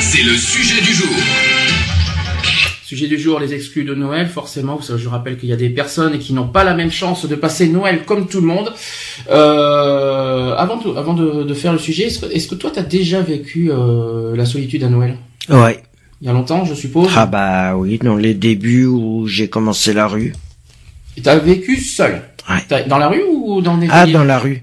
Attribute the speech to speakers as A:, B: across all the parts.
A: C'est le sujet du jour.
B: Sujet du jour, les exclus de Noël, forcément, parce que je rappelle qu'il y a des personnes qui n'ont pas la même chance de passer Noël comme tout le monde. Euh, avant de, avant de, de faire le sujet, est-ce que, toi, tu as déjà vécu euh, la solitude à Noël?
C: Ouais.
B: Il y a longtemps, je suppose?
C: Ah bah oui, dans les débuts où j'ai commencé la rue.
B: Et T'as vécu seul?
C: Ouais.
B: Dans la rue ou dans des
C: Ah, dans la rue.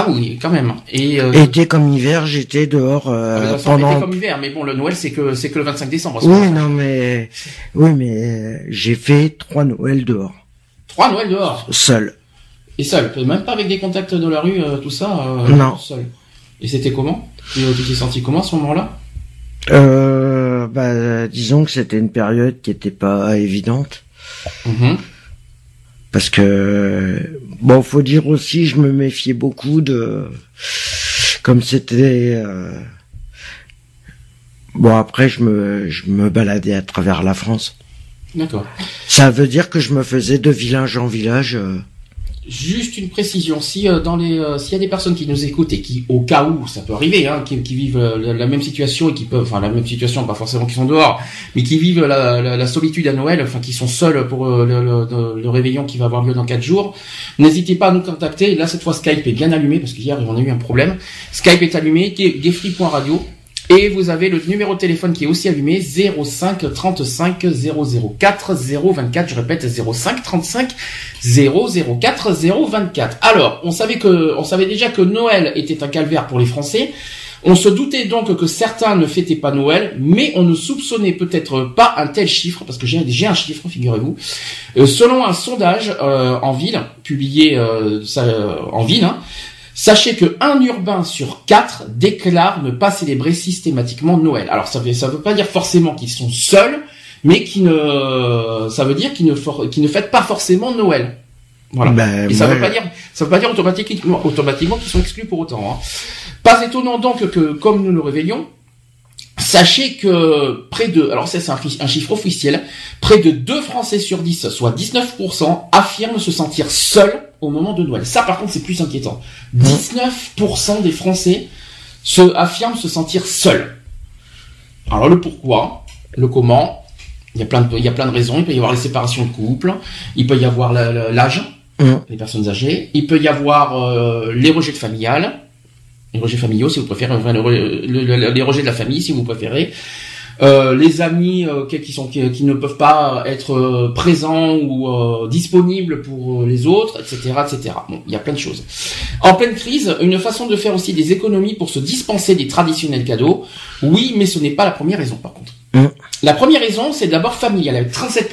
B: Ah oui, quand même. Et euh,
C: Été comme hiver, j'étais dehors
B: ah,
C: euh,
B: toute façon, été
C: pendant.
B: comme hiver, mais bon, le Noël, c'est que c'est que le 25 décembre.
C: Oui, non mais oui, mais euh, j'ai fait trois Noëls dehors,
B: Trois Noël dehors.
C: seul.
B: Et seul, même pas avec des contacts de la rue, euh, tout ça. euh,
C: Non.
B: Seul. Et c'était comment? Tu t'es senti comment à ce moment-là?
C: Euh, bah, disons que c'était une période qui était pas évidente
B: Mhm.
C: Parce que bon, faut dire aussi, je me méfiais beaucoup de comme c'était. euh, Bon après, je me je me baladais à travers la France.
B: D'accord.
C: Ça veut dire que je me faisais de village en village. euh,
B: Juste une précision, si euh, dans les, euh, s'il y a des personnes qui nous écoutent et qui, au cas où, ça peut arriver, hein, qui, vivent euh, la, même situation et qui peuvent, enfin la même situation, pas forcément qui sont dehors, mais qui vivent la, solitude à Noël, enfin qui sont seuls pour euh, le réveillon qui va avoir lieu dans quatre jours, n'hésitez pas à nous contacter. Là cette fois Skype est bien allumé parce qu'hier on a eu un problème. Skype est allumé, gayfree.radio. Et vous avez le numéro de téléphone qui est aussi allumé 05 35 004 024. Je répète 05 35 004 024. Alors, on savait que, on savait déjà que Noël était un calvaire pour les Français. On se doutait donc que certains ne fêtaient pas Noël, mais on ne soupçonnait peut-être pas un tel chiffre, parce que j'ai un chiffre, figurez-vous. Euh, selon un sondage euh, en ville, publié euh, ça, en ville, hein, sachez que un urbain sur quatre déclare ne pas célébrer systématiquement Noël. Alors ça veut, ça veut pas dire forcément qu'ils sont seuls, mais qui ne, ça veut dire qu'ils ne, ne fêtent pas forcément Noël. Voilà.
C: Ben,
B: Et ça
C: moi,
B: veut pas dire, ça veut pas dire automatiquement, automatiquement qu'ils sont exclus pour autant. Hein. Pas étonnant donc que, comme nous le réveillons, sachez que près de, alors ça c'est un, chiffre officiel, près de 2 Français sur 10, soit 19%, affirment se sentir seuls au moment de Noël. Ça par contre c'est plus inquiétant. 19% des Français se affirment se sentir seuls. Alors le pourquoi, le comment, il y a plein de, il y a plein de raisons. Il peut y avoir les séparations de couple, il peut y avoir l'âge, les personnes âgées, il peut y avoir euh, les rejets familiales, les rejets familiaux si vous préférez, enfin, le re- le- le- les rejets de la famille si vous préférez. Euh, les amis euh, qui, qui sont qui, qui ne peuvent pas être euh, présents ou euh, disponibles pour euh, les autres, etc., etc. Bon, il y a plein de choses. En pleine crise, une façon de faire aussi des économies pour se dispenser des traditionnels cadeaux. Oui, mais ce n'est pas la première raison par contre.
C: Mm.
B: La première raison, c'est d'abord familial avec 37%.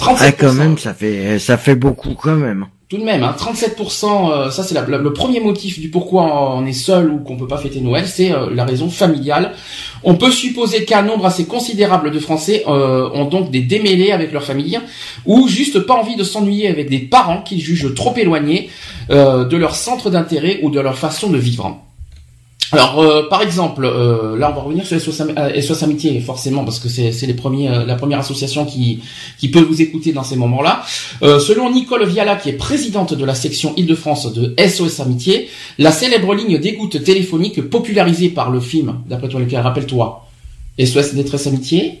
B: 37%.
C: Ah, quand même, ça fait ça fait beaucoup quand même.
B: Tout de même, hein, 37%, euh, ça c'est le premier motif du pourquoi on est seul ou qu'on peut pas fêter Noël, c'est euh, la raison familiale. On peut supposer qu'un nombre assez considérable de Français euh, ont donc des démêlés avec leur famille ou juste pas envie de s'ennuyer avec des parents qu'ils jugent trop éloignés de leur centre d'intérêt ou de leur façon de vivre. Alors, euh, par exemple, euh, là, on va revenir sur SOS, Am- euh, SOS Amitié, forcément, parce que c'est c'est les premiers, euh, la première association qui qui peut vous écouter dans ces moments-là. Euh, selon Nicole Viala, qui est présidente de la section Île-de-France de SOS Amitié, la célèbre ligne d'écoute téléphonique popularisée par le film, d'après toi, lequel rappelle-toi, SOS Détresse Amitié,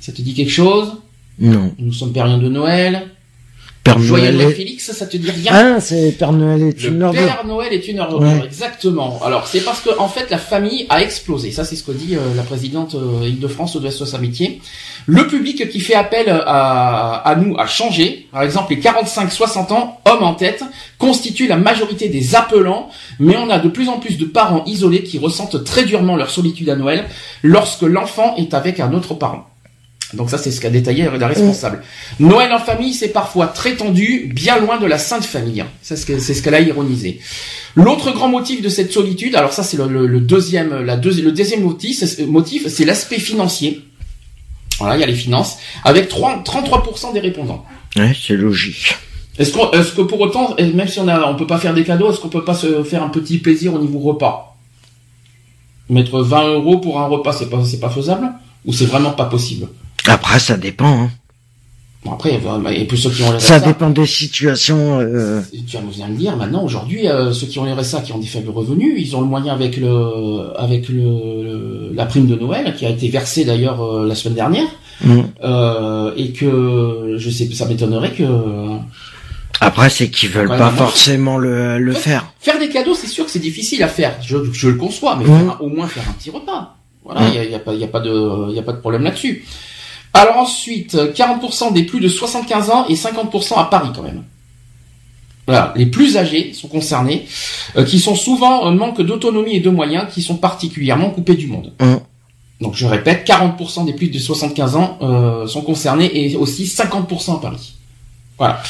B: ça te dit quelque chose?
C: Non.
B: Nous sommes période de Noël.
C: Père
B: Joyeux
C: Noël.
B: Félix, ça te dit rien
C: Ah, c'est Père Noël est
B: le
C: une ordure.
B: Père Noël est une ordure,
C: Ouais.
B: exactement. Alors c'est parce que en fait la famille a explosé. Ça c'est ce que dit euh, la présidente euh, Île-de-France de SOS Amitié. Le public qui fait appel à, à nous a changé. Par exemple les 45-60 ans, hommes en tête, constituent la majorité des appelants, mais on a de plus en plus de parents isolés qui ressentent très durement leur solitude à Noël lorsque l'enfant est avec un autre parent. Donc ça, c'est ce qu'a détaillé la responsable. Noël en famille, c'est parfois très tendu, bien loin de la sainte famille. hein. C'est ce qu'elle a ironisé. L'autre grand motif de cette solitude, alors ça c'est le, le- le deuxième, la deuxi- le deuxième motif, c'est- l'aspect financier. Voilà, il y a les finances, avec 3 33% des répondants.
C: Ouais, c'est logique.
B: Est-ce que pour autant, même si on a, on peut pas faire des cadeaux, est-ce qu'on peut pas se faire un petit plaisir au niveau repas? Mettre 20 euros pour un repas, c'est pas, c'est pas faisable? Ou c'est vraiment pas possible?
C: Après, ça dépend. Hein.
B: Bon après, et pour ceux qui ont les
C: Ça
B: RSA,
C: dépend des situations. Euh...
B: tu vas nous venir me dire maintenant aujourd'hui, euh, ceux qui ont les RSA, qui ont des faibles revenus, ils ont le moyen avec le, avec le, le- la prime de Noël qui a été versée d'ailleurs euh, la semaine dernière,
C: mm.
B: euh, et que je sais, ça m'étonnerait que
C: Après, c'est qu'ils veulent pas forcément le, le faire.
B: Faire des cadeaux, c'est sûr que c'est difficile à faire. Je, je le conçois, mais faire- au moins faire un petit repas. Voilà,
C: Mhm.
B: il y, a, y a pas, y a pas de, y a pas de problème là-dessus. Alors ensuite, 40% des plus de 75 ans et 50% à Paris quand même. Voilà, les plus âgés sont concernés, euh, qui sont souvent en manque d'autonomie et de moyens, qui sont particulièrement coupés du monde.
C: Mhm.
B: Donc je répète, 40% des plus de 75 ans euh, sont concernés et aussi 50% à Paris. Voilà.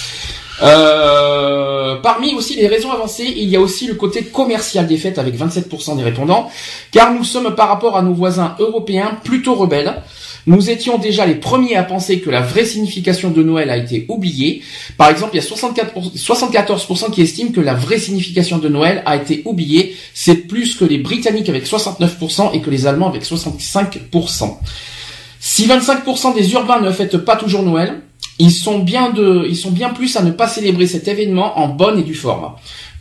B: Euh, parmi aussi les raisons avancées, il y a aussi le côté commercial des fêtes avec 27% des répondants, car nous sommes par rapport à nos voisins européens plutôt rebelles. Nous étions déjà les premiers à penser que la vraie signification de Noël a été oubliée. Par exemple, il y a 64 pour- 74% qui estiment que la vraie signification de Noël a été oubliée. C'est plus que les Britanniques avec 69% et que les Allemands avec 65%. Si 25% des urbains ne fêtent pas toujours Noël, ils sont bien plus à ne pas célébrer cet événement en bonne et due forme.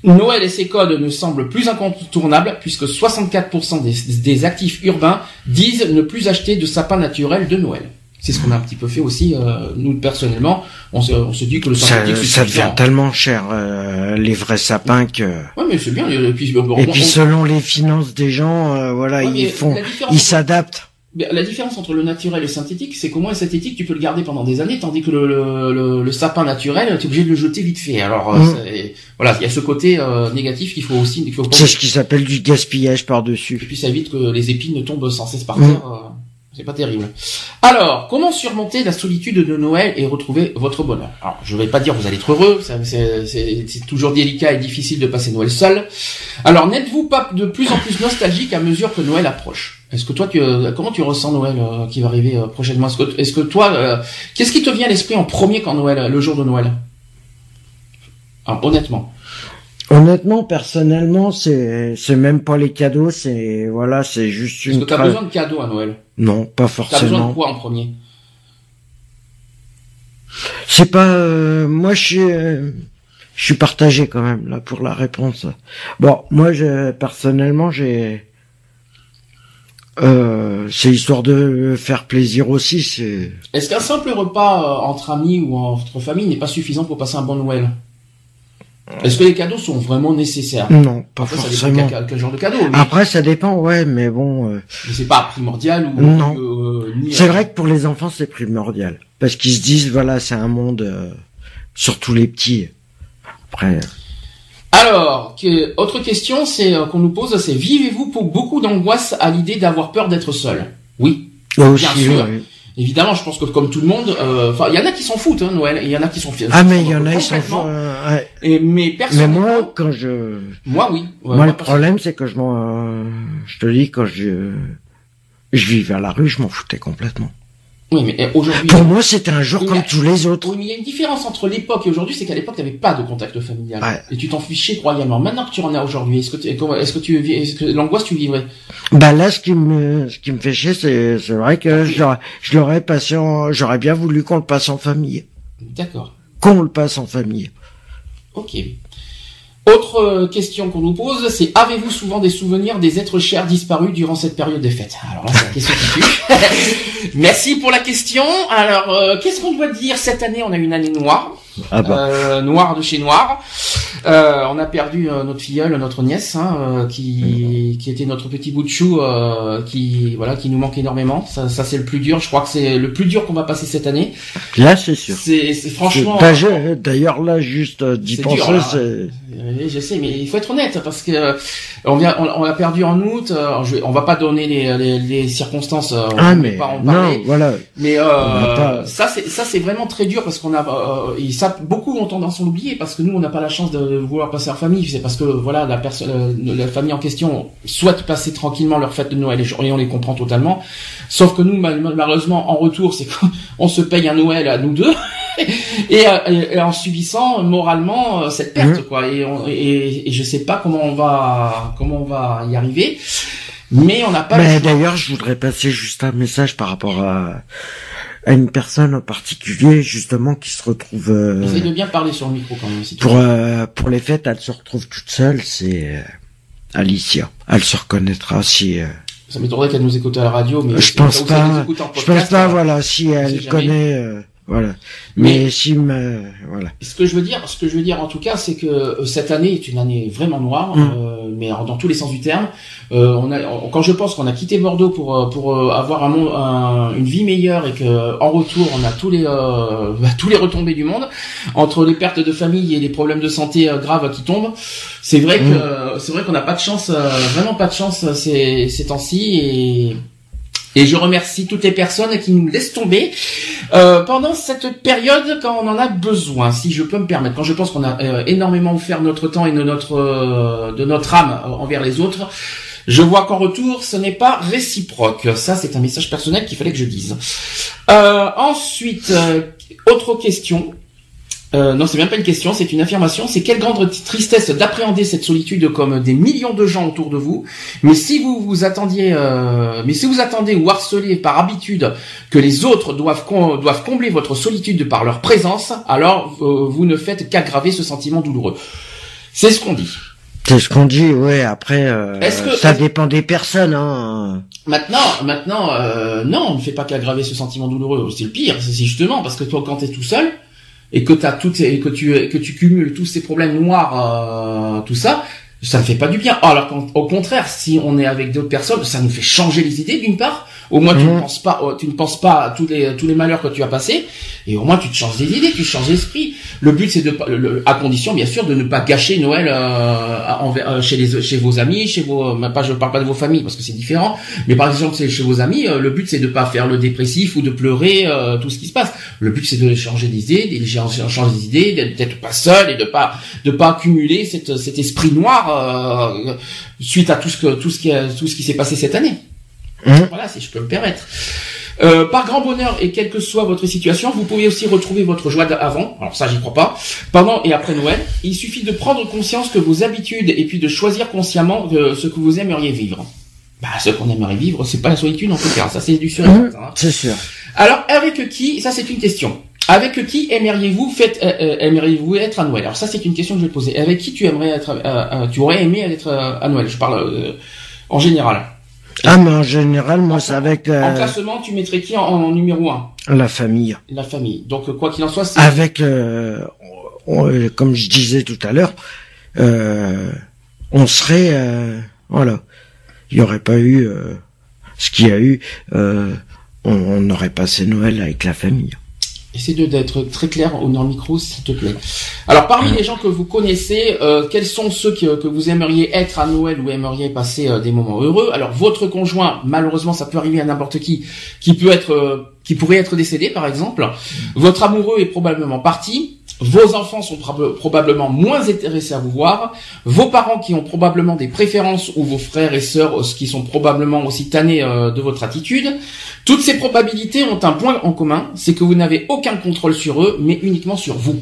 B: Noël et ses codes ne semblent plus incontournables puisque 64% des, des actifs urbains disent ne plus acheter de sapin naturel de Noël. C'est ce qu'on a un petit peu fait aussi, euh, nous personnellement. On se, on se dit que le
C: Ça,
B: synthétique c'est
C: ça devient tellement cher, euh, les vrais sapins que.
B: Ouais, mais c'est bien. Et puis, bon,
C: Et puis
B: on-
C: selon les finances des gens, euh, voilà,
B: Ouais,
C: ils font, ils s'adaptent.
B: La différence entre le naturel et le synthétique, c'est qu'au moins le synthétique, tu peux le garder pendant des années, tandis que le, le, le- le sapin naturel, tu es obligé de le jeter vite fait. Alors euh, c'est- voilà, il y a ce côté euh, négatif qu'il faut aussi.
C: C'est ce qui s'appelle du gaspillage
B: Et
C: par-dessus.
B: puis ça évite que les épines ne tombent sans cesse par terre. euh, c'est pas terrible. Alors, comment surmonter la solitude de Noël et retrouver votre bonheur? Alors, je vais pas dire vous allez être heureux, c'est toujours délicat et difficile de passer Noël seul. Alors, n'êtes-vous pas de plus en plus nostalgique à mesure que Noël approche? Est-ce que toi, tu, euh, comment tu ressens Noël euh, qui va arriver euh, prochainement? Est-ce que, est-ce que toi, euh, qu'est-ce qui te vient à l'esprit en premier quand Noël, le jour de Noël? Alors, honnêtement.
C: Honnêtement, personnellement, c'est, c'est même pas les cadeaux, c'est, voilà, c'est juste
B: Est-ce
C: une.
B: que tu as
C: tra-
B: besoin de cadeaux à Noël?
C: Non, pas
B: Tu as besoin de
C: forcément.
B: quoi en premier?
C: C'est pas, euh, moi, je suis, euh, je suis partagé quand même là pour la réponse. Bon, moi, je, personnellement, j'ai, euh, c'est histoire de faire plaisir aussi. C'est,
B: Est-ce qu'un simple repas euh, entre amis ou entre famille n'est pas suffisant pour passer un bon Noël? Est-ce que les cadeaux sont vraiment nécessaires?
C: Non, pas
B: Après, ça dépend
C: forcément.
B: quel, quel genre de cadeau, mais,
C: Après, ça dépend, ouais, mais bon. euh,
B: mais c'est pas primordial ou
C: Non.
B: euh,
C: C'est vrai que pour les enfants, c'est primordial. Parce qu'ils se disent, voilà, c'est un monde, euh, surtout les petits. Après,
B: Alors, que- autre question, c'est euh, qu'on nous pose, c'est vivez-vous pour beaucoup d'angoisse à l'idée d'avoir peur d'être seul? Oui,
C: eux aussi,
B: sûr.
C: oui.
B: évidemment. Je pense que comme tout le monde, euh, enfin, il y en a qui s'en foutent, hein, Noël, il y en a qui sont fiers.
C: Ah, mais il y en a.
B: Complètement.
C: euh, ouais.
B: Et mais
C: Mais
B: personnellement,
C: moi, quand je...
B: moi, oui. Ouais,
C: moi, le problème, c'est que je m'en... euh, Je te dis, quand je... Je vivais à la rue, je m'en foutais complètement.
B: Oui, mais aujourd'hui.
C: Pour moi, c'était un jour comme
B: a-
C: tous les autres.
B: Oui, mais il y a une différence entre l'époque et aujourd'hui, c'est qu'à l'époque, tu n'avais pas de contact familial.
C: Ouais.
B: Et tu t'en fichais croyamment. Maintenant que tu en as aujourd'hui, est-ce que, tu- est-ce que tu, vis- est-ce que l'angoisse, tu vivrais?
C: Bah là, ce qui me, ce qui me fait chier, c'est, c'est vrai que je l'aurais, je l'aurais passé en, j'aurais bien voulu qu'on le passe en famille.
B: D'accord.
C: Qu'on le passe en famille.
B: Ok. Autre euh, question qu'on nous pose, c'est avez-vous souvent des souvenirs des êtres chers disparus durant cette période des fêtes? Alors là, c'est la question qui tue. Merci pour la question. Alors, euh, qu'est-ce qu'on doit dire cette année? On a une année noire,
C: Ah bah.
B: euh, noire de chez noir. Euh, on a perdu euh, notre filleule, notre nièce, hein, euh, qui qui était notre petit bout de chou, euh, qui voilà, qui nous manque énormément. Ça, ça c'est le plus dur. Je crois que c'est le plus dur qu'on va passer cette année.
C: Là, c'est sûr.
B: C'est franchement.
C: D'ailleurs, là, juste euh, d'y penser, c'est,
B: je sais, mais il faut être honnête parce que euh, on vient, on, l'a perdu en août. Euh, je, on va pas donner les, les, les circonstances. Euh,
C: ah mais pas en non, voilà.
B: Mais euh, ça c'est ça c'est vraiment très dur parce qu'on a euh, ça beaucoup ont tendance à l'oublier parce que nous on n'a pas la chance de vouloir passer en famille. C'est parce que voilà la personne, la famille en question souhaite passer tranquillement leur fête de Noël et on les comprend totalement. Sauf que nous malheureusement en retour c'est qu'on se paye un Noël à nous deux. et, et, en subissant moralement cette perte mmh. quoi et, on, et, et je sais pas comment on va comment on va y arriver mais on n'a pas
C: d'ailleurs je voudrais passer juste un message par rapport à à une personne en particulier justement qui se retrouve
B: euh, Essaye de bien parler sur le micro quand même
C: pour euh, pour les fêtes elle se retrouve toute seule c'est euh, Alicia. Elle se reconnaîtra si euh,
B: ça m'étonnerait qu'elle nous écoute à la radio mais
C: je pense pas je pense pas voilà si elle connaît euh, voilà. Mais, si voilà.
B: Ce que je veux dire, ce que je veux dire en tout cas, c'est que euh, cette année est une année vraiment noire, mm. euh, mais dans tous les sens du terme. Euh, on a, quand je pense qu'on a quitté Bordeaux pour euh, pour avoir un, une vie meilleure et que en retour on a tous les bah, tous les retombées du monde entre les pertes de famille et les problèmes de santé graves qui tombent. C'est vrai mm. que c'est vrai qu'on n'a pas de chance, vraiment pas de chance ces ces temps-ci et et je remercie toutes les personnes qui nous laissent tomber euh, pendant cette période quand on en a besoin, si je peux me permettre. Quand je pense qu'on a euh, énormément offert notre temps et de notre euh, de notre âme envers les autres, je vois qu'en retour, ce n'est pas réciproque. Ça, c'est un message personnel qu'il fallait que je dise. ensuite, autre question. Euh, non, c'est même pas une question, c'est une affirmation. C'est quelle grande tristesse d'appréhender cette solitude comme des millions de gens autour de vous. Mais si vous vous attendiez, euh, mais si vous attendez ou harcelez par habitude que les autres doivent doivent combler votre solitude par leur présence, alors euh, vous ne faites qu'aggraver ce sentiment douloureux. C'est ce qu'on dit.
C: C'est ce qu'on dit, ouais. Après, euh, ça dépend des personnes. Hein.
B: Maintenant, maintenant, non, on ne fait pas qu'aggraver ce sentiment douloureux. C'est le pire. C'est justement parce que toi, quand t'es tout seul, et que t'as toutes et que tu que tu cumules tous ces problèmes noirs, euh, tout ça, ça ne fait pas du bien. Alors au contraire, si on est avec d'autres personnes, ça nous fait changer les idées d'une part. Au moins tu ne mhm. penses pas, tu ne penses pas à tous les tous les malheurs que tu as passés, et au moins tu te changes des idées, tu changes d'esprit. Le but c'est de, à condition bien sûr de ne pas gâcher Noël euh, euh, chez les chez vos amis, chez vos, pas je parle pas de vos familles parce que c'est différent, mais par exemple c'est chez vos amis, euh, le but c'est de pas faire le dépressif ou de pleurer tout ce qui se passe. Le but c'est de changer des idées, de changer des idées, d'être pas seul et de pas de pas accumuler cette, cet esprit noir suite à tout ce que tout ce qui tout ce qui s'est passé cette année. Mmh. Voilà, si je peux me permettre. Euh, par grand bonheur et quelle que soit votre situation, vous pouvez aussi retrouver votre joie d'avant. Alors ça, j'y crois pas. Pendant et après Noël, il suffit de prendre conscience que vos habitudes et puis de choisir consciemment euh, ce que vous aimeriez vivre. Bah, ce qu'on aimerait vivre, c'est pas la solitude en tout cas. Ça, c'est du sûr. Mmh,
C: hein. C'est sûr.
B: Alors, avec qui Ça, c'est une question. Avec qui aimeriez-vous euh, aimeriez-vous être à Noël? Alors ça, c'est une question que je vais poser. Avec qui tu aimerais être Tu aurais aimé être à Noël? Je parle en général.
C: Ah, mais en général, moi, c'est avec...
B: Euh... En classement, tu mettrais qui en, numéro un?
C: La famille.
B: La famille. Donc, quoi qu'il en soit, c'est...
C: Avec, euh, comme je disais tout à l'heure, euh, on serait... Euh, voilà. Il n'y aurait pas eu euh, ce qu'il y a eu. Euh, on, on aurait passé Noël avec la famille.
B: Essaye d'être très clair au nord micro, s'il te plaît. Alors, parmi les gens que vous connaissez, euh, quels sont ceux que, vous aimeriez être à Noël ou aimeriez passer euh, des moments heureux? Alors, votre conjoint, malheureusement, ça peut arriver à n'importe qui, qui peut être, euh, qui pourrait être décédé, par exemple. Votre amoureux est probablement parti. Vos enfants sont probablement moins intéressés à vous voir. Vos parents qui ont probablement des préférences ou vos frères et sœurs qui sont probablement aussi tannés de votre attitude. Toutes ces probabilités ont un point en commun, c'est que vous n'avez aucun contrôle sur eux, mais uniquement sur vous.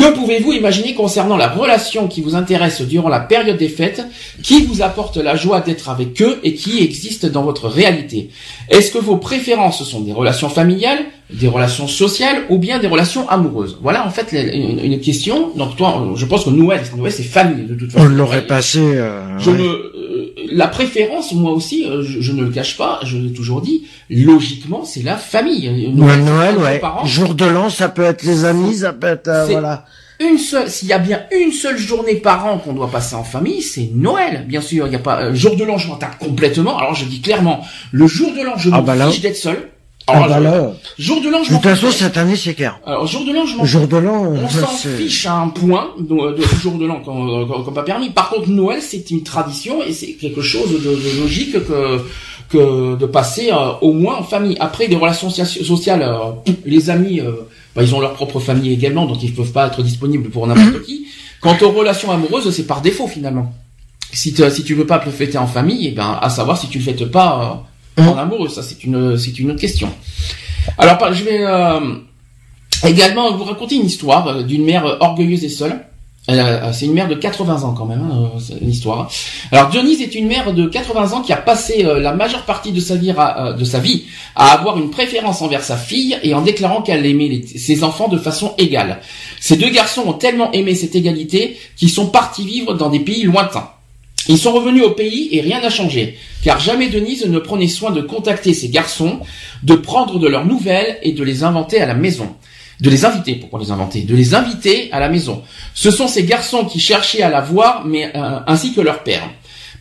B: Que pouvez-vous imaginer concernant la relation qui vous intéresse durant la période des fêtes, qui vous apporte la joie d'être avec eux et qui existe dans votre réalité? Est-ce que vos préférences sont des relations familiales, des relations sociales ou bien des relations amoureuses? Voilà en fait une, question. Donc toi, je pense que Noël, Noël c'est famille de toute façon.
C: On l'aurait passé. Euh,
B: je la préférence, moi aussi, euh, je, ne le cache pas, je l'ai toujours dit, logiquement, c'est la famille.
C: Noël, Noël ouais. Jour de l'an, ça peut être les amis, ça peut être euh, voilà.
B: Une seule, s'il y a bien une seule journée par an qu'on doit passer en famille, c'est Noël, bien sûr. Il y a pas euh, jour de l'an, je m'en complètement. Alors je dis clairement, le jour de l'an, je ah me bah fiche d'être seul.
C: Ah bah là.
B: Jour de l'an, je
C: De toute façon, cette année, c'est clair.
B: Alors, jour de l'an, je m'en
C: Jour de l'an,
B: On
C: ça,
B: s'en fiche à un point de, de jour de l'an comme, comme- pas permis. Par contre, Noël, c'est une tradition et c'est quelque chose de, de logique que que de passer euh, au moins en famille. Après, des relations socia- sociales, euh, les amis, euh, bah, ils ont leur propre famille également, donc ils peuvent pas être disponibles pour n'importe qui. Quant aux relations amoureuses, c'est par défaut finalement. Si, si tu veux pas le fêter en famille, eh ben, à savoir si tu le fêtes pas en amoureux, ça c'est une autre question. Alors, je vais euh, également vous raconter une histoire euh, d'une mère euh, orgueilleuse et seule. Euh, C'est une mère de 80 ans quand même, hein, une histoire. Alors Dionise est une mère de 80 ans qui a passé la majeure partie de sa vie à, avoir une préférence envers sa fille et en déclarant qu'elle aimait ses enfants de façon égale. Ces deux garçons ont tellement aimé cette égalité qu'ils sont partis vivre dans des pays lointains. Ils sont revenus au pays et rien n'a changé, car jamais Denise ne prenait soin de contacter ces garçons, de prendre de leurs nouvelles et de les inventer à la maison. De les inviter, pourquoi les inventer? De les inviter à la maison. Ce sont ces garçons qui cherchaient à la voir, mais euh, ainsi que leur père.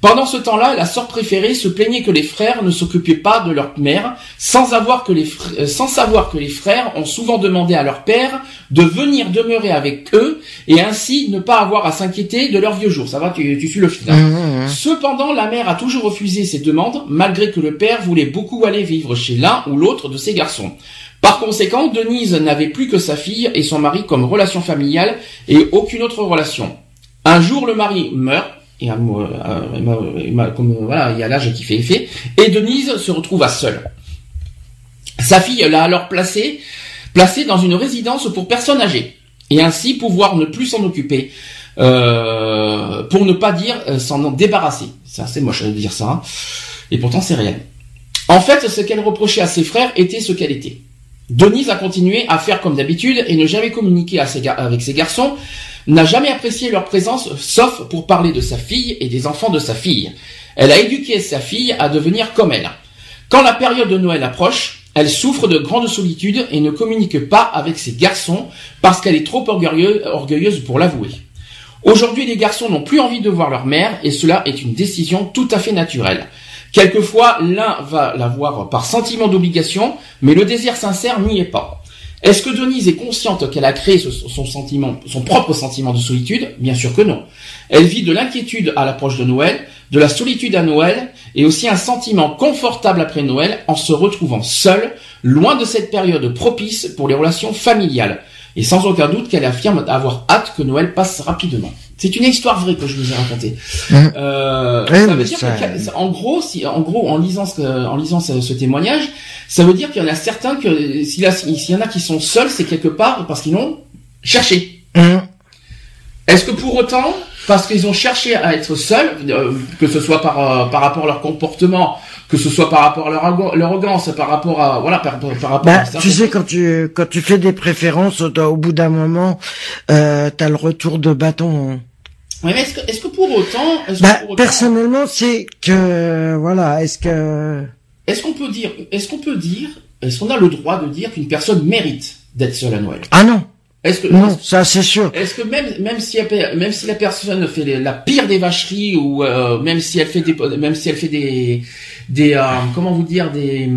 B: Pendant ce temps-là, la sœur préférée se plaignait que les frères ne s'occupaient pas de leur mère, sans avoir que les euh, sans savoir que les frères ont souvent demandé à leur père de venir demeurer avec eux et ainsi ne pas avoir à s'inquiéter de leurs vieux jours. Ça va, tu, tu suis le fil. hein
C: Mmh, mmh.
B: Cependant, la mère a toujours refusé ces demandes, malgré que le père voulait beaucoup aller vivre chez l'un ou l'autre de ses garçons. Par conséquent, Denise n'avait plus que sa fille et son mari comme relation familiale et aucune autre relation. Un jour, le mari meurt, et euh, il y a l'âge qui fait effet, et Denise se retrouva seule. Sa fille l'a alors placée, placée dans une résidence pour personnes âgées, et ainsi pouvoir ne plus s'en occuper, euh, pour ne pas dire euh, s'en en débarrasser. C'est assez moche de dire ça, hein. et pourtant c'est réel. En fait, ce qu'elle reprochait à ses frères était ce qu'elle était. Denise a continué à faire comme d'habitude et ne jamais communiquer à avec ses garçons, n'a jamais apprécié leur présence, sauf pour parler de sa fille et des enfants de sa fille. Elle a éduqué sa fille à devenir comme elle. Quand la période de Noël approche, elle souffre de grande solitude et ne communique pas avec ses garçons parce qu'elle est trop orgueilleuse, orgueilleuse pour l'avouer. Aujourd'hui, les garçons n'ont plus envie de voir leur mère et cela est une décision tout à fait naturelle. Quelquefois, l'un va la voir par sentiment d'obligation, mais le désir sincère n'y est pas. Est-ce que Denise est consciente qu'elle a créé son son propre sentiment de solitude? Bien sûr que non. Elle vit de l'inquiétude à l'approche de Noël, de la solitude à Noël, et aussi un sentiment confortable après Noël en se retrouvant seule, loin de cette période propice pour les relations familiales. Et sans aucun doute qu'elle affirme avoir hâte que Noël passe rapidement. C'est une histoire vraie que je vous ai racontée.
C: Mhm.
B: Euh,
C: Ouais,
B: ça
C: mais
B: veut dire
C: ça-
B: que, en gros, si, en gros, en lisant ce, en lisant ce, ce témoignage, ça veut dire qu'il y en a certains que s'il y, en a qui sont seuls, c'est quelque part parce qu'ils l'ont cherché.
C: Mmh.
B: Est-ce que pour autant, parce qu'ils ont cherché à être seuls, euh, que ce soit par euh, par rapport à leur comportement, que ce soit par rapport à leur, leur arrogance, par rapport à voilà, par, par rapport
C: Bah,
B: à
C: tu sais quand tu quand tu fais des préférences, au, bout d'un moment, euh, t'as le retour de bâton. hein.
B: Ouais, mais est-ce que est-ce que pour autant, est-ce que
C: Bah,
B: pour autant-
C: personnellement, c'est que voilà, est-ce que
B: est-ce qu'on peut dire, est-ce qu'on peut dire, est-ce qu'on a le droit de dire qu'une personne mérite d'être seule à Noël?
C: Ah non,
B: Est-ce que
C: non, ça c'est sûr.
B: Est-ce que même même si elle- même si la personne fait les- la pire des vacheries ou euh, même si elle fait des même si elle fait des des euh, comment vous dire des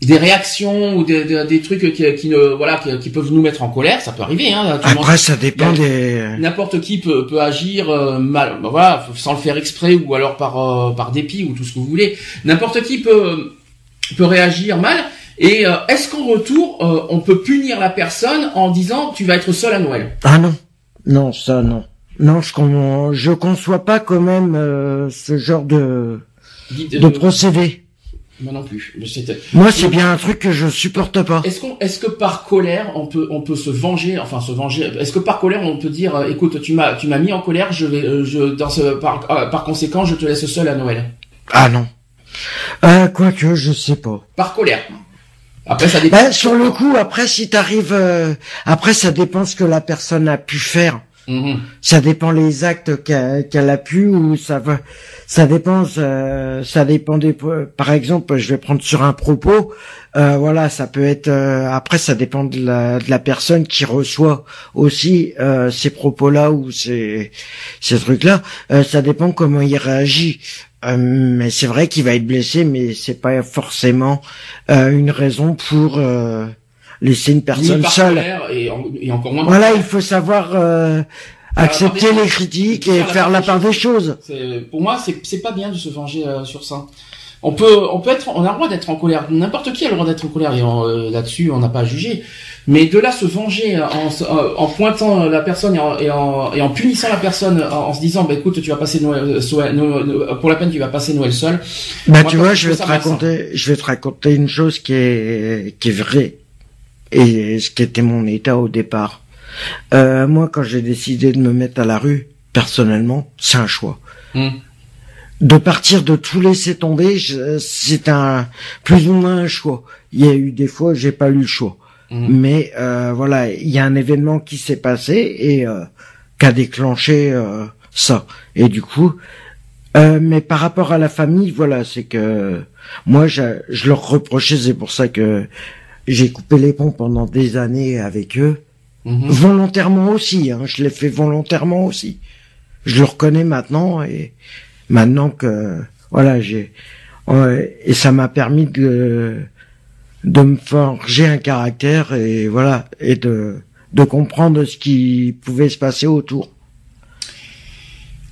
B: des réactions ou des, des, des trucs qui, qui ne voilà qui, qui peuvent nous mettre en colère, ça peut arriver hein. tout
C: Après, ça dépend des.
B: N'importe qui peut, peut agir euh, mal, bah, voilà, sans le faire exprès ou alors par euh, par dépit ou tout ce que vous voulez. N'importe qui peut peut réagir mal. Et euh, est-ce qu'en retour, euh, on peut punir la personne en disant tu vas être seul à Noël?
C: Ah non, non, ça non, non, je con... je conçois pas quand même euh, ce genre de de
B: euh,
C: procédé.
B: Moi non plus.
C: Moi, c'est bien un truc que je supporte pas.
B: Est-ce qu'on, est-ce que par colère on peut, on peut se venger, enfin se venger. Est-ce que par colère on peut dire, euh, écoute, tu m'as, tu m'as mis en colère, je vais, euh, je, dans ce, par, euh, par conséquent, je te laisse seul à Noël?
C: Ah non. Ah, quoique, je sais pas.
B: Par colère. Après ça dépend.
C: Bah, sur le coup, après, si t'arrives, euh, après, ça dépend ce que la personne a pu faire.
B: Mhm.
C: Ça dépend les actes qu'elle a pu ou ça va, ça dépend, ça, ça dépend des, par exemple, je vais prendre sur un propos, euh, voilà, ça peut être, euh, après ça dépend de la, de la personne qui reçoit aussi euh, ces propos-là ou ces, ces trucs-là, Euh, ça dépend comment il réagit. Euh, mais c'est vrai qu'il va être blessé, mais c'est pas forcément euh, une raison pour laisser une personne seule.
B: et, en- et encore moins.
C: Voilà, il faut savoir euh,
B: la
C: accepter les critiques et faire la part des choses.
B: Pour moi, c'est pas bien de se venger euh, sur ça. On peut, on peut être, on a le droit d'être en colère. N'importe qui a le droit d'être en colère et en, euh, là-dessus, on n'a pas à juger. Mais de là se venger en, se- euh, en pointant la personne et en, et en, et en punissant la personne en, en se disant, bah écoute, tu vas passer Noël, euh, Noël- Noël- pour la peine, tu vas passer Noël seul.
C: Bah
B: Moi,
C: tu vois, je vais te raconter, je vais te raconter une chose qui est qui est vraie et ce qui était mon état au départ. Euh, moi, quand j'ai décidé de me mettre à la rue, personnellement, c'est un choix.
B: Hmm.
C: De partir de tout laisser tomber, c'est un plus ou moins un choix. Il y a eu des fois, j'ai pas eu le choix.
B: Hmm.
C: Mais euh, voilà, il y a un événement qui s'est passé et euh, qui a déclenché euh, ça. Et du coup, euh, mais par rapport à la famille, voilà, c'est que moi, je, je leur reprochais, c'est pour ça que j'ai coupé les ponts pendant des années avec eux,
B: Mhm.
C: volontairement aussi. Hein, je l'ai fait volontairement aussi. Je le reconnais maintenant et maintenant que voilà, j'ai et ça m'a permis de de me forger un caractère et voilà et de de comprendre ce qui pouvait se passer autour.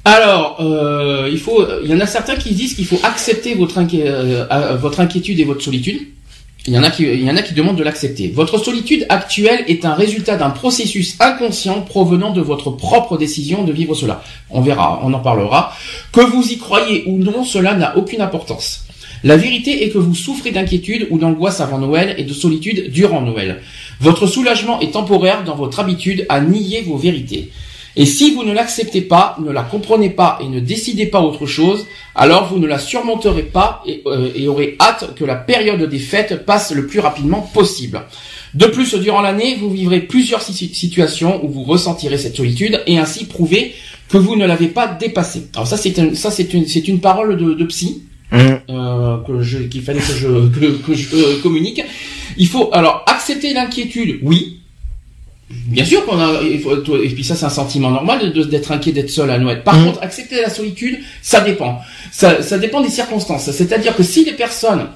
B: Alors, euh, il faut, il y en a certains qui disent qu'il faut accepter votre, euh, euh, votre inquiétude et votre solitude. Il y en a qui, il y en a qui demandent de l'accepter. Votre solitude actuelle est un résultat d'un processus inconscient provenant de votre propre décision de vivre cela. On verra, on en parlera. Que vous y croyez ou non, cela n'a aucune importance. La vérité est que vous souffrez d'inquiétude ou d'angoisse avant Noël et de solitude durant Noël. Votre soulagement est temporaire dans votre habitude à nier vos vérités. Et si vous ne l'acceptez pas, ne la comprenez pas et ne décidez pas autre chose, alors vous ne la surmonterez pas et, euh, et aurez hâte que la période des fêtes passe le plus rapidement possible. De plus, durant l'année, vous vivrez plusieurs si- situations où vous ressentirez cette solitude et ainsi prouver que vous ne l'avez pas dépassée. Alors ça, c'est un- ça, c'est une, c'est une parole de, de psy euh, que je, qu'il fallait que je, que, que je euh, communique. Il faut alors accepter l'inquiétude, oui. Bien sûr qu'on a, il faut- et puis ça c'est un sentiment normal d'être inquiet d'être seul à Noël. Par
C: Mhm.
B: contre, accepter la solitude, ça dépend. Ça, ça dépend des circonstances. C'est-à-dire que si les personnes,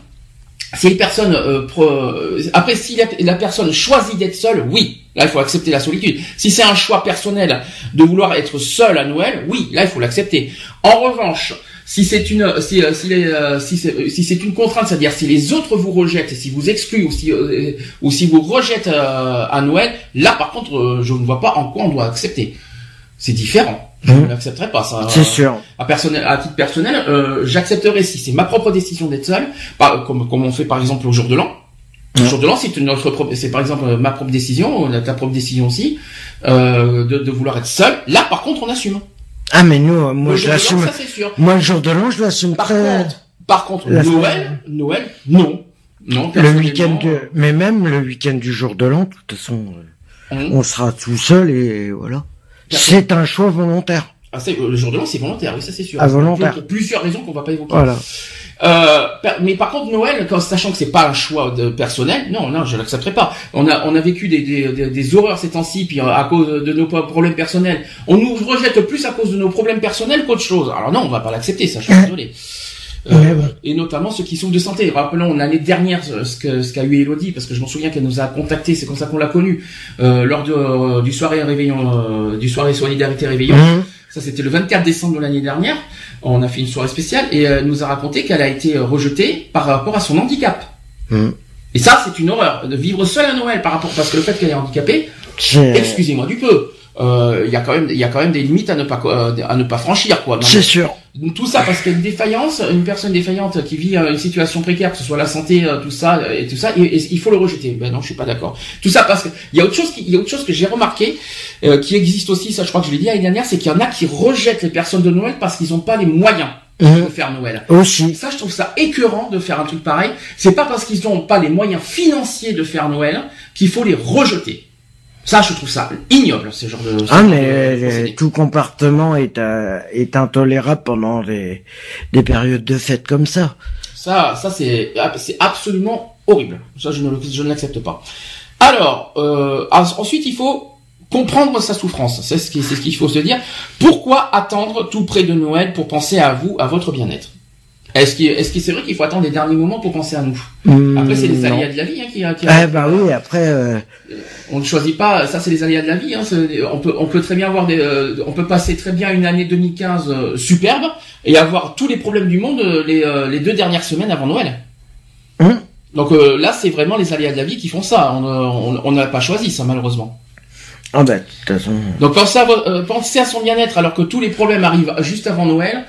B: si les personnes, euh, pro- après si la, la personne choisit d'être seule, oui, là il faut accepter la solitude. Si c'est un choix personnel de vouloir être seul à Noël, oui, là il faut l'accepter. En revanche, si c'est une si euh, si, les, euh, si c'est si c'est une contrainte, c'est-à-dire si les autres vous rejettent, si vous excluent ou si euh, ou si vous rejettent euh, à Noël, là par contre, euh, je ne vois pas en quoi on doit accepter. C'est différent. Je ne l'accepterai pas ça.
C: C'est sûr.
B: À, personnel, à titre personnel, euh, j'accepterai si c'est ma propre décision d'être seul, pas, comme, comme on fait par exemple au jour de l'an. Le
C: Ouais.
B: jour de l'an, c'est une autre, propre- c'est par exemple euh, ma propre décision, euh, ta propre décision aussi, euh, de, de vouloir être seul. Là, par contre, on assume.
C: Ah mais nous, euh, moi
B: le
C: je l'assume. Moi le jour de l'an, je l'assume
B: Par
C: très.
B: contre, par contre, Noël, Noël, non, non.
C: Le week-end, de... mais même le week-end du jour de l'an, de toute façon, euh,
B: hum,
C: on sera tout seul et voilà. C'est un choix volontaire.
B: Ah, le jour de l'an, c'est volontaire, oui, ça c'est sûr.
C: Ah, volontaire.
B: Pour plusieurs raisons qu'on va pas évoquer.
C: Voilà.
B: Euh, mais par contre Noël, quand, sachant que c'est pas un choix de personnel, non, non, je l'accepterai pas. On a, on a vécu des, des, des, des horreurs ces temps-ci, puis euh, à cause de nos problèmes personnels. On nous rejette plus à cause de nos problèmes personnels qu'autre chose. Alors non, on va pas l'accepter, ça, je suis désolé. Euh,
C: Ouais, ouais.
B: Et notamment ceux qui souffrent de santé. Rappelons l'année dernière ce que ce qu'a eu Elodie, parce que je m'en souviens qu'elle nous a contacté, c'est comme ça qu'on l'a connue euh, lors de, euh, du soirée réveillon, euh, du soirée solidarité réveillon.
C: Hum.
B: Ça, c'était le 24 décembre de l'année dernière. On a fait une soirée spéciale et euh, elle nous a raconté qu'elle a été euh, rejetée par rapport à son handicap.
C: Hum.
B: Et ça, c'est une horreur de vivre seule à Noël par rapport parce que le fait qu'elle est handicapée, excusez-moi du peu, euh, il y a quand même il y a quand même des limites à ne pas euh, à ne pas franchir quoi.
C: C'est sûr.
B: Tout ça parce qu'il y a une défaillance, une personne défaillante qui vit euh, une situation précaire, que ce soit la santé, euh, tout ça euh, et tout ça, et, et il faut le rejeter. Ben non, je suis pas d'accord. Tout ça parce que il y a autre chose qui, il y a autre chose que j'ai remarqué euh, qui existe aussi, ça je crois que je l'ai dit l'année dernière, c'est qu'il y en a qui rejettent les personnes de Noël parce qu'ils n'ont pas les moyens de faire Noël.
C: Aussi.
B: Ça, je trouve ça écœurant de faire un truc pareil. C'est pas parce qu'ils n'ont pas les moyens financiers de faire Noël qu'il faut les rejeter. Ça, je trouve ça ignoble, ce genre de. ce
C: Ah
B: genre
C: mais
B: de
C: euh, tout comportement est euh, est intolérable pendant des des périodes de fête comme ça.
B: Ça, ça c'est c'est absolument horrible. Ça, je ne, je ne l'accepte pas. Alors, euh, ensuite, il faut comprendre sa souffrance. C'est ce qui- c'est ce qu'il faut se dire. Pourquoi attendre tout près de Noël pour penser à vous, à votre bien-être? Est-ce qu'il est-ce que c'est vrai qu'il faut attendre les derniers moments pour penser à nous? Après, c'est les
C: Hmm, non.
B: aléas de la vie hein, qui, qui
C: Eh bah oui, après euh,
B: on ne choisit pas. Ça, c'est les aléas de la vie. Hein, on peut on peut très bien avoir des, euh, on peut passer très bien une année 2015 euh, superbe et avoir tous les problèmes du monde les les deux dernières semaines avant Noël.
C: Hum.
B: Donc là, c'est vraiment les aléas de la vie qui font ça. On n'a pas choisi ça malheureusement.
C: ah bah de toute façon.
B: Donc penser à, penser à son bien-être alors que tous les problèmes arrivent juste avant Noël,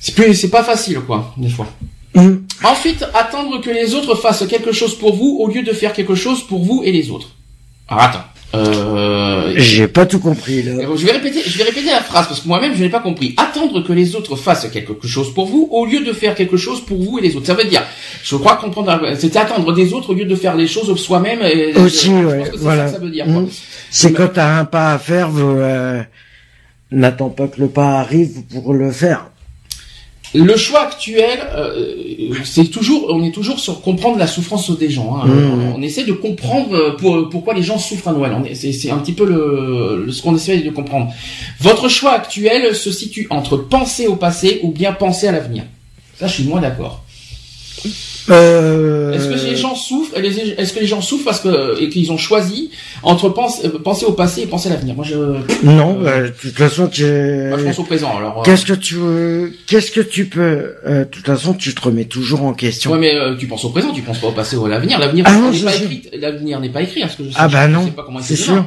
B: c'est plus c'est pas facile quoi des fois.
C: Hum.
B: Ensuite, attendre que les autres fassent quelque chose pour vous au lieu de faire quelque chose pour vous et les autres. Alors attends. Euh,
C: J'ai pas tout compris là.
B: je vais répéter, je vais répéter la phrase parce que moi-même je n'ai pas compris. Attendre que les autres fassent quelque chose pour vous au lieu de faire quelque chose pour vous et les autres. Ça veut dire, je crois comprendre, c'était attendre des autres au lieu de faire les choses soi-même. et-
C: Aussi,
B: je-
C: ouais,
B: c'est
C: voilà.
B: ça ça veut dire.
C: Hum. C'est quand t'as un pas à faire, euh, n'attends pas que le pas arrive pour le faire.
B: Le choix actuel, euh, c'est toujours, on est toujours sur comprendre la souffrance des gens. hein.
C: Mmh.
B: On essaie de comprendre euh, pour- pourquoi les gens souffrent à Noël. C'est c'est un petit peu le, le- ce qu'on essaie de comprendre. Votre choix actuel se situe entre penser au passé ou bien penser à l'avenir. Ça, je suis moins d'accord.
C: Euh...
B: Est-ce que les gens souffrent Est-ce que les gens souffrent parce que et qu'ils ont choisi entre pense- euh, penser au passé et penser à l'avenir? Moi, je,
C: Non, euh, de toute façon, tu...
B: moi, je pense au présent. Alors,
C: Qu'est-ce que tu Qu'est-ce que tu peux euh, De toute façon, tu te remets toujours en question.
B: Ouais, mais euh, tu penses au présent, tu penses pas au passé ou à l'avenir. L'avenir
C: Ah
B: n'est pas écrit. L'avenir n'est pas écrit. Est-ce que je sais,
C: Ah bah
B: je
C: non,
B: sais pas comment il
C: c'est sûr.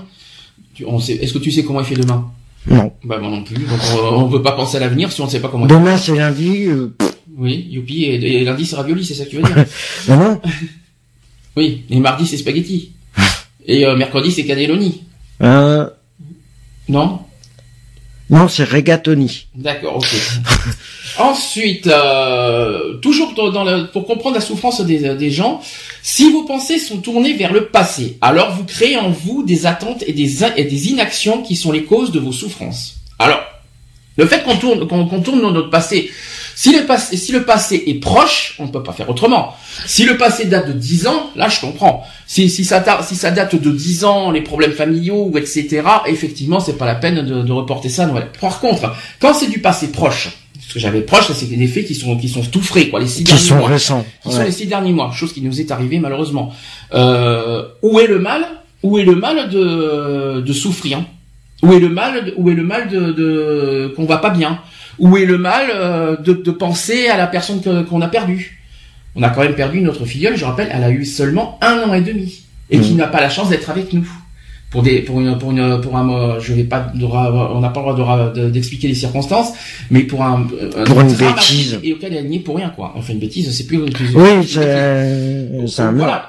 B: Tu- on sait- Est-ce que tu sais comment il fait demain?
C: Non.
B: Bah moi non plus. Donc on, on peut pas penser à l'avenir si on ne sait pas comment. il
C: Demain, c'est lundi. Euh...
B: Oui, youpi. Et, et lundi c'est ravioli, c'est ça que tu veux dire
C: Non, non.
B: Oui. Et mardi c'est spaghetti. Et euh, mercredi c'est cannelloni.
C: Euh...
B: Non
C: Non, c'est Regatoni.
B: D'accord, ok. Ensuite, euh, toujours dans, le- pour comprendre la souffrance des, des gens, si vos pensées sont tournées vers le passé, alors vous créez en vous des attentes et des, in- et des inactions qui sont les causes de vos souffrances. Alors, le fait qu'on tourne, qu'on qu'on tourne dans notre passé, si le passé, si le passé est proche, on ne peut pas faire autrement. Si le passé date de 10 ans, là je comprends. Si, si, ça, si ça date de 10 ans, les problèmes familiaux, ou etc., effectivement, c'est pas la peine de, de reporter ça à Noël. Par contre, quand c'est du passé proche, ce que j'avais proche, c'est des faits qui sont, qui sont tout frais, quoi, les six
C: Qui
B: derniers
C: sont
B: mois
C: récents.
B: qui sont les six derniers mois, chose qui nous est arrivée malheureusement. Euh, où est le mal? Où est le mal de, de souffrir? Où est le mal Où est le mal de, de qu'on va pas bien? Où est le mal euh, de, de penser à la personne qu'on a perdue? On a quand même perdu notre filleule, je rappelle, elle a eu seulement un an et demi et qui
C: Mhm.
B: n'a pas la chance d'être avec nous. Pour des, pour une, pour une, pour un, je vais pas, on n'a pas le droit de- d'expliquer les circonstances, mais pour un, un
C: Pour une bêtise.
B: et auquel elle n'y est pour rien quoi. Enfin une bêtise, c'est plus. plus-
C: Oui, c'est c'est un
B: voilà.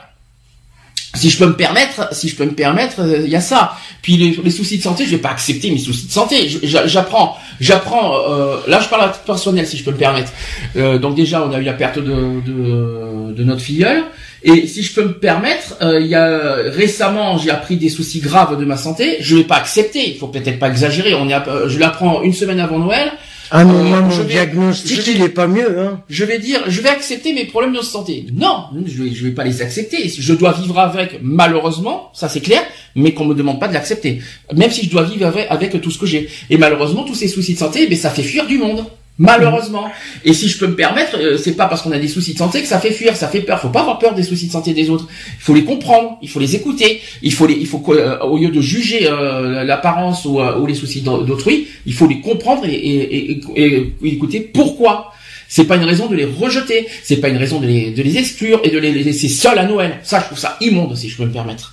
B: Si je peux me permettre, si je peux me permettre, euh, il y a ça. Puis les, les soucis de santé, je vais pas accepter mes soucis de santé. J'apprends, j'apprends. Euh, là, je parle à titre personnel, si je peux me permettre. Euh, donc déjà, on a eu la perte de, de, de notre filleule. Et si je peux me permettre, euh, il y a récemment, j'ai appris des soucis graves de ma santé. Je vais pas accepter. Il faut peut-être pas exagérer. On est, euh, je l'apprends une semaine avant Noël.
C: Ah moi,
B: je
C: mon diagnostic,
B: vais-
C: il est pas mieux, hein.
B: je vais dire, je vais accepter mes problèmes de santé. Non, je vais, je vais pas les accepter. Je dois vivre avec, malheureusement, ça c'est clair, mais qu'on me demande pas de l'accepter. Même si je dois vivre avec, avec tout ce que j'ai. Et malheureusement, tous ces soucis de santé, ben ça fait fuir du monde. Malheureusement. Et si je peux me permettre, euh, c'est pas parce qu'on a des soucis de santé que ça fait fuir, ça fait peur. Faut pas avoir peur des soucis de santé des autres. Il faut les comprendre, il faut les écouter, il faut les, il faut euh, au lieu de juger euh, l'apparence ou, les soucis d'au- d'autrui, il faut les comprendre et- et écouter pourquoi. C'est pas une raison de les rejeter, c'est pas une raison de les, de les exclure et de les laisser seuls à Noël. Ça, je trouve ça immonde, si je peux me permettre.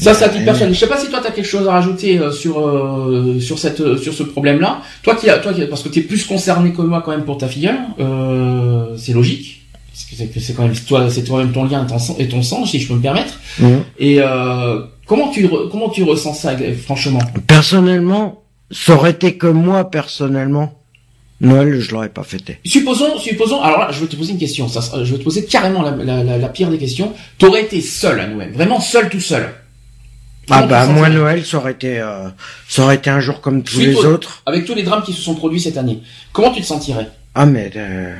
B: Ça, ça dit personne. Je sais pas si toi t'as quelque chose à rajouter euh, sur euh, sur cette euh, sur ce problème-là. Toi qui a, toi qui parce que t'es plus concerné que moi quand même pour ta filleule, euh, c'est logique. Parce que c'est quand même toi, c'est toi même ton lien et ton sang, et ton sang, si je peux me permettre. Et euh, comment tu comment tu ressens ça, franchement?
C: Personnellement, ça aurait été que moi, personnellement. Noël, je l'aurais pas fêté.
B: Supposons, supposons, alors là, je vais te poser une question. Ça, je vais te poser carrément la, la, la, la pire des questions. T'aurais été seul à Noël, vraiment seul, tout seul.
C: Ah bah moi Noël ça aurait été euh, ça aurait été un jour comme tous les autres.
B: Avec tous les drames qui se sont produits cette année, comment tu te sentirais?
C: Ah mais euh,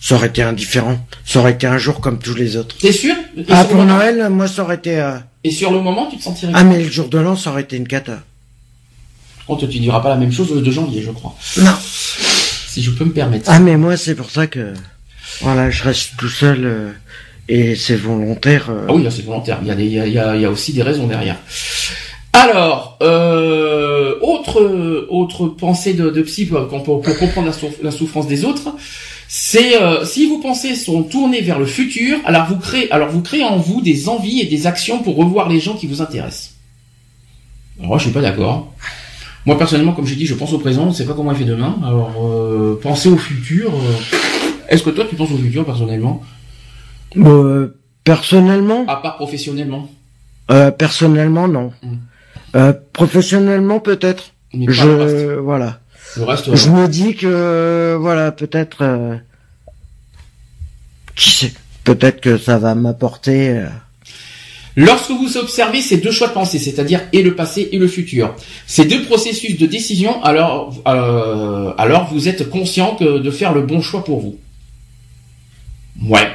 C: ça aurait été indifférent. Ça aurait été un jour comme tous les autres.
B: T'es sûr?
C: Ah pour Noël, moi ça aurait été. Euh,
B: Et sur le moment, tu te sentirais
C: Ah mais le jour de l'an, ça aurait été une cata.
B: Par contre, tu diras pas la même chose le 2 janvier, je crois.
C: Non.
B: Si je peux me permettre.
C: Ah mais moi c'est pour ça que voilà, je reste tout seul. Euh, et c'est volontaire. Euh.
B: Ah oui, c'est volontaire. Il y, a aussi des raisons derrière. Alors, euh, autre autre pensée de, psy pour, comprendre la, souffrance des autres, c'est euh, si vos pensées sont tournées vers le futur, alors vous créez alors vous créez en vous des envies et des actions pour revoir les gens qui vous intéressent. moi, je suis pas d'accord. Moi personnellement, comme j'ai dit, je pense au présent, on ne sait pas comment il fait demain. Alors, euh, penser au futur. Euh, est-ce que toi, tu penses au futur personnellement?
C: Euh, personnellement
B: À part professionnellement
C: euh, Personnellement, non. Hmm. Euh, professionnellement, peut-être. Je voilà.
B: Le reste,
C: je me dis que voilà, peut-être. Euh, qui sait Peut-être que ça va m'apporter. Euh,
B: Lorsque vous observez ces deux choix de pensée, c'est-à-dire et le passé et le futur, ces deux processus de décision, alors, euh, alors vous êtes conscient que de faire le bon choix pour vous. Ouais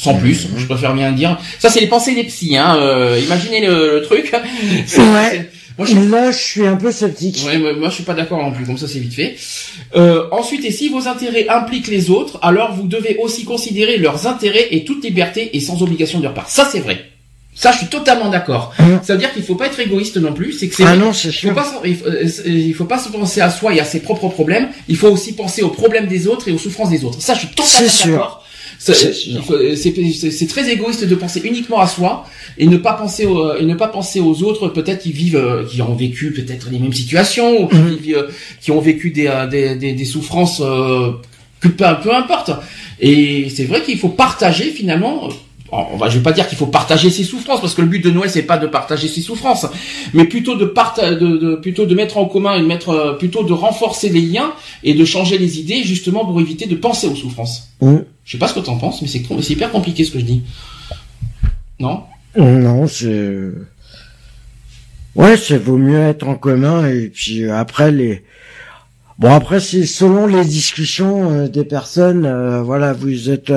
B: sans plus, je préfère bien dire. Ça, c'est les pensées des psys. Hein. Euh, imaginez le, truc.
C: Ouais. Moi, je... Là, je suis un peu sceptique.
B: Ouais, moi, je suis pas d'accord non plus. Comme ça, c'est vite fait. Euh, ensuite, et si vos intérêts impliquent les autres, alors vous devez aussi considérer leurs intérêts et toute liberté et sans obligation de leur part. Ça, c'est vrai. Ça, je suis totalement d'accord. Mmh. Ça veut dire qu'il faut pas être égoïste non plus. C'est que c'est.
C: Ah non, c'est sûr.
B: Faut pas, il, faut, euh, il faut pas se penser à soi et à ses propres problèmes. Il faut aussi penser aux problèmes des autres et aux souffrances des autres. Ça, je suis totalement d'accord. C'est très égoïste de penser uniquement à soi et ne pas penser aux, et ne pas penser aux autres. Peut-être qui vivent, euh, qui ont vécu peut-être les mêmes situations, ou qui, mhm. vivent, qui ont vécu des, euh, des, des, des souffrances, euh, que peu, peu importe. Et c'est vrai qu'il faut partager finalement on va, je vais pas dire qu'il faut partager ses souffrances parce que le but de Noël c'est pas de partager ses souffrances, mais plutôt de, de, de, plutôt de mettre en commun et de mettre euh, plutôt de renforcer les liens et de changer les idées justement pour éviter de penser aux souffrances. Mm. Je sais pas ce que tu en penses, mais c'est hyper compliqué ce que je dis. Non?
C: Non, c'est ouais, c'est vaut mieux être en commun et puis après les bon après c'est selon les discussions euh, des personnes, euh, voilà, vous êtes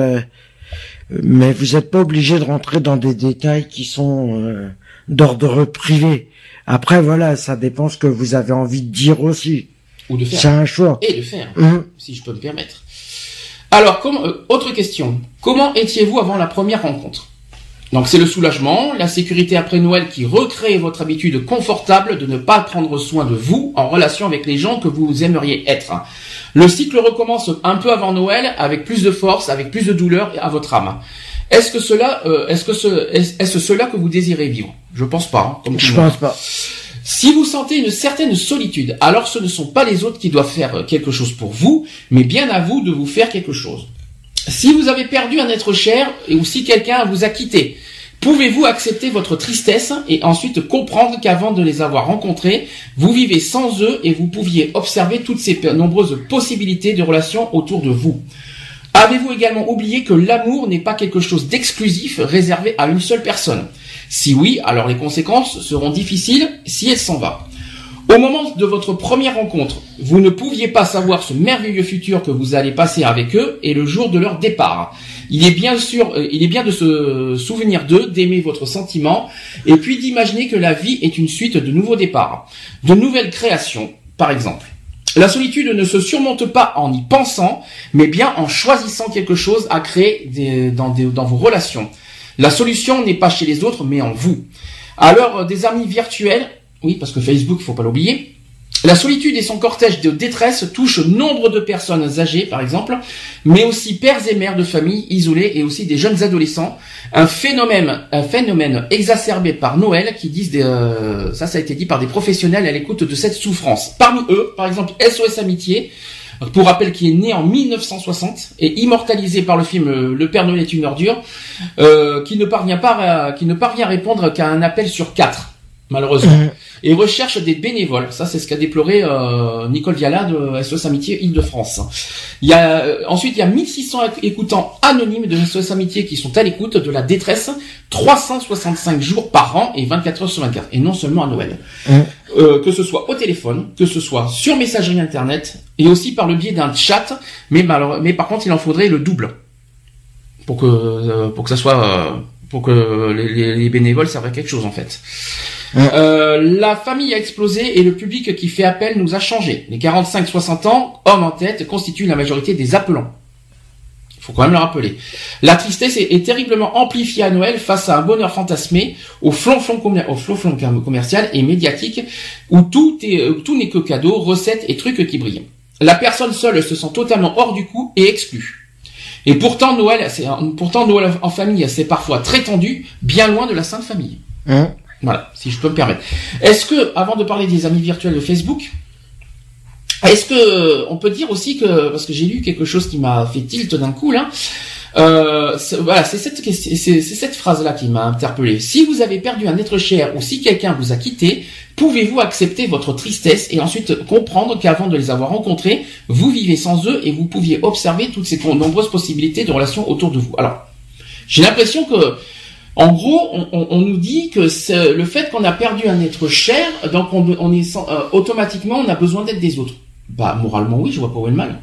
C: mais vous n'êtes pas obligé de rentrer dans des détails qui sont euh, d'ordre privé. Après, voilà, ça dépend ce que vous avez envie de dire aussi.
B: Ou de faire.
C: C'est un choix.
B: Et de faire, hum. si je peux me permettre. Alors, euh, autre question. Comment étiez-vous avant la première rencontre? Donc c'est le soulagement, la sécurité après Noël qui recrée votre habitude confortable de ne pas prendre soin de vous en relation avec les gens que vous aimeriez être. Le cycle recommence un peu avant Noël avec plus de force, avec plus de douleur à votre âme. Est-ce que cela, euh, est-ce que ce, est-ce cela que vous désirez vivre? Je pense pas.
C: Hein, Je pense pas.
B: Si vous sentez une certaine solitude, alors ce ne sont pas les autres qui doivent faire quelque chose pour vous, mais bien à vous de vous faire quelque chose. Si vous avez perdu un être cher ou si quelqu'un vous a quitté, Pouvez-vous accepter votre tristesse et ensuite comprendre qu'avant de les avoir rencontrés, vous vivez sans eux et vous pouviez observer toutes ces nombreuses possibilités de relations autour de vous? Avez-vous également oublié que l'amour n'est pas quelque chose d'exclusif réservé à une seule personne? Si oui, alors les conséquences seront difficiles si elle s'en va. Au moment de votre première rencontre, vous ne pouviez pas savoir ce merveilleux futur que vous allez passer avec eux et le jour de leur départ. Il est bien sûr, euh, il est bien de se souvenir d'eux, d'aimer votre sentiment, et puis d'imaginer que la vie est une suite de nouveaux départs, de nouvelles créations, par exemple. La solitude ne se surmonte pas en y pensant, mais bien en choisissant quelque chose à créer dans, dans vos relations. La solution n'est pas chez les autres, mais en vous. Alors, des amis virtuels, oui, parce que Facebook, il faut pas l'oublier, la solitude et son cortège de détresse touchent nombre de personnes âgées, par exemple, mais aussi pères et mères de familles isolées et aussi des jeunes adolescents. Un phénomène, un phénomène exacerbé par Noël qui disent, euh, ça, ça a été dit par des professionnels à l'écoute de cette souffrance. Parmi eux, par exemple, SOS Amitié, pour rappel qui est né en 1960 et immortalisé par le film euh, Le Père Noël est une ordure, euh, qui ne parvient pas, qui ne parvient à répondre qu'à un appel sur quatre. Malheureusement. Et recherche des bénévoles. Ça, c'est ce qu'a déploré euh, Nicole Viala de SOS Amitié Île-de-France. Il y a euh, ensuite il y a 1600 écoutants anonymes de SOS Amitié qui sont à l'écoute de la détresse 365 jours par an et 24 heures sur 24 et non seulement à Noël. Euh, que ce soit au téléphone, que ce soit sur messagerie internet et aussi par le biais d'un chat, mais malheureux- mais par contre il en faudrait le double pour que euh, pour que ça soit euh, pour que les bénévoles servent à quelque chose en fait. Euh, la famille a explosé et le public qui fait appel nous a changé. Les 45-60 ans, hommes en tête, constituent la majorité des appelants. Il faut quand même le rappeler. La tristesse est, est terriblement amplifiée à Noël face à un bonheur fantasmé, au flonflon, au flonflon commercial et médiatique, où tout est, tout n'est que cadeaux, recettes et trucs qui brillent. La personne seule se sent totalement hors du coup et exclue. Et pourtant Noël, pourtant Noël en famille, c'est parfois très tendu, bien loin de la sainte famille.
C: Hein
B: Voilà, si je peux me permettre. Est-ce que, avant de parler des amis virtuels de Facebook, est-ce que on peut dire aussi que, parce que j'ai lu quelque chose qui m'a fait tilt d'un coup là, euh, voilà, c'est cette phrase-là qui m'a interpellé. Si vous avez perdu un être cher ou si quelqu'un vous a quitté, pouvez-vous accepter votre tristesse et ensuite comprendre qu'avant de les avoir rencontrés, vous vivez sans eux et vous pouviez observer toutes ces nombreuses possibilités de relations autour de vous? Alors, j'ai l'impression que en gros, on, on- on nous dit que c'est le fait qu'on a perdu un être cher, donc on, on est sans- euh, automatiquement on a besoin d'être des autres. Bah moralement oui, je vois pas où est le mal.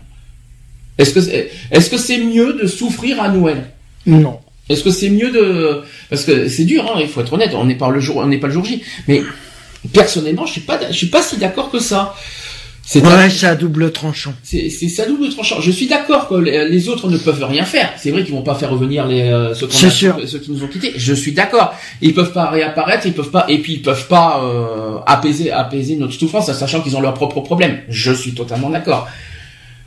B: Est-ce que c'est, est-ce que c'est mieux de souffrir à Noël?
C: Non.
B: Est-ce que c'est mieux de parce que c'est dur, hein, il faut être honnête, on n'est pas le jour, on n'est pas le jour J. Mais personnellement, je suis pas, je suis pas si d'accord que ça. C'est
C: Ouais, c'est à double tranchant.
B: c'est c'est ça double tranchant. Je suis d'accord que les, autres ne peuvent rien faire. C'est vrai qu'ils vont pas faire revenir les euh, ceux,
C: C'est
B: a-
C: sûr.
B: ceux qui nous ont quittés. Je suis d'accord. Ils peuvent pas réapparaître, ils peuvent pas et puis ils peuvent pas euh, apaiser apaiser notre souffrance, sachant qu'ils ont leurs propres problèmes. Je suis totalement d'accord.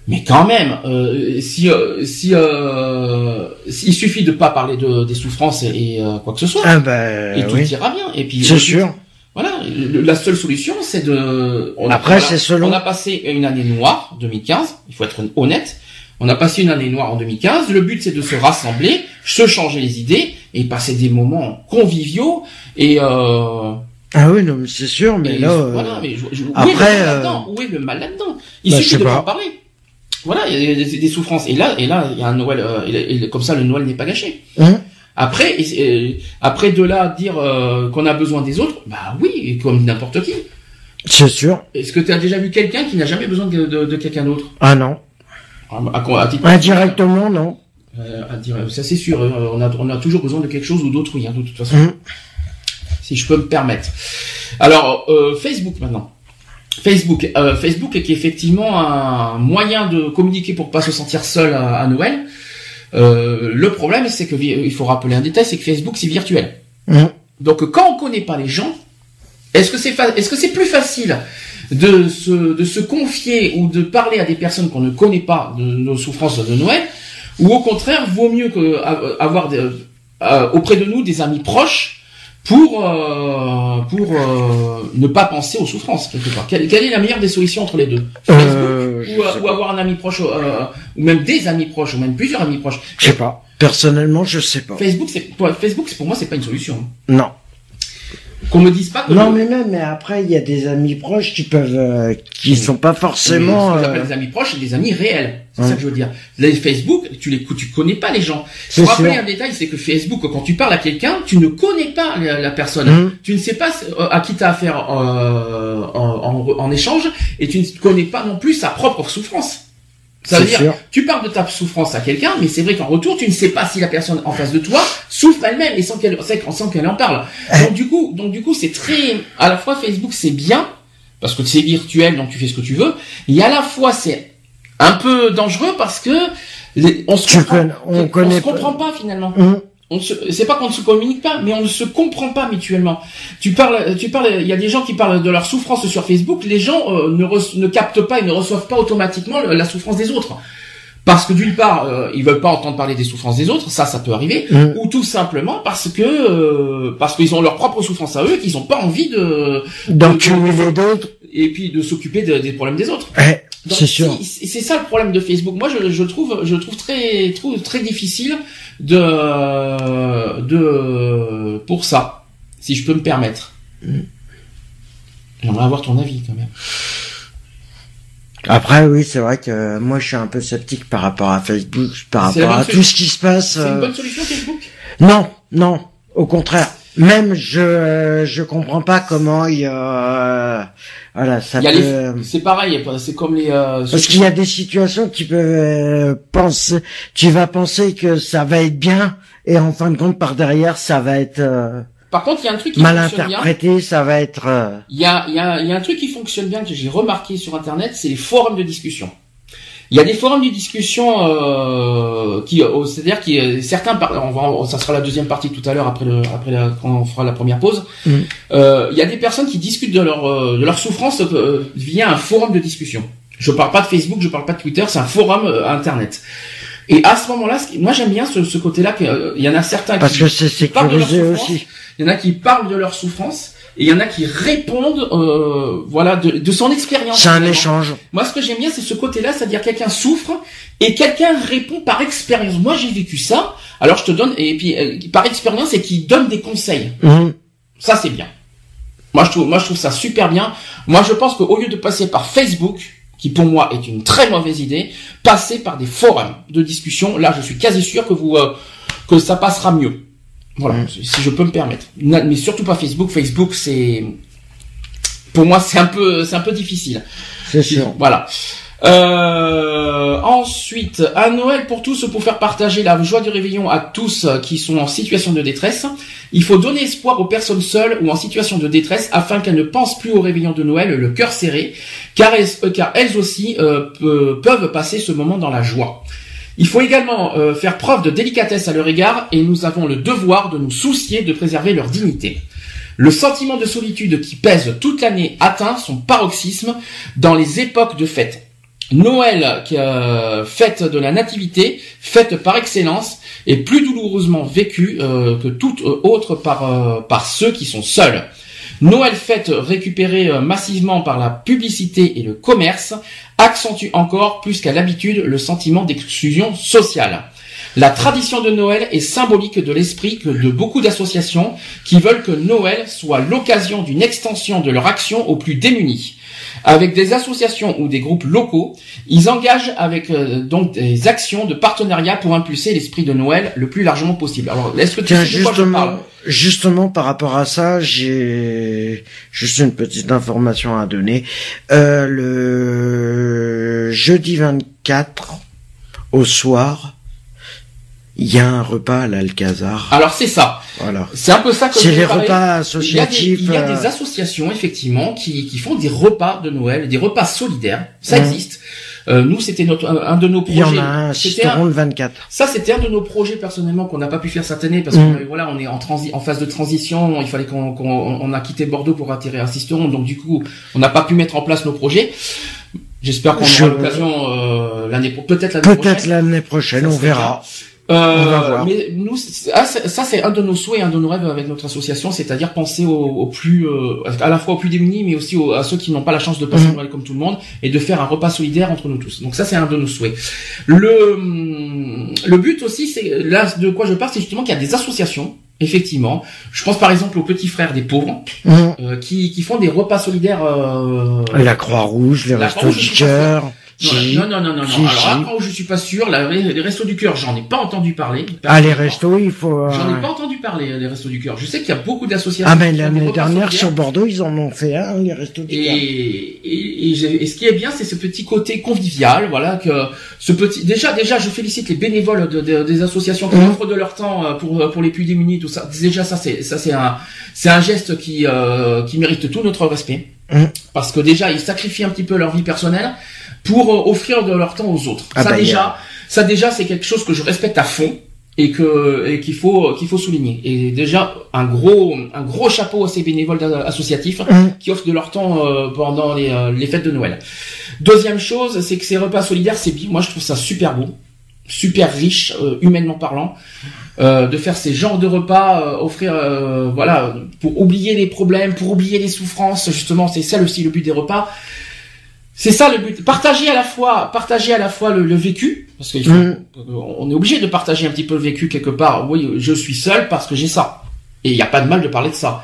B: Mais quand même, euh, si euh, si euh, il suffit de pas parler de des souffrances et, et, euh, quoi que ce soit,
C: Ah bah
B: et tout
C: oui.
B: ira bien. Et puis
C: C'est sûr.
B: Voilà, la seule solution, c'est de. On
C: Après, c'est selon-
B: On a passé une année noire, 2015. Il faut être honnête. On a passé une année noire en 2015. Le but, c'est de se rassembler, se changer les idées et passer des moments conviviaux. Et, euh,
C: Ah oui, non, mais c'est sûr, mais
B: et
C: là. euh,
B: voilà. Mais je- je- où
C: après,
B: est le mal
C: euh,
B: là-dedans? Où est le mal là-dedans? Il
C: bah,
B: suffit de
C: pas.
B: parler. Voilà, il y a des, des souffrances. Et là, et là, il y a un Noël. euh, et comme ça, le Noël n'est pas gâché.
C: hein?
B: Après, et- après de là à dire euh, qu'on a besoin des autres, bah oui, comme n'importe qui.
C: C'est sûr.
B: Est-ce que tu as déjà vu quelqu'un qui n'a jamais besoin de, de, de quelqu'un d'autre?
C: Ah non.
B: à, à- à titre-
C: Indirectement, non.
B: Euh, à dire, ça c'est sûr, euh, on a, on a toujours besoin de quelque chose ou d'autrui, hein, de toute façon,
C: Hum.
B: si je peux me permettre. Alors, euh, Facebook maintenant. Facebook, euh, Facebook qui est effectivement un moyen de communiquer pour pas se sentir seul à, à Noël. Euh, le problème, c'est que vi- il faut rappeler un détail, c'est que Facebook c'est virtuel.
C: Hum.
B: Donc quand on connaît pas les gens, est-ce que c'est fa- est-ce que c'est plus facile de se de se confier ou de parler à des personnes qu'on ne connaît pas de nos souffrances de Noël ou au contraire vaut mieux que a- avoir des- euh, auprès de nous des amis proches pour euh, pour euh, ne pas penser aux souffrances quelque part. Quelle, quelle est la meilleure des solutions entre les deux?
C: Euh, je
B: ou, avoir un ami proche euh, ou même des amis proches ou même plusieurs amis proches?
C: Je sais pas. Personnellement, je sais pas.
B: Facebook c'est pour, Facebook c'est pour moi c'est pas une solution.
C: Non.
B: Qu'on me dise pas que
C: Non, mais même, mais après, il y a des amis proches qui peuvent, euh, qui sont pas forcément.
B: Ce que
C: euh,
B: des amis proches et des amis réels. C'est
C: Ouais.
B: ça que je veux dire. Les Facebook, tu les, tu connais pas les gens. Pour rappeler
C: sûr.
B: un détail, c'est que Facebook, quand tu parles à quelqu'un, tu ne connais pas la, la personne.
C: Hum.
B: Tu ne sais pas euh, à qui tu as affaire euh, en, en, en échange et tu ne connais pas non plus sa propre souffrance. Ça veut dire,
C: sûr.
B: tu parles de ta souffrance à quelqu'un, mais c'est vrai qu'en retour, tu ne sais pas si la personne en face de toi souffre elle-même et sans qu'elle, sans qu'elle en parle. Donc du coup, donc du coup, c'est très, à la fois Facebook, c'est bien parce que c'est virtuel, donc tu fais ce que tu veux. Et à la fois, c'est un peu dangereux parce que les, on se comprend,
C: on connaît
B: se
C: pas.
B: comprend pas finalement.
C: Hum.
B: On c'est pas qu'on ne se communique pas, mais on ne se comprend pas mutuellement. Tu parles, tu parles, il y a des gens qui parlent de leur souffrance sur Facebook. Les gens euh, ne, re- ne captent pas et ne reçoivent pas automatiquement la souffrance des autres. Parce que d'une part, euh, ils veulent pas entendre parler des souffrances des autres, ça, ça peut arriver,
C: Mm.
B: ou tout simplement parce que euh, parce qu'ils ont leur propre souffrance à eux, et qu'ils ont pas envie de
C: les d'autres.
B: et puis de s'occuper de- des problèmes des autres.
C: Ouais,
B: Donc,
C: c'est sûr.
B: C'est ça le problème de Facebook. Moi, je, je trouve, je trouve très, trouve très difficile de, de, pour ça, si je peux me permettre. J'aimerais avoir ton avis quand même.
C: Après, oui, c'est vrai que moi, je suis un peu sceptique par rapport à Facebook, par rapport à
B: solution.
C: tout ce qui se passe.
B: C'est une
C: euh,
B: bonne solution Facebook?
C: Non, non, au contraire. Même je euh, je comprends pas comment il euh, voilà ça peut
B: les- C'est pareil, c'est comme les. euh,
C: parce
B: qui
C: qu'il y a des situations qui peuvent euh, penser tu vas penser que ça va être bien et en fin de compte par derrière ça va être euh,
B: Par contre, il y a un truc qui
C: mal
B: bien.
C: interprété, ça va être euh,
B: Il y a, il y, a, il y a un truc qui fonctionne bien que j'ai remarqué sur Internet, c'est les forums de discussion. Il y a des forums de discussion euh, qui, euh, c'est-à-dire qui euh, certains, on va, ça sera la deuxième partie tout à l'heure après le, après la, quand on fera la première pause.
C: Mhm.
B: Euh, il y a des personnes qui discutent de leur euh, de leur souffrance euh, via un forum de discussion. Je parle pas de Facebook, je parle pas de Twitter, c'est un forum euh, Internet. Et à ce moment-là, moi j'aime bien ce, ce côté-là. Il y en a certains
C: parce
B: qui,
C: que c'est sécurisé aussi.
B: il y en a qui parlent de leur souffrance et il y en a qui répondent, euh, voilà, de, de son expérience.
C: C'est un
B: finalement.
C: échange.
B: Moi, ce que j'aime bien, c'est ce côté-là, c'est-à-dire quelqu'un souffre et quelqu'un répond par expérience. Moi, j'ai vécu ça. Alors, je te donne et puis euh, par expérience et qui donne des conseils.
C: Mhm.
B: Ça, c'est bien. Moi, je trouve, moi, je trouve ça super bien. Moi, je pense qu'au lieu de passer par Facebook, qui pour moi est une très mauvaise idée, passer par des forums de discussion. Là, je suis quasi sûr que vous euh, que ça passera mieux. Voilà,
C: Mm.
B: si je peux me permettre. Mais surtout pas Facebook. Facebook, c'est pour moi, c'est un peu, c'est un peu difficile.
C: C'est sûr.
B: Voilà. Euh, ensuite, un Noël pour tous pour faire partager la joie du réveillon à tous qui sont en situation de détresse. Il faut donner espoir aux personnes seules ou en situation de détresse afin qu'elles ne pensent plus au réveillon de Noël le cœur serré, car elles, euh, car elles aussi euh, pe- peuvent passer ce moment dans la joie. Il faut également euh, faire preuve de délicatesse à leur égard et nous avons le devoir de nous soucier de préserver leur dignité. Le sentiment de solitude qui pèse toute l'année atteint son paroxysme dans les époques de fête. Noël, euh, fête de la nativité, fête par excellence, est plus douloureusement vécue euh, que toute euh, autre par ceux qui sont seuls. Noël fête récupérée euh, massivement par la publicité et le commerce accentue encore plus qu'à l'habitude le sentiment d'exclusion sociale. La tradition de Noël est symbolique de l'esprit que de beaucoup d'associations qui veulent que Noël soit l'occasion d'une extension de leur action aux plus démunis. Avec des associations ou des groupes locaux, ils engagent avec euh, donc des actions de partenariat pour impulser l'esprit de Noël le plus largement possible. Alors, est-ce que tu
C: Tiens,
B: sais de quoi je parle?
C: justement, justement par rapport à ça, j'ai juste une petite information à donner. Euh, le jeudi 24 au soir, il y a un repas à l'Alcazar.
B: Alors c'est ça.
C: Voilà.
B: C'est un peu ça que
C: C'est les repas
B: Il y a des,
C: associatifs.
B: il y a
C: euh,
B: des associations effectivement qui, qui font des repas de Noël, des repas solidaires. Ça
C: Mhm.
B: existe. Euh, nous, c'était notre un, de nos
C: il y
B: projets.
C: en a un,
B: C'était un-
C: Cisteron le 24.
B: Ça, c'était un de nos projets personnellement qu'on n'a pas pu faire cette année parce
C: Mm.
B: que voilà, on est en transi en phase de transition. Il fallait qu'on qu'on on a quitté Bordeaux pour atterrir à Sisteron, donc du coup, on n'a pas pu mettre en place nos projets. J'espère qu'on
C: Je-
B: aura l'occasion euh, l'année peut-être l'année prochaine.
C: Peut-être l'année prochaine,
B: Ça
C: on verra.
B: Euh. Mais nous, ah, ça c'est un de nos souhaits, un de nos rêves avec notre association, c'est-à-dire penser aux, aux plus, euh, à la fois aux plus démunis, mais aussi aux- à ceux qui n'ont pas la chance de passer
C: Mhm.
B: Noël comme tout le monde, et de faire un repas solidaire entre nous tous. Donc ça c'est un de nos souhaits. Le hum, le but aussi, c'est là de quoi je parle, c'est justement qu'il y a des associations. Effectivement, je pense par exemple aux petits frères des pauvres
C: Hum.
B: euh, qui, qui font des repas solidaires. Euh,
C: La Croix-Rouge, les
B: La
C: restos du cœur.
B: Non, non, non, non, non.
C: Si,
B: Alors
C: si.
B: après, où je suis pas sûr, la- les restos du cœur, j'en ai pas entendu parler.
C: Ah, les restos, il faut... euh,
B: J'en ai pas entendu parler, les restos du cœur. Je sais qu'il y a beaucoup d'associations.
C: Ah, mais
B: des
C: l'année dernière, sur Bordeaux, ils en ont fait un, les restos du cœur.
B: et, et, et ce qui est bien, c'est ce petit côté convivial, voilà, que ce petit, déjà, déjà, je félicite les bénévoles de, de- des associations qui
C: Mhm.
B: offrent de leur temps euh, pour, pour les plus démunis, tout ça. Déjà, ça, c'est, ça, c'est un, c'est un geste qui, euh, qui mérite tout notre respect. Parce que déjà, ils sacrifient un petit peu leur vie personnelle pour euh, offrir de leur temps aux autres.
C: Ah
B: ça
C: bah,
B: déjà, ça déjà, c'est quelque chose que je respecte à fond et que et qu'il faut qu'il faut souligner. Et déjà un gros un gros chapeau à ces bénévoles associatifs
C: Hum.
B: qui offrent de leur temps euh, pendant les, euh, les fêtes de Noël. Deuxième chose, c'est que ces repas solidaires, c'est bi- moi je trouve ça super beau, super riche euh, humainement parlant. euh, de faire ces genres de repas, euh, offrir, euh, voilà, pour oublier les problèmes, pour oublier les souffrances, justement, c'est ça aussi le but des repas. C'est ça le but. Partager à la fois, partager à la fois le, le vécu, parce faut-
C: Mm.
B: on est obligé de partager un petit peu le vécu quelque part. Oui, je suis seul parce que j'ai ça. Et il n'y a pas de mal de parler de ça.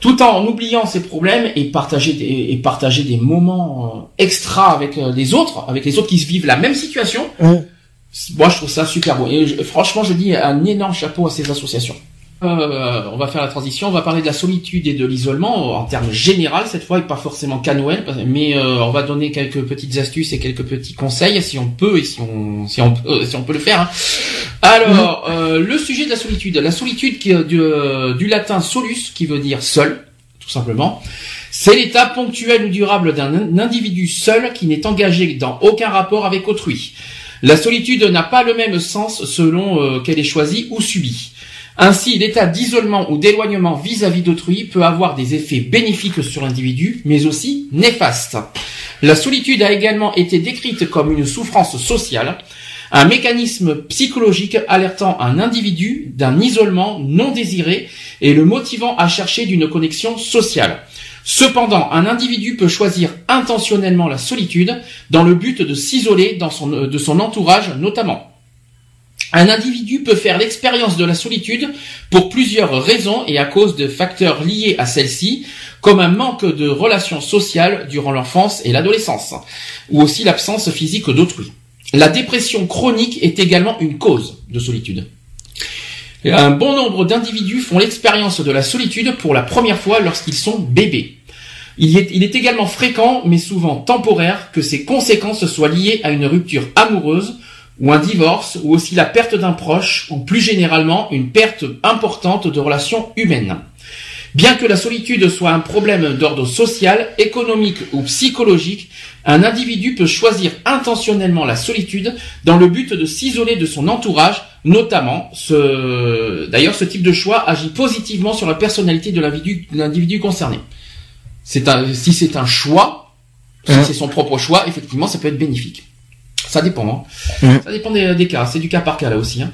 B: tout en oubliant ses problèmes et partager des, et partager des moments euh, extra avec les autres, avec les autres qui vivent la même situation. Moi, je trouve ça super beau. Et je- franchement, je dis un énorme chapeau à ces associations. Euh, on va faire la transition, on va parler de la solitude et de l'isolement en termes général cette fois et pas forcément qu'à Noël, mais euh, on va donner quelques petites astuces et quelques petits conseils si on peut et si on si on peut si on peut le faire. hein. Alors euh, le sujet de la solitude, la solitude qui, euh, du, euh, du latin solus qui veut dire seul, tout simplement. C'est l'état ponctuel ou durable d'un individu seul qui n'est engagé dans aucun rapport avec autrui. La solitude n'a pas le même sens selon euh, qu'elle est choisie ou subie. Ainsi, l'état d'isolement ou d'éloignement vis-à-vis d'autrui peut avoir des effets bénéfiques sur l'individu, mais aussi néfastes. La solitude a également été décrite comme une souffrance sociale, un mécanisme psychologique alertant un individu d'un isolement non désiré et le motivant à chercher d'une connexion sociale. Cependant, un individu peut choisir intentionnellement la solitude dans le but de s'isoler son, de son entourage notamment. Un individu peut faire l'expérience de la solitude pour plusieurs raisons et à cause de facteurs liés à celle-ci, comme un manque de relations sociales durant l'enfance et l'adolescence, ou aussi l'absence physique d'autrui. La dépression chronique est également une cause de solitude. Un bon nombre d'individus font l'expérience de la solitude pour la première fois lorsqu'ils sont bébés. Il est également fréquent, mais souvent temporaire, que ces conséquences soient liées à une rupture amoureuse ou un divorce, ou aussi la perte d'un proche, ou plus généralement une perte importante de relations humaines. Bien que la solitude soit un problème d'ordre social, économique ou psychologique, un individu peut choisir intentionnellement la solitude dans le but de s'isoler de son entourage, notamment ce, d'ailleurs ce type de choix agit positivement sur la personnalité de l'individu, concerné. C'est un, si c'est un choix, si c'est son propre choix, effectivement, ça peut être bénéfique. Ça dépend. Hein. Ça dépend des, des cas. C'est du cas par cas là aussi. Hein.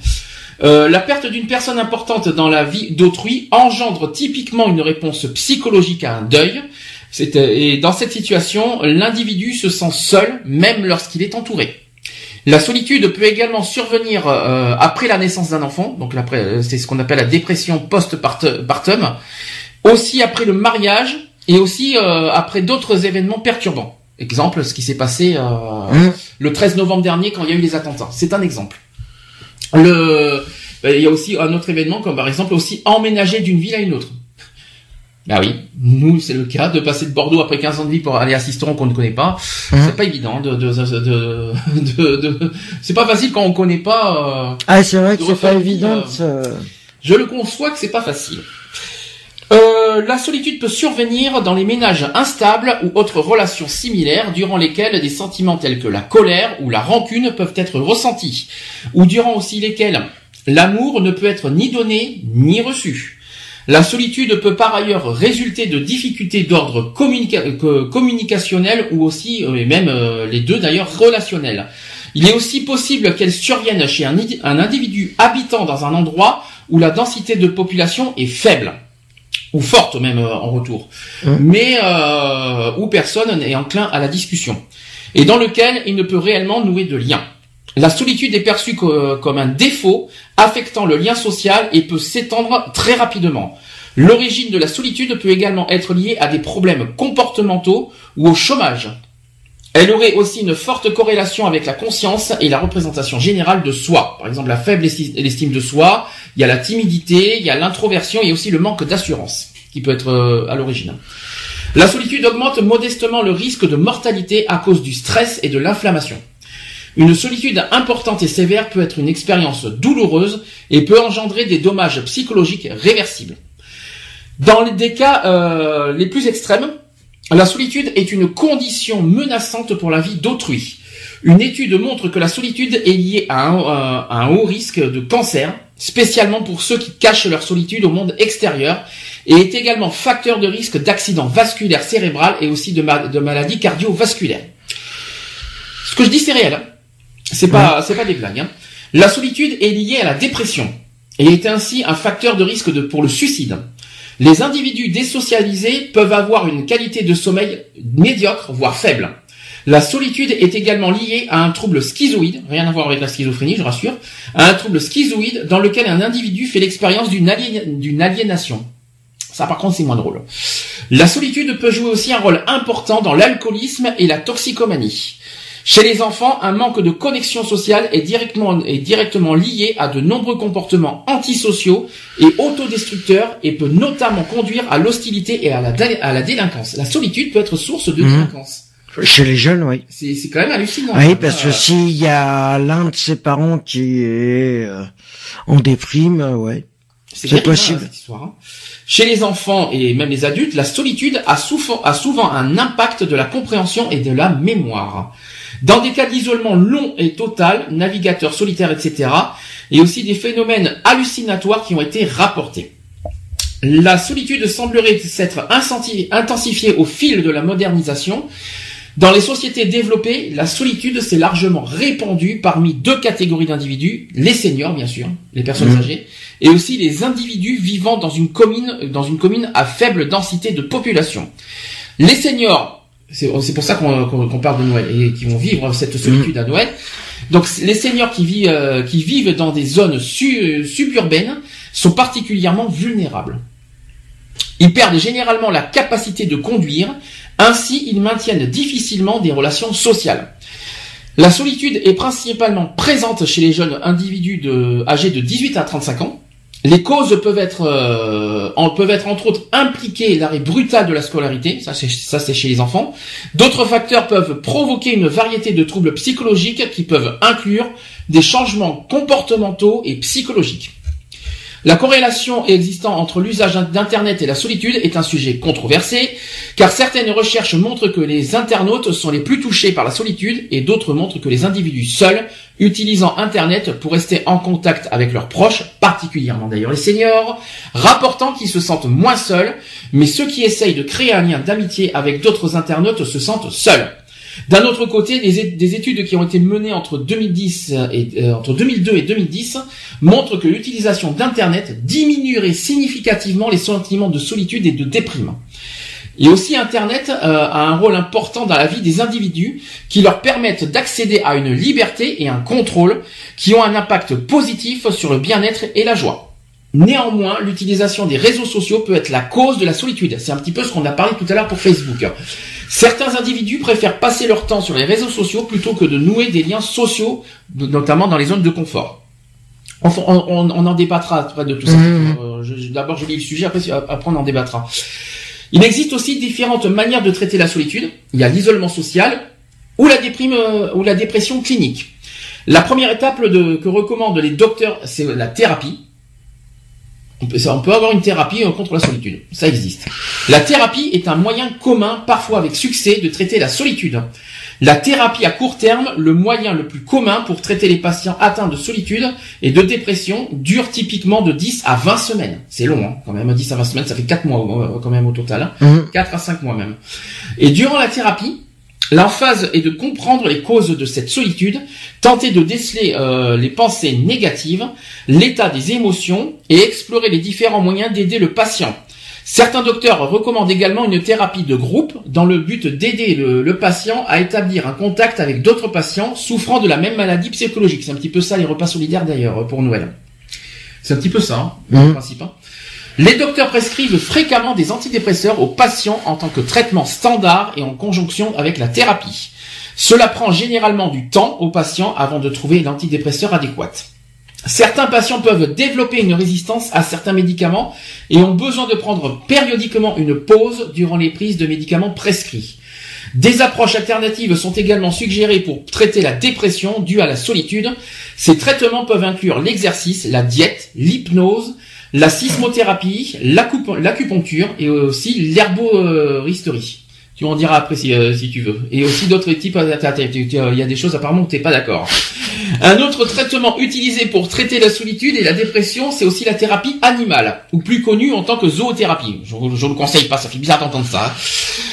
B: Euh, la perte d'une personne importante dans la vie d'autrui engendre typiquement une réponse psychologique à un deuil. Euh, et dans cette situation, l'individu se sent seul, même lorsqu'il est entouré. La solitude peut également survenir euh, après la naissance d'un enfant, donc euh, c'est ce qu'on appelle la dépression post-partum, aussi après le mariage et aussi euh, après d'autres événements perturbants. Exemple, ce qui s'est passé euh,
C: Hein
B: le 13 novembre dernier quand il y a eu les attentats. C'est un exemple. Le, ben, il y a aussi un autre événement comme par exemple aussi emménager d'une ville à une autre. Bah oui, nous c'est le cas de passer de Bordeaux après 15 ans de vie pour aller à Sisteron qu'on ne connaît pas.
C: Hein
B: C'est pas évident de de de, de, de- de- c'est pas facile quand on connaît pas. euh,
C: Ah, c'est vrai que c'est pas évident.
B: euh, je le conçois que c'est pas facile. Euh, la solitude peut survenir dans les ménages instables ou autres relations similaires durant lesquelles des sentiments tels que la colère ou la rancune peuvent être ressentis, ou durant aussi lesquels l'amour ne peut être ni donné ni reçu. La solitude peut par ailleurs résulter de difficultés d'ordre communica- communicationnel ou aussi, euh, et même euh, les deux d'ailleurs, relationnels. Il est aussi possible qu'elle survienne chez un, indi- un individu habitant dans un endroit où la densité de population est faible ou forte même euh, en retour,
C: Hein?
B: mais euh, où personne n'est enclin à la discussion et dans lequel il ne peut réellement nouer de lien. La solitude est perçue co- comme un défaut affectant le lien social et peut s'étendre très rapidement. L'origine de la solitude peut également être liée à des problèmes comportementaux ou au chômage. Elle aurait aussi une forte corrélation avec la conscience et la représentation générale de soi. Par exemple, la faible esti- l'estime de soi, il y a la timidité, il y a l'introversion et aussi le manque d'assurance qui peut être euh, à l'origine. La solitude augmente modestement le risque de mortalité à cause du stress et de l'inflammation. Une solitude importante et sévère peut être une expérience douloureuse et peut engendrer des dommages psychologiques réversibles. Dans les- des cas euh, les plus extrêmes, la solitude est une condition menaçante pour la vie d'autrui. Une étude montre que la solitude est liée à un, euh, haut risque de cancer, spécialement pour ceux qui cachent leur solitude au monde extérieur, et est également facteur de risque d'accident vasculaire cérébral et aussi de maladies cardiovasculaires. Ce que je dis, c'est réel. hein. C'est pas, c'est pas des blagues. hein. La solitude est liée à la dépression et est ainsi un facteur de risque de, pour le suicide. Les individus désocialisés peuvent avoir une qualité de sommeil médiocre, voire faible. La solitude est également liée à un trouble schizoïde, rien à voir avec la schizophrénie, je rassure, à un trouble schizoïde dans lequel un individu fait l'expérience d'une alien- d'une aliénation. Ça, par contre, c'est moins drôle. La solitude peut jouer aussi un rôle important dans l'alcoolisme et la toxicomanie. Chez les enfants, un manque de connexion sociale est directement, est directement lié à de nombreux comportements antisociaux et autodestructeurs et peut notamment conduire à l'hostilité et à la, dé- à la délinquance. La solitude peut être source de
C: Mhm.
B: délinquance.
C: Chez les jeunes, oui.
B: C'est c'est quand même hallucinant.
C: Oui, parce que
B: Euh,
C: s'il y a l'un de ses parents qui est euh, en déprime, euh, ouais. c'est possible.
B: cette histoire, hein. Chez les enfants et même les adultes, la solitude a souvent, a souvent un impact de la compréhension et de la mémoire. Dans des cas d'isolement long et total, navigateurs solitaires, etc., et aussi des phénomènes hallucinatoires qui ont été rapportés. La solitude semblerait s'être intensifiée au fil de la modernisation. Dans les sociétés développées, la solitude s'est largement répandue parmi deux catégories d'individus, les seniors bien sûr, les personnes
C: Mhm.
B: âgées, et aussi les individus vivant dans une commune, dans une commune à faible densité de population. Les seniors, c'est pour ça qu'on parle de Noël et qui vont vivre cette solitude à Noël. Donc les vivent, euh, qui vivent dans des zones su- suburbaines sont particulièrement vulnérables. Ils perdent généralement la capacité de conduire, ainsi ils maintiennent difficilement des relations sociales. La solitude est principalement présente chez les jeunes individus âgés de 18 à 35 ans. Les causes peuvent être, euh, en, peuvent être entre autres impliquer l'arrêt brutal de la scolarité, ça c'est, ça c'est chez les enfants. D'autres facteurs peuvent provoquer une variété de troubles psychologiques qui peuvent inclure des changements comportementaux et psychologiques. La corrélation existant entre l'usage d'Internet et la solitude est un sujet controversé, car certaines recherches montrent que les internautes sont les plus touchés par la solitude et d'autres montrent que les individus seuls, utilisant Internet pour rester en contact avec leurs proches, particulièrement d'ailleurs les seniors, rapportant qu'ils se sentent moins seuls, mais ceux qui essayent de créer un lien d'amitié avec d'autres internautes se sentent seuls. D'un autre côté, des, études qui ont été menées entre 2010 et euh, entre 2002 et 2010 montrent que l'utilisation d'internet diminuerait significativement les sentiments de solitude et de déprime. Et aussi internet euh, a un rôle important dans la vie des individus qui leur permettent d'accéder à une liberté et un contrôle qui ont un impact positif sur le bien-être et la joie. Néanmoins, l'utilisation des réseaux sociaux peut être la cause de la solitude. C'est un petit peu ce qu'on a parlé tout à l'heure pour Facebook. Certains individus préfèrent passer leur temps sur les réseaux sociaux plutôt que de nouer des liens sociaux, notamment dans les zones de confort. On, on- on en débattra après de tout ça.
C: Mhm.
B: Euh, D'abord, je lis le sujet, après, après on en débattra. Il existe aussi différentes manières de traiter la solitude. Il y a l'isolement social ou la déprime euh, ou la dépression clinique. La première étape de- que recommandent les docteurs, c'est la thérapie. On peut, on peut avoir une thérapie contre la solitude. Ça existe. La thérapie est un moyen commun, parfois avec succès, de traiter la solitude. La thérapie à court terme, le moyen le plus commun pour traiter les patients atteints de solitude et de dépression, dure typiquement de 10 à 20 semaines. C'est long, hein, quand même. 10 à 20 semaines, ça fait 4 mois euh, quand même au total. Hein.
C: Mhm.
B: 4 à 5 mois même. Et durant la thérapie, l'emphase est de comprendre les causes de cette solitude, tenter de déceler euh, les pensées négatives, l'état des émotions et explorer les différents moyens d'aider le patient. Certains docteurs recommandent également une thérapie de groupe dans le but d'aider le, le patient à établir un contact avec d'autres patients souffrant de la même maladie psychologique. C'est un petit peu ça les repas solidaires d'ailleurs pour Noël. C'est un petit peu ça, hein, le principe. hein. Les docteurs prescrivent fréquemment des antidépresseurs aux patients en tant que traitement standard et en conjonction avec la thérapie. Cela prend généralement du temps aux patients avant de trouver l'antidépresseur adéquat. Certains patients peuvent développer une résistance à certains médicaments et ont besoin de prendre périodiquement une pause durant les prises de médicaments prescrits. Des approches alternatives sont également suggérées pour traiter la dépression due à la solitude. Ces traitements peuvent inclure l'exercice, la diète, l'hypnose, la sismothérapie, l'acup- l'acupuncture et aussi l'herboristerie. Tu m'en diras après si, euh, tu veux. Et aussi d'autres types, euh, il y a des choses apparemment où t'es pas d'accord. Un autre traitement utilisé pour traiter la solitude et la dépression, c'est aussi la thérapie animale, ou plus connue en tant que zoothérapie. Je, je ne conseille pas, ça fait bizarre d'entendre ça. hein.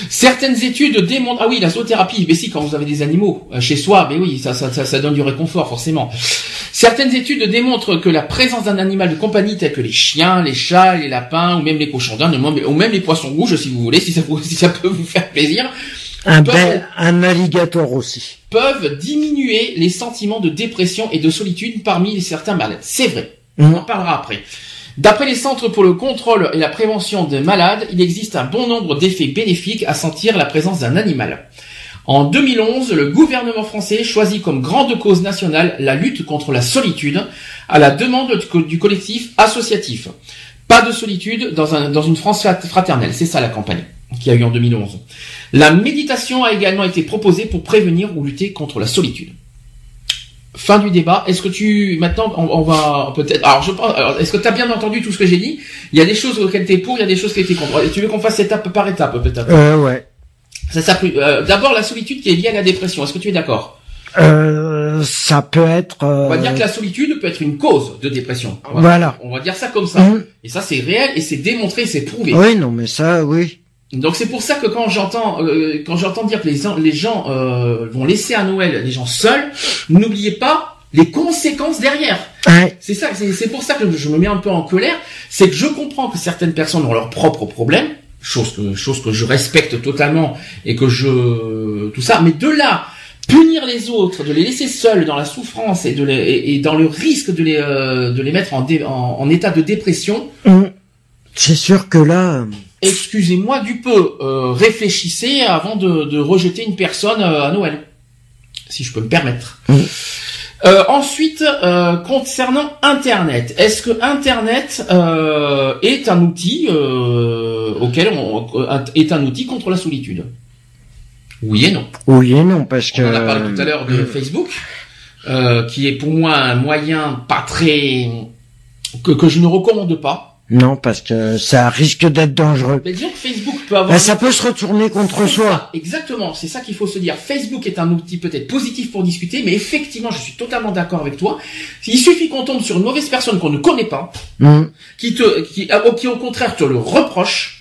B: Certaines études démontrent, ah oui, la zoothérapie, mais si, quand vous avez des animaux euh, chez soi, mais oui, ça, ça, ça donne du réconfort, forcément. Certaines études démontrent que la présence d'un animal de compagnie tel que les chiens, les chats, les lapins, ou même les cochons d'Inde, ou même les poissons rouges, si vous voulez, si ça, vous- si ça peut vous faire plaisir,
C: Un
B: Peuvent-
C: bel, un alligator aussi.
B: peuvent diminuer les sentiments de dépression et de solitude parmi certains malades. C'est vrai. On
C: Mhm.
B: en parlera après. D'après les centres pour le contrôle et la prévention des malades, il existe un bon nombre d'effets bénéfiques à sentir la présence d'un animal. En 2011, le gouvernement français choisit comme grande cause nationale la lutte contre la solitude à la demande du collectif associatif. Pas de solitude dans, un, dans une France fraternelle. C'est ça la campagne qui a eu en 2011. La méditation a également été proposée pour prévenir ou lutter contre la solitude. Fin du débat. Est-ce que tu maintenant on, va peut-être alors je pense est-ce que tu as bien entendu tout ce que j'ai dit? Il y a des choses auxquelles tu es pour, il y a des choses qui étaient contre. Tu veux qu'on fasse étape par étape peut-être?
C: Euh ouais.
B: Ça s'appelle euh, d'abord la solitude qui est liée à la dépression. Est-ce que tu es d'accord?
C: Euh, ça peut être. Euh...
B: On va dire que la solitude peut être une cause de dépression.
C: voilà.
B: On va dire ça comme ça. Mmh. Et ça c'est réel et c'est démontré, c'est prouvé.
C: Oui, non, mais ça, oui.
B: Donc c'est pour ça que quand j'entends euh, quand j'entends dire que les, les gens euh, vont laisser à Noël les gens seuls, n'oubliez pas les conséquences derrière. C'est ça, c'est pour ça que je me mets un peu en colère, c'est que je comprends que certaines personnes ont leurs propres problèmes, chose que chose que je respecte totalement et que je tout ça, mais de là punir les autres, de les laisser seuls dans la souffrance et de les, et, dans le risque de les euh, de les mettre en, en, état de dépression.
C: Mmh. C'est sûr que là
B: excusez-moi du peu, euh, réfléchissez avant de, rejeter une personne euh, à Noël, si je peux me permettre.
C: Mm.
B: Euh, ensuite, concernant Internet, est-ce que Internet est un outil auquel on est un outil contre la solitude? Oui et non.
C: Oui et non, parce que
B: on a parlé tout à l'heure de Facebook, qui est pour moi un moyen pas très que, que je ne recommande pas
C: non, parce que ça risque d'être dangereux.
B: Mais disons que Facebook peut avoir... Ben,
C: ça peut se retourner contre soi.
B: exactement, c'est ça qu'il faut se dire. Facebook est un outil peut-être positif pour discuter, mais effectivement, je suis totalement d'accord avec toi. Il suffit qu'on tombe sur une mauvaise personne qu'on ne connaît pas,
C: mmh.
B: qui te, qui, qui au contraire te le reproche,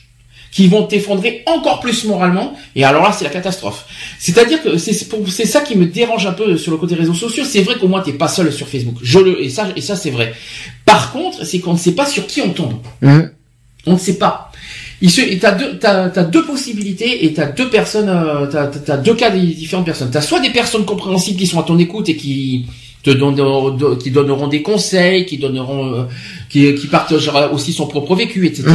B: qui vont t'effondrer encore plus moralement. Et alors là, c'est la catastrophe. C'est-à-dire que c'est ça qui me dérange un peu sur le côté réseaux sociaux. C'est vrai qu'au moins t'es pas seul sur Facebook. Je le et ça et ça c'est vrai. Par contre, c'est qu'on ne sait pas sur qui on tombe.
C: Mmh.
B: On ne sait pas. Il se, t'as deux, t'as, as deux possibilités et t'as deux personnes, euh, t'as, as deux cas de différentes personnes. T'as soit des personnes compréhensibles qui sont à ton écoute et qui te donneront, qui donneront des conseils, qui donneront, euh, qui, qui partagera aussi son propre vécu, etc.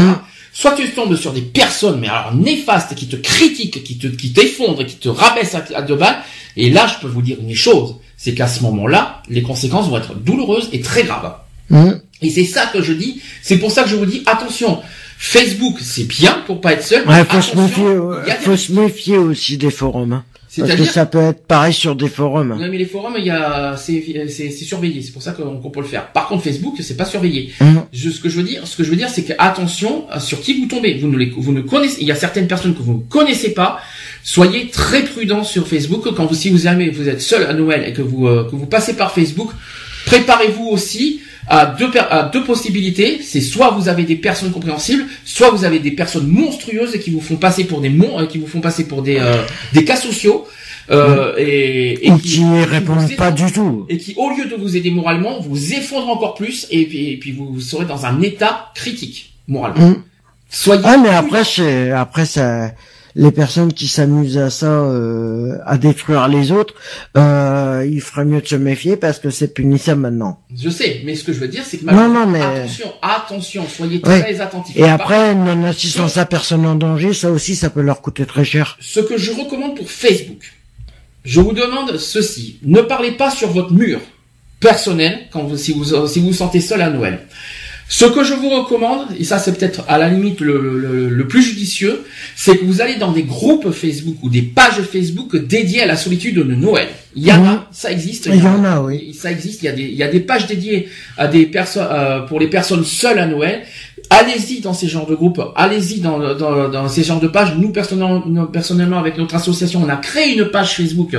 B: Soit tu tombes sur des personnes, mais alors néfastes, qui te critiquent, qui te, qui t'effondrent, qui te rabaissent à, deux balles. Et là, je peux vous dire une chose, c'est qu'à ce moment-là, les conséquences vont être douloureuses et très graves.
C: Mmh.
B: Et c'est ça que je dis. C'est pour ça que je vous dis attention. Facebook, c'est bien pour pas être seul.
C: Ouais, faut se méfier. Faut se méfier aussi des forums. Hein. Parce que ça peut être pareil sur des forums.
B: Non mais les forums, il y a, c'est, c'est, surveillé. C'est pour ça qu'on, peut le faire. Par contre, Facebook, c'est pas surveillé.
C: Mmh.
B: Je, ce que je veux dire, ce que je veux dire, c'est que attention sur qui vous tombez. Vous ne les, vous ne connaissez. Il y a certaines personnes que vous ne connaissez pas. Soyez très prudents sur Facebook quand vous, si vous aimez, vous êtes seul à Noël et que vous, euh, que vous passez par Facebook. Préparez-vous aussi à deux, à deux possibilités. C'est soit vous avez des personnes compréhensibles, soit vous avez des personnes monstrueuses qui vous font passer pour des mon, euh, qui vous font passer pour des euh, des cas sociaux. Euh, et,
C: et qui, ne répondent pas du tout
B: et qui au lieu de vous aider moralement vous effondrent encore plus et puis, et puis vous, serez dans un état critique moralement.
C: Mmh. Soyez ah mais après c'est après ça les personnes qui s'amusent à ça, euh, à détruire les autres, euh, il ferait mieux de se méfier parce que c'est punissable maintenant.
B: Je sais, mais ce que je veux dire, c'est que
C: non, non, mais...
B: attention, attention, soyez très attentifs.
C: Et après, non-assistance à personne en danger, ça aussi, ça peut leur coûter très cher.
B: Ce que je recommande pour Facebook, je vous demande ceci ne parlez pas sur votre mur personnel quand vous, si vous si vous vous sentez seul à Noël. Ce que je vous recommande, et ça c'est peut-être à la limite le, plus judicieux, c'est que vous allez dans des groupes Facebook ou des pages Facebook dédiées à la solitude de Noël. Il y en a, ça existe.
C: Il y, en a, oui.
B: Ça existe. Il y a des, il y a des pages dédiées à des personnes, euh, pour les personnes seules à Noël. Allez-y dans ces genres de groupes. Allez-y dans, dans, dans, ces genres de pages. Nous personnellement, personnellement, avec notre association, on a créé une page Facebook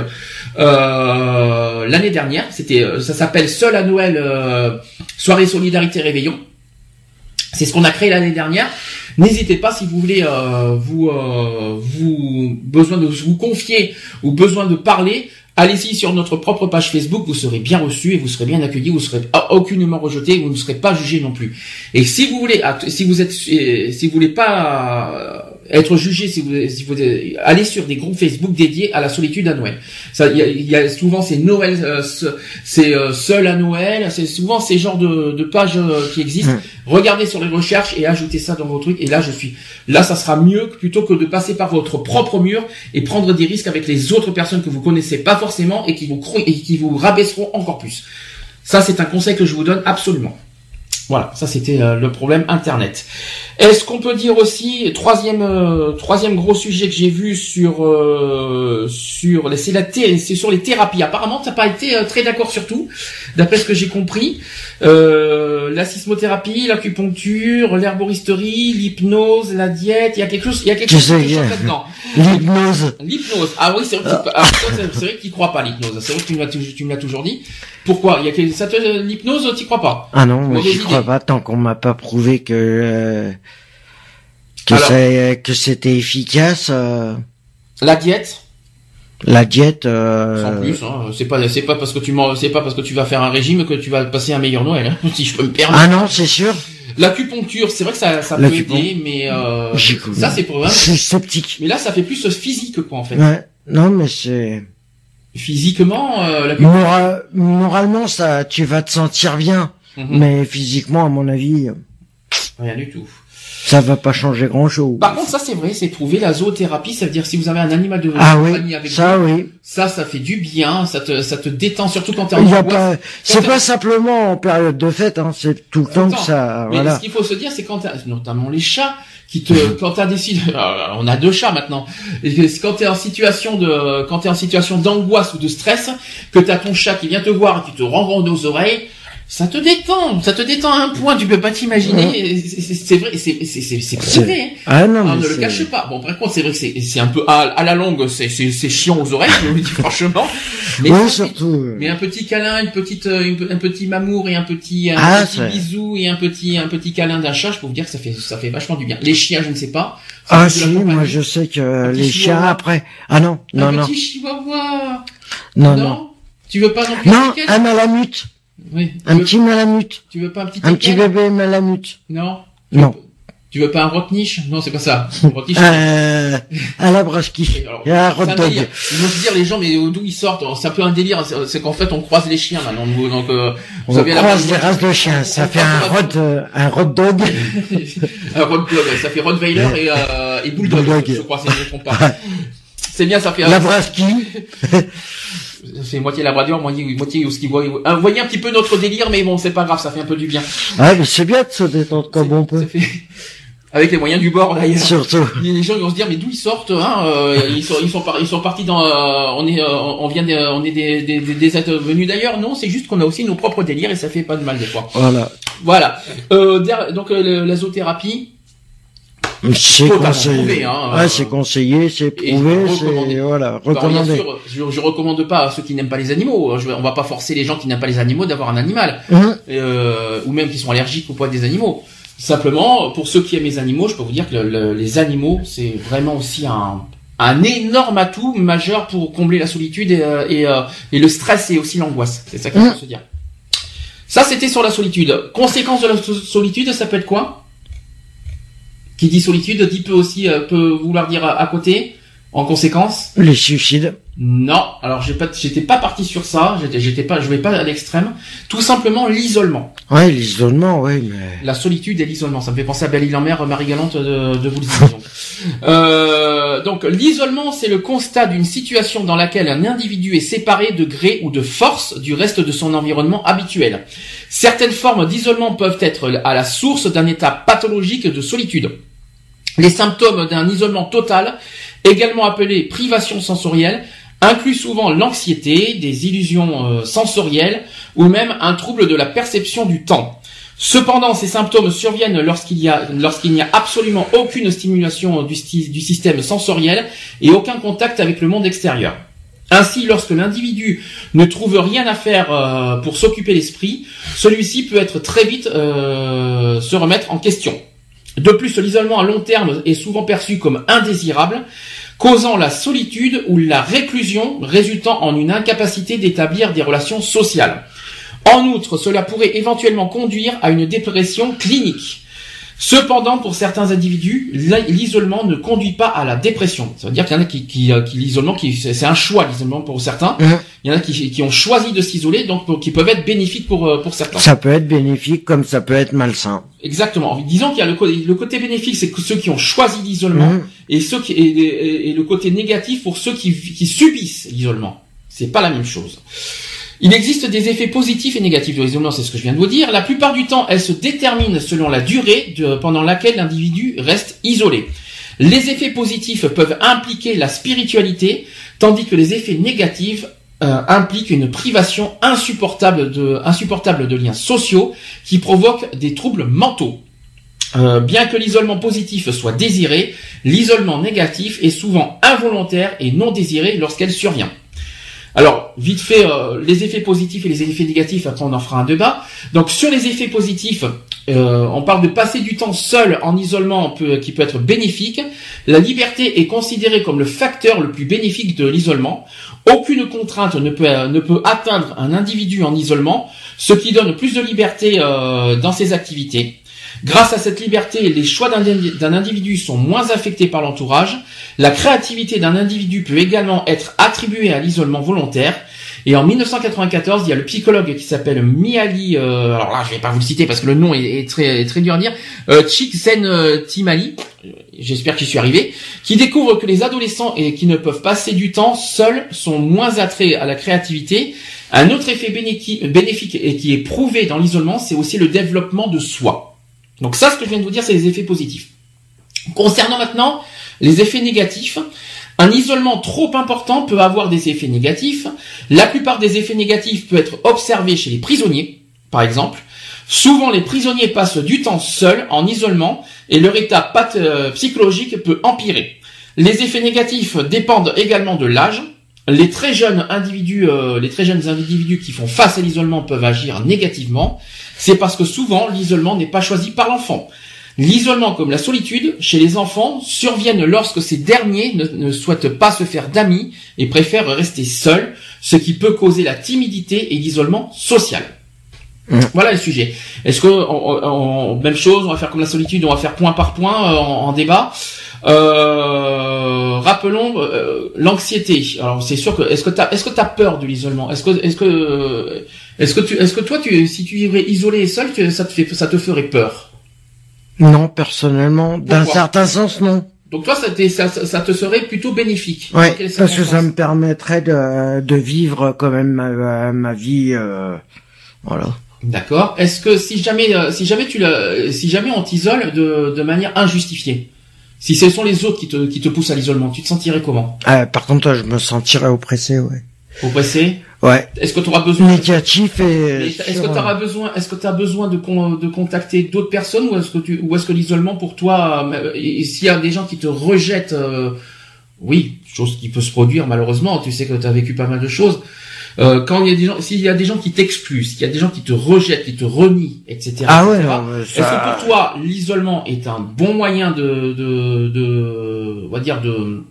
B: euh, l'année dernière. C'était, euh, ça s'appelle Seul à Noël, euh, soirée solidarité réveillon. C'est ce qu'on a créé l'année dernière. N'hésitez pas si vous voulez euh, vous euh, vous besoin de vous confier ou besoin de parler, allez-y sur notre propre page Facebook, vous serez bien reçu et vous serez bien accueilli, vous serez aucunement rejeté, vous ne serez pas jugé non plus. Et si vous voulez si vous êtes si vous voulez pas être jugé si vous, si vous allez sur des groupes Facebook dédiés à la solitude à Noël. Ça, il y y a souvent ces Noël, euh, ce- c'est euh, seul à Noël. C'est souvent ces genres de, de pages euh, qui existent.
C: Mm.
B: Regardez sur les recherches et ajoutez ça dans vos trucs. Et là, je suis là, ça sera mieux plutôt que de passer par votre propre mur et prendre des risques avec les autres personnes que vous connaissez pas forcément et qui vous et qui vous rabaisseront encore plus. Ça, c'est un conseil que je vous donne absolument. Voilà, ça c'était euh, le problème Internet. Est-ce qu'on peut dire aussi troisième euh, troisième gros sujet que j'ai vu sur euh, sur les c'est la thé- c'est sur les thérapies. Apparemment, t'as pas été euh, très d'accord sur tout, d'après ce que j'ai compris. Euh, la sismothérapie, l'acupuncture, l'herboristerie, l'hypnose, la diète. Il y a quelque chose, il y a quelque chose là-dedans.
C: L'hypnose.
B: L'hypnose. Ah oui, c'est vrai que tu, tu crois pas l'hypnose. C'est vrai que tu me l'as toujours- dit. Pourquoi? Il y a que- ça te l'hypnose, tu crois pas?
C: Ah non, moi j'y crois pas tant qu'on m'a pas prouvé que euh, que
B: Alors-
C: c'est que c'était efficace. euh,
B: La diète,
C: la diète. euh,
B: sans plus. Hein, c'est pas c'est pas parce que tu m'en- c'est pas parce que tu vas faire un régime que tu vas passer un meilleur Noël. hein, si je peux me permettre.
C: Ah non, c'est sûr.
B: L'acupuncture, c'est vrai que ça ça peut aider, mais euh, ça c'est pour
C: Je suis sceptique.
B: Mais là, ça fait plus physique quoi en fait.
C: Ouais. Non, mais c'est
B: Physiquement, euh.
C: Mora- moralement ça, tu vas te sentir bien,
B: Mhm.
C: mais physiquement, à mon avis,
B: Rien du tout.
C: Ça va pas changer grand chose.
B: Par contre, ça c'est vrai, c'est prouvé. La zoothérapie, ça veut dire si vous avez un animal de
C: ah oui,
B: avec
C: ça
B: vous,
C: oui.
B: ça, ça fait du bien, ça te, ça te détend, surtout quand t'es en angoisse.
C: pas, c'est pas simplement en période de fête, hein, c'est tout le temps que ça,
B: Mais
C: voilà.
B: ce qu'il faut se dire, c'est quand notamment les chats, qui te, quand t'as décidé, alors, on a deux chats maintenant, quand t'es en situation de, quand t'es en situation d'angoisse ou de stress, que t'as ton chat qui vient te voir et qui te renronde aux oreilles, ça te détend, ça te détend à un point, tu peux pas t'imaginer, c'est vrai, c'est, c'est, prouvé, hein.
C: Ah non,
B: ne le cache pas. Bon, par contre, c'est vrai que c'est, c'est un peu à, à la longue, c'est, c'est, c'est chiant aux oreilles, je vous le dis franchement. Mais
C: surtout. euh,
B: mais un petit câlin, une petite, euh, une- un petit mamour et un petit, un
C: Ah,
B: petit bisou et un petit, un petit câlin d'un chat, je peux vous dire que ça fait, ça fait vachement du bien. Les chiens, je ne sais pas.
C: Ah si, moi je sais que
B: Un petit
C: les chiens après. Ah non, non,
B: un
C: non,
B: petit chihuahua.
C: non, non.
B: Tu veux pas non plus
C: Non,
B: un
C: un malamute,
B: Oui.
C: Un
B: veux,
C: petit malamute,
B: tu veux pas un petit
C: un petit bébé malamute.
B: Non.
C: Non,
B: Tu veux pas un rotniche? Non, c'est pas ça. Un rotniche.
C: euh, à la y a un hot dog.
B: délire. Ils vont se dire les gens mais d'où ils sortent? C'est un peu un délire. C'est- qu'en fait on croise les chiens maintenant. Donc euh, vous
C: On
B: avez la
C: croise des races de chiens, ça fait un rod, euh, un hot dog.
B: un Rod Dog, ça fait Rottweiler et, euh, et Bulldog,
C: Bulldog.
B: je crois, si je ne me trompe pas. C'est bien, ça fait,
C: La
B: ça fait moitié labrador, moitié, moitié husky. Vous voyez un petit peu notre délire, mais bon, c'est pas grave, ça fait un peu du bien.
C: Ah, mais c'est bien de se détendre comme on peut.
B: Ça fait- Avec les moyens du bord, d'ailleurs.
C: Surtout.
B: Les gens ils vont se dire mais d'où ils sortent hein euh, ils sont ils sont par- ils sont partis dans euh, on est euh, on vient des, on est des des, des, des êtres venus d'ailleurs non c'est juste qu'on a aussi nos propres délires et ça fait pas de mal des fois
C: Voilà.
B: voilà euh, donc euh, la zoothérapie
C: C'est conseillé.
B: prouvé, hein,
C: Ouais,
B: euh,
C: c'est conseillé, c'est prouvé,
B: recommandé.
C: c'est, voilà,
B: Alors, bien
C: recommandé.
B: sûr, je, je recommande pas à ceux qui n'aiment pas les animaux. Je, vais- on va pas forcer les gens qui n'aiment pas les animaux d'avoir un animal,
C: Hum,
B: euh, ou même qui sont allergiques au poids des animaux. Simplement, pour ceux qui aiment les animaux, je peux vous dire que le- le- les animaux, c'est vraiment aussi un, un énorme atout majeur pour combler la solitude et, euh, et, euh, et le stress et aussi l'angoisse. C'est ça qu'il faut
C: Mm.
B: se dire. Ça, c'était sur la solitude. Conséquence de la so- solitude, ça peut être quoi? Qui dit solitude dit peut aussi euh, peut vouloir dire à, à côté. En conséquence,
C: Les suicides.
B: non. Alors j'ai pas, j'étais pas parti sur ça. J'étais, j'étais pas, je vais pas à l'extrême. Tout simplement l'isolement,
C: Ouais, l'isolement, oui, mais.
B: la solitude et l'isolement. Ça me fait penser à Belle Île en Mer, Marie Galante de, de Woolsey, donc. Euh, donc l'isolement, c'est le constat d'une situation dans laquelle un individu est séparé de gré ou de force du reste de son environnement habituel. Certaines formes d'isolement peuvent être à la source d'un état pathologique de solitude. Les symptômes d'un isolement total, également appelé privation sensorielle, incluent souvent l'anxiété, des illusions euh, sensorielles ou même un trouble de la perception du temps. Cependant, ces symptômes surviennent lorsqu'il y a lorsqu'il n'y a absolument aucune stimulation du, système sensoriel et aucun contact avec le monde extérieur. Ainsi, lorsque l'individu ne trouve rien à faire euh, pour s'occuper l'esprit, celui-ci peut être très vite euh, se remettre en question. De plus, l'isolement à long terme est souvent perçu comme indésirable, causant la solitude ou la réclusion résultant en une incapacité d'établir des relations sociales. En outre, cela pourrait éventuellement conduire à une dépression clinique. Cependant, pour certains individus, l'isolement ne conduit pas à la dépression. Ça veut dire qu'il y en a qui, qui, euh, qui l'isolement, qui, c'est un choix l'isolement pour certains.
C: Mhm.
B: Il y en a qui, qui ont choisi de s'isoler, donc pour- qui peuvent être bénéfiques pour euh, pour certains.
C: Ça peut être bénéfique comme ça peut être malsain.
B: Exactement. Disons qu'il y a le, le côté bénéfique, c'est que ceux qui ont choisi l'isolement,
C: Mhm.
B: et ceux qui et, et- et le côté négatif pour ceux qui, qui subissent l'isolement. C'est pas la même chose. Il existe des effets positifs et négatifs de l'isolement, c'est ce que je viens de vous dire. La plupart du temps, elles se déterminent selon la durée pendant laquelle l'individu reste isolé. Les effets positifs peuvent impliquer la spiritualité, tandis que les effets négatifs euh, impliquent une privation insupportable de, insupportable de liens sociaux qui provoquent des troubles mentaux. Euh, bien que l'isolement positif soit désiré, l'isolement négatif est souvent involontaire et non désiré lorsqu'elle survient. Alors, vite fait, euh, les effets positifs et les effets négatifs, après on en fera un débat. Donc sur les effets positifs, euh, on parle de passer du temps seul en isolement qui peut être bénéfique. La liberté est considérée comme le facteur le plus bénéfique de l'isolement. Aucune contrainte ne peut, ne peut atteindre un individu en isolement, ce qui donne plus de liberté euh, dans ses activités. Grâce à cette liberté, les choix d'un individu sont moins affectés par l'entourage. La créativité d'un individu peut également être attribuée à l'isolement volontaire. Et en 1994, il y a le psychologue qui s'appelle Miali, euh, alors là je vais pas vous le citer parce que le nom est, très, dur à dire, euh, Csikszentmihalyi, euh, j'espère que j'y suis arrivé, qui découvre que les adolescents et qui ne peuvent passer du temps seuls sont moins attraits à la créativité. Un autre effet bénéfique et qui est prouvé dans l'isolement, c'est aussi le développement de soi. Donc ça, ce que je viens de vous dire, c'est les effets positifs. Concernant maintenant les effets négatifs, un isolement trop important peut avoir des effets négatifs. La plupart des effets négatifs peuvent être observés chez les prisonniers, par exemple. Souvent, les prisonniers passent du temps seuls, en isolement, et leur état euh, psychologique peut empirer. Les effets négatifs dépendent également de l'âge. Les très jeunes individus, euh, les très jeunes individus qui font face à l'isolement peuvent agir négativement. C'est parce que souvent l'isolement n'est pas choisi par l'enfant. L'isolement comme la solitude chez les enfants surviennent lorsque ces derniers ne, ne souhaitent pas se faire d'amis et préfèrent rester seuls, ce qui peut causer la timidité et l'isolement social. Voilà le sujet. Est-ce que on- on- même chose, on va faire comme la solitude, on va faire point par point euh, en, en débat? Euh, rappelons euh, l'anxiété. Alors c'est sûr que est-ce que t'as est-ce que t'as peur de l'isolement? Est-ce que est-ce que est-ce que tu est-ce que toi tu si tu vivrais isolé et seul, tu- ça te fait ça te ferait peur?
C: Non, personnellement, d'un certain sens, non.
B: Donc toi ça, ça, ça te serait plutôt bénéfique.
C: Ouais, parce que ça me permettrait de, de vivre quand même ma, ma vie, euh, voilà.
B: D'accord. Est-ce que si jamais euh, si jamais tu le si jamais on t'isole de de manière injustifiée, si ce sont les autres qui te qui te poussent à l'isolement, tu te sentirais comment?
C: Euh, par contre, je me sentirais oppressé, ouais.
B: Oppressé?
C: Ouais.
B: Est-ce que tu auras besoin
C: Négatif et.
B: Est-ce que tu auras besoin, est-ce que tu as besoin de, con- de contacter d'autres personnes ou est-ce que tu, ou est-ce que l'isolement pour toi, euh, et s'il y a des gens qui te rejettent, euh, oui, chose qui peut se produire malheureusement, tu sais que tu as vécu pas mal de choses. Euh, quand il y a des gens, s'il y a des gens qui t'excluent, s'il y a des gens qui te rejettent, qui te renient, etc.
C: Ah ouais,
B: etc.,
C: mais
B: Est-ce que
C: ça.
B: pour toi, l'isolement est un bon moyen de, de, de, on va dire de,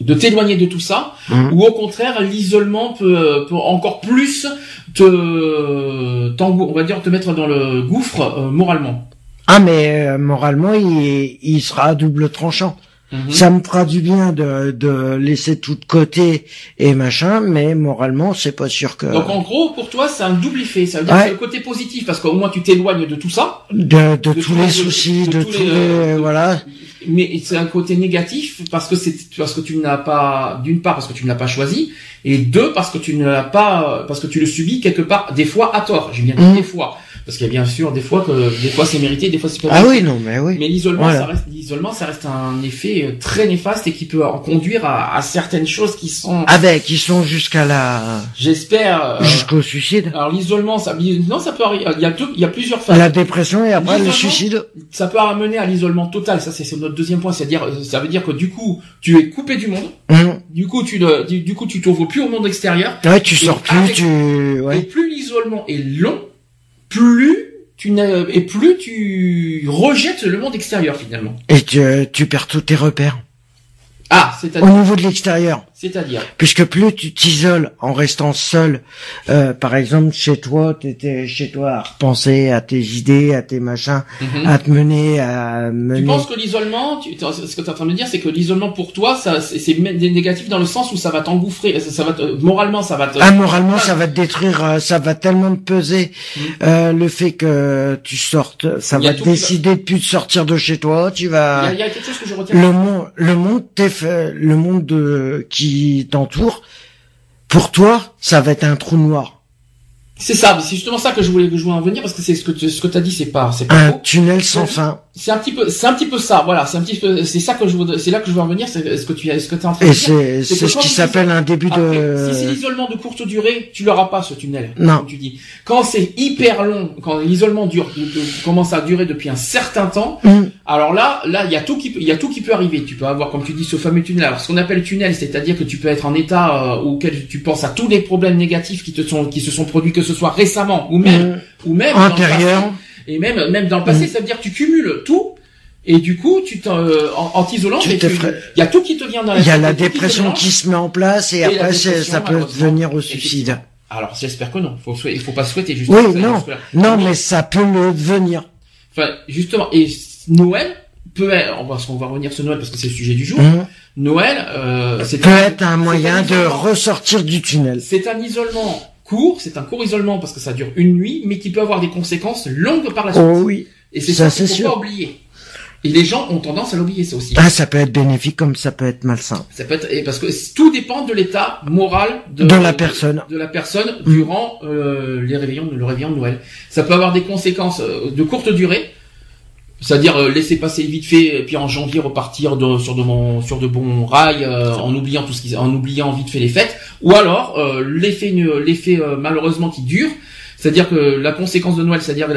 B: de t'éloigner de tout ça,
C: Mhm.
B: ou au contraire, l'isolement peut, peut encore plus te, on va dire, te mettre dans le gouffre euh, moralement?
C: Ah, mais euh, moralement, il, il sera à double tranchant.
B: Mhm.
C: Ça me fera du bien de, de laisser tout de côté et machin, mais moralement, c'est pas sûr que
B: Donc en gros, pour toi, c'est un double effet. Ça veut dire
C: Ouais.
B: que c'est le côté positif parce qu'au moins tu t'éloignes de tout ça,
C: de, de,
B: de
C: tous
B: tous
C: les soucis,
B: de tous les,
C: voilà.
B: mais c'est un côté négatif parce que c'est parce que tu n'as pas d'une part parce que tu ne l'as pas choisi et deux parce que tu ne l'as pas parce que tu le subis quelque part des fois à tort. J'ai bien dit
C: Mhm.
B: des fois parce qu'il y a bien sûr des fois que des fois c'est mérité, des fois c'est pas
C: Ah
B: mérité.
C: oui, non, mais oui.
B: Mais l'isolement,
C: Voilà.
B: ça reste l'isolement, ça reste un effet euh, très néfaste et qui peut en conduire à, à certaines choses qui sont,
C: Avec, ils sont jusqu'à la,
B: j'espère. euh,
C: jusqu'au suicide.
B: alors l'isolement, ça, non, ça peut arriver. Il y a deux, il y a plusieurs phases.
C: La dépression et après le suicide.
B: Ça peut amener à l'isolement total. Ça, c'est notre deuxième point. C'est-à-dire, euh, ça veut dire que du coup, tu es coupé du monde.
C: Hum.
B: Du coup, tu du, du coup, tu t'ouvres plus au monde extérieur.
C: Ouais, tu
B: Et
C: sors plus,
B: avec-
C: tu,
B: Et
C: ouais.
B: plus l'isolement est long, plus tu n'as, et plus tu rejettes le monde extérieur finalement.
C: Et tu, tu perds tous tes repères.
B: Ah,
C: Au
B: c'est-à-dire.
C: niveau de l'extérieur.
B: C'est-à-dire
C: Puisque plus tu t'isoles en restant seul, euh, par exemple chez toi, t'étais chez toi à repenser à tes idées, à tes machins,
B: Mhm.
C: à te mener, à mener.
B: Tu penses que l'isolement, tu, ce que tu es en train de me dire, c'est que l'isolement pour toi, ça, c'est négatif dans le sens où ça va t'engouffrer, ça, ça va te, moralement, ça va te.
C: Ah, moralement, ça va te détruire, euh, ça va tellement te peser.
B: Mhm.
C: Euh, le fait que tu sortes, ça va te
B: va-
C: décider de plus de sortir de chez toi. Tu
B: Il y,
C: vas.
B: a, il y a quelque chose que je retiens.
C: Le monde, le monde le monde de, qui t'entoure, pour toi, ça va être un trou noir.
B: C'est ça, c'est justement ça que je voulais que je voulais en venir parce que c'est ce que tu, ce que t'as dit, c'est pas, c'est pas
C: Un
B: faux.
C: tunnel sans fin.
B: C'est un petit peu, c'est un petit peu ça, voilà, c'est un petit peu, c'est ça que je voudrais, c'est là que je veux en venir, c'est ce que tu, ce que t'es en train de
C: Et
B: dire.
C: c'est, ce qui s'appelle un début
B: Après,
C: de.
B: si c'est l'isolement de courte durée, tu l'auras pas ce tunnel.
C: Non.
B: Comme tu dis. Quand c'est hyper long, quand l'isolement dure, de- de- commence à durer depuis un certain temps,
C: Hum,
B: alors là, là, il y a tout qui, peut- il y a tout qui peut arriver. Tu peux avoir, comme tu dis, ce fameux tunnel. Alors, ce qu'on appelle tunnel, c'est-à-dire que tu peux être en état euh, auquel tu penses à tous les problèmes négatifs qui te sont, qui se sont produits, que ce soit récemment ou même,
C: hum,
B: ou même dans le
C: antérieur.
B: passé. Et même, même dans le passé,
C: Mm.
B: ça veut dire que tu cumules tout. Et du coup, tu t'en, euh, en, en t'isolant, il y a tout qui te vient dans la
C: Il y a
B: tête,
C: la
B: qui
C: dépression qui se met en place et, après ça peut
B: malheureusement,
C: venir au suicide.
B: Alors, j'espère que non. Faut, il faut pas souhaiter justement.
C: Oui, non, non, mais ça peut le devenir.
B: Enfin, justement, et Noël peut être, on va, on va revenir sur Noël parce que c'est le sujet du jour.
C: Hum.
B: Noël, euh, c'est
C: Peut être un moyen de ressortir du tunnel.
B: C'est un isolement court, c'est un court isolement parce que ça dure une nuit, mais qui peut avoir des conséquences longues par la suite.
C: Oh oui.
B: et c'est
C: ça,
B: ça, qu'il faut
C: sûr.
B: pas oublier. Et les gens ont tendance à l'oublier, ça aussi.
C: Ah, ça peut être bénéfique comme ça peut être malsain.
B: Ça peut être, et parce que tout dépend de l'état moral de,
C: De la personne.
B: de la personne durant euh, les réveillons, le réveillon de Noël. Ça peut avoir des conséquences euh, de courte durée, c'est-à-dire euh, laisser passer vite fait, et puis en janvier repartir de, sur de bon, sur de bons rails, euh, en oubliant tout ce qui, en oubliant vite fait les fêtes, ou alors euh, l'effet, l'effet euh, malheureusement qui dure, c'est-à-dire que la conséquence de Noël, c'est-à-dire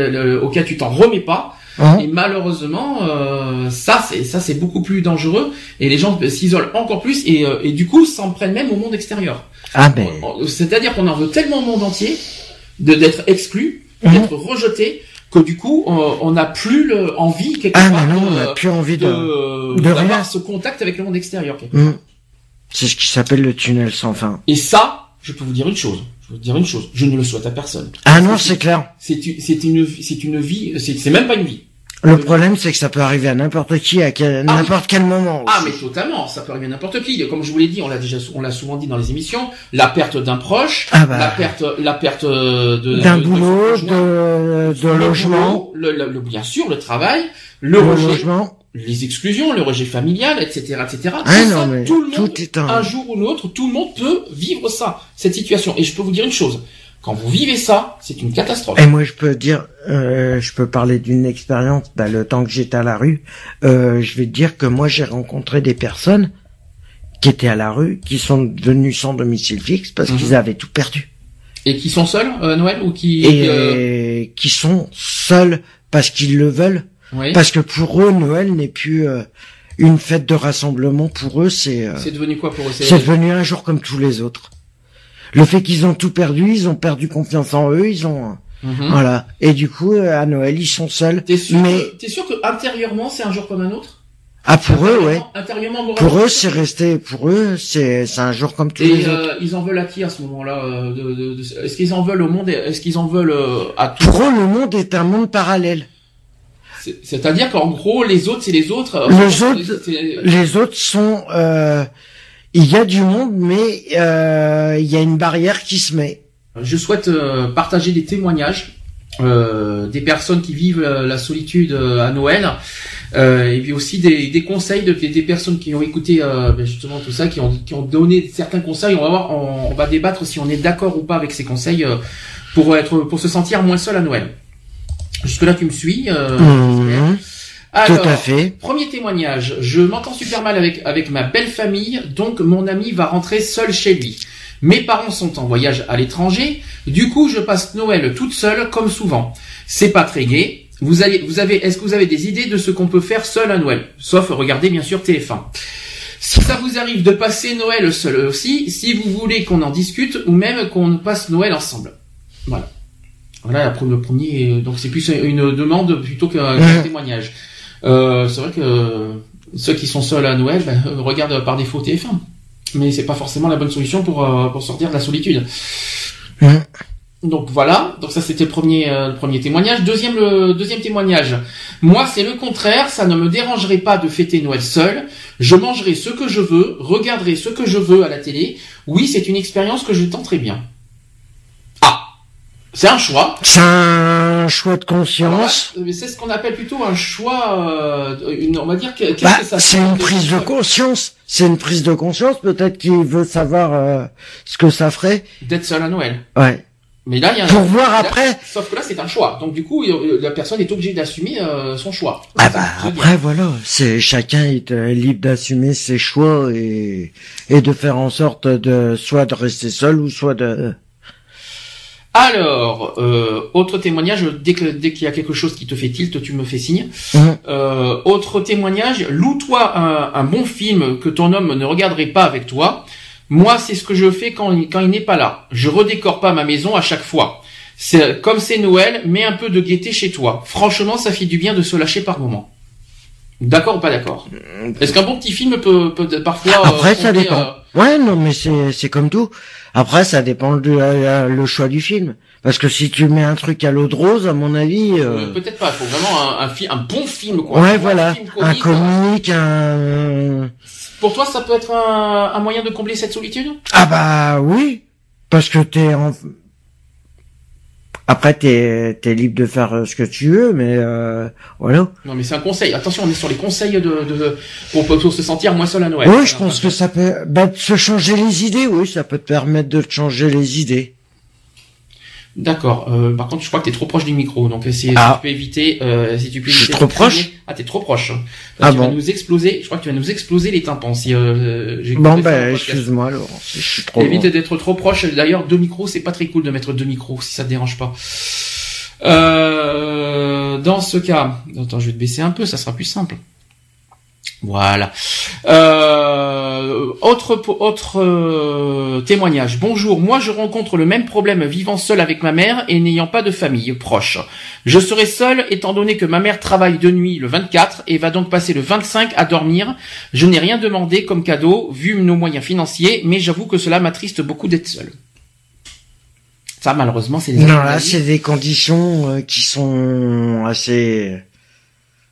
B: auquel tu t'en remets pas, et malheureusement, euh, ça c'est ça c'est beaucoup plus dangereux et les gens s'isolent encore plus et, euh, et du coup s'en prennent même au monde extérieur.
C: Ah ben.
B: Euh, C'est-à-dire qu'on en veut tellement au monde entier de d'être exclu,
C: Mhm.
B: d'être rejeté que du coup euh, on n'a plus le, envie quelque
C: Ah
B: part
C: non,
B: de-
C: on n'a plus envie de.
B: de-
C: de
B: d'avoir
C: rien.
B: ce contact avec le monde extérieur.
C: Hum. C'est ce qui s'appelle le tunnel sans fin.
B: Et ça, je peux vous dire une chose. Je peux vous dire une chose. Je ne le souhaite à personne.
C: Ah non, c'est clair.
B: C'est une, c'est une, c'est une vie. C'est c'est même pas une vie.
C: Le problème, c'est que ça peut arriver à n'importe qui, à quel-
B: Ah oui.
C: n'importe quel moment.
B: Ah, mais totalement, ça peut arriver à n'importe qui. Comme je vous l'ai dit, on l'a déjà, on l'a souvent dit dans les émissions, la perte d'un proche,
C: Ah bah.
B: la perte, la perte euh, de
C: D'un
B: de- de
C: boulot, de, de
B: le
C: logement,
B: boulot, le, le- le- bien sûr, le travail, le,
C: le
B: rejet,
C: logement.
B: les exclusions, le rejet familial, etc., etc.
C: Ah
B: Tout
C: non,
B: ça,
C: mais
B: tout le monde,
C: tout est un.
B: un jour ou l'autre, tout le monde peut vivre ça, cette situation. Et je peux vous dire une chose. Quand vous vivez ça, c'est une catastrophe.
C: Et moi, je peux dire, euh, je peux parler d'une expérience. Bah, le temps que j'étais à la rue, euh, je vais te dire que moi, j'ai rencontré des personnes qui étaient à la rue, qui sont devenues sans domicile fixe parce
B: Mhm.
C: qu'ils avaient tout perdu
B: Et qui sont seuls, euh, Noël, ou qui,
C: et
B: euh,
C: qui sont seuls parce qu'ils le veulent,
B: oui.
C: parce que pour eux, Noël n'est plus euh, une fête de rassemblement. Pour eux, c'est euh,
B: c'est devenu quoi pour eux?
C: C'est devenu un jour comme tous les autres. Le fait qu'ils ont tout perdu, ils ont perdu confiance en eux, ils ont
B: Mhm.
C: voilà. Et du coup, euh, à Noël, ils sont seuls.
B: T'es sûr,
C: Mais
B: que, t'es sûr que intérieurement c'est un jour comme un autre?
C: Ah pour eux, ouais.
B: Intérieurement-
C: Pour eux, c'est resté. Pour eux, c'est c'est un jour comme tous les
B: Et
C: autres.
B: euh, ils en veulent à qui à ce moment-là euh, de, de- de- Est-ce qu'ils en veulent au monde Est-ce qu'ils en veulent euh, à tout
C: Pour eux, le monde est un monde parallèle.
B: C'est- C'est-à-dire qu'en gros, les autres, c'est les autres.
C: Les autres-
B: c'est-
C: Les autres sont. euh, il y a du monde, mais euh, il y a une barrière qui se met.
B: Je souhaite euh, partager des témoignages euh, des personnes qui vivent euh, la solitude euh, à Noël, euh, et puis aussi des, des conseils de, des, personnes qui ont écouté euh, ben, justement tout ça, qui ont, qui ont donné certains conseils. On va voir, on, on va débattre si on est d'accord ou pas avec ces conseils euh, pour être, pour se sentir moins seul à Noël. Jusque là, tu me suis. euh.
C: Mhm.
B: Alors,
C: Tout à fait.
B: Premier témoignage. Je m'entends super mal avec, avec ma belle famille, donc mon ami va rentrer seul chez lui. Mes parents sont en voyage à l'étranger, du coup je passe Noël toute seule comme souvent. C'est pas très gai. Vous allez, vous avez, est-ce que vous avez des idées de ce qu'on peut faire seul à Noël? Sauf regarder bien sûr TF1. Si ça vous arrive de passer Noël seul aussi, si vous voulez qu'on en discute ou même qu'on passe Noël ensemble. Voilà. Voilà le premier. euh, Donc c'est plus une demande plutôt qu'un qu'un
C: Ouais.
B: mais c'est pas forcément la bonne solution pour euh, pour sortir de la solitude.
C: Mmh.
B: Donc voilà, donc ça c'était le premier euh, le premier témoignage. Deuxième le deuxième témoignage. Moi c'est le contraire, ça ne me dérangerait pas de fêter Noël seul. Je mangerai ce que je veux, regarderai ce que je veux à la télé. Oui, c'est une expérience que je tenterai bien. Ah, c'est un choix.
C: C'est un choix de conscience.
B: Alors, mais c'est ce qu'on appelle plutôt un choix. euh, une, on va dire que qu'est-ce
C: Bah,
B: que ça
C: c'est une prise de conscience. C'est une prise de conscience. Peut-être qu'il veut savoir euh, ce que ça ferait.
B: d'être seul à Noël.
C: Ouais.
B: Mais là il y a un
C: Pour voir
B: là-
C: après.
B: Sauf que là c'est un choix. Donc du coup euh, la personne est obligée d'assumer euh, son choix.
C: Ah bah après voilà, c'est chacun est euh, libre d'assumer ses choix et et de faire en sorte de soit de rester seul ou soit de
B: Alors, euh, autre témoignage, dès que dès qu'il y a quelque chose qui te fait tilt, tu me fais signe.
C: Mhm.
B: Euh, autre témoignage, loue-toi un, un bon film que ton homme ne regarderait pas avec toi. Moi, c'est ce que je fais quand, il- quand il n'est pas là. Je redécore pas ma maison à chaque fois. C'est comme c'est Noël, mets un peu de gaieté chez toi. Franchement, ça fait du bien de se lâcher par moment. D'accord ou pas d'accord Est-ce qu'un bon petit film peut, peut parfois euh,
C: Après ça dépend.
B: euh,
C: Ouais non mais c'est c'est comme tout. Après ça dépend de euh, le choix du film. Parce que si tu mets un truc à l'eau de rose, à mon avis.
B: euh,
C: euh,
B: Peut-être pas. Il faut vraiment un, un, fi- un bon film, quoi.
C: Ouais
B: Un
C: voilà, un
B: comique,
C: comique, un
B: Pour toi, ça peut être un, un moyen de combler cette solitude?
C: Ah bah oui parce que t'es en après t'es t'es libre de faire euh, ce que tu veux mais euh, voilà.
B: Non, mais c'est un conseil. Attention, on est sur les conseils de, de pour, pour se sentir moins seul à Noël.
C: Oui, je pense que ça peut, bah, de se changer les idées, oui, ça peut te permettre de te changer les idées.
B: D'accord. Euh, par contre, je crois que t'es trop proche du micro, donc si, si
C: Ah.
B: tu peux éviter, euh, si tu peux
C: Je suis trop proche
B: Ah, t'es trop proche.
C: Ah
B: tu vas nous exploser. Je crois que tu vas nous exploser les tympans si euh,
C: Bon, ben, excuse-moi, Laurent, si je suis trop
B: Évite d'être trop proche. D'ailleurs, deux micros, c'est pas très cool de mettre deux micros si ça te dérange pas. Euh, dans ce cas, attends, je vais te baisser un peu, ça sera plus simple. Voilà. Euh, autre autre euh, témoignage. Bonjour, moi je rencontre le même problème vivant seul avec ma mère et n'ayant pas de famille proche. Je serai seul étant donné que ma mère travaille de nuit le 24 et va donc passer le 25 à dormir. Je n'ai rien demandé comme cadeau vu nos moyens financiers, mais j'avoue que cela m'attriste beaucoup d'être seul. Ça malheureusement des
C: Non, là, c'est des conditions euh, qui sont assez...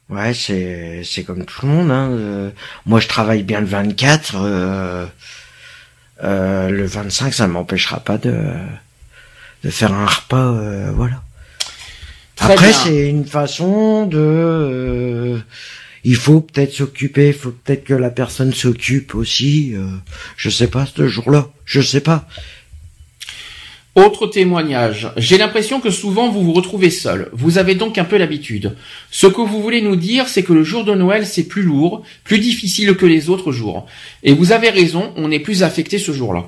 C: Ouais, c'est c'est comme tout le monde. Hein. euh, moi, je travaille bien le 24. Euh, euh, le 25, ça m'empêchera pas de de faire un repas. euh, voilà.
B: Très
C: Après, c'est une façon de. euh, il faut peut-être s'occuper. Il faut peut-être que la personne s'occupe aussi. euh, je sais pas ce jour-là. Je sais pas.
B: Autre témoignage. J'ai l'impression que souvent vous vous retrouvez seul. Vous avez donc un peu l'habitude. Ce que vous voulez nous dire, c'est que le jour de Noël, c'est plus lourd, plus difficile que les autres jours. Et vous avez raison, on est plus affecté ce jour-là.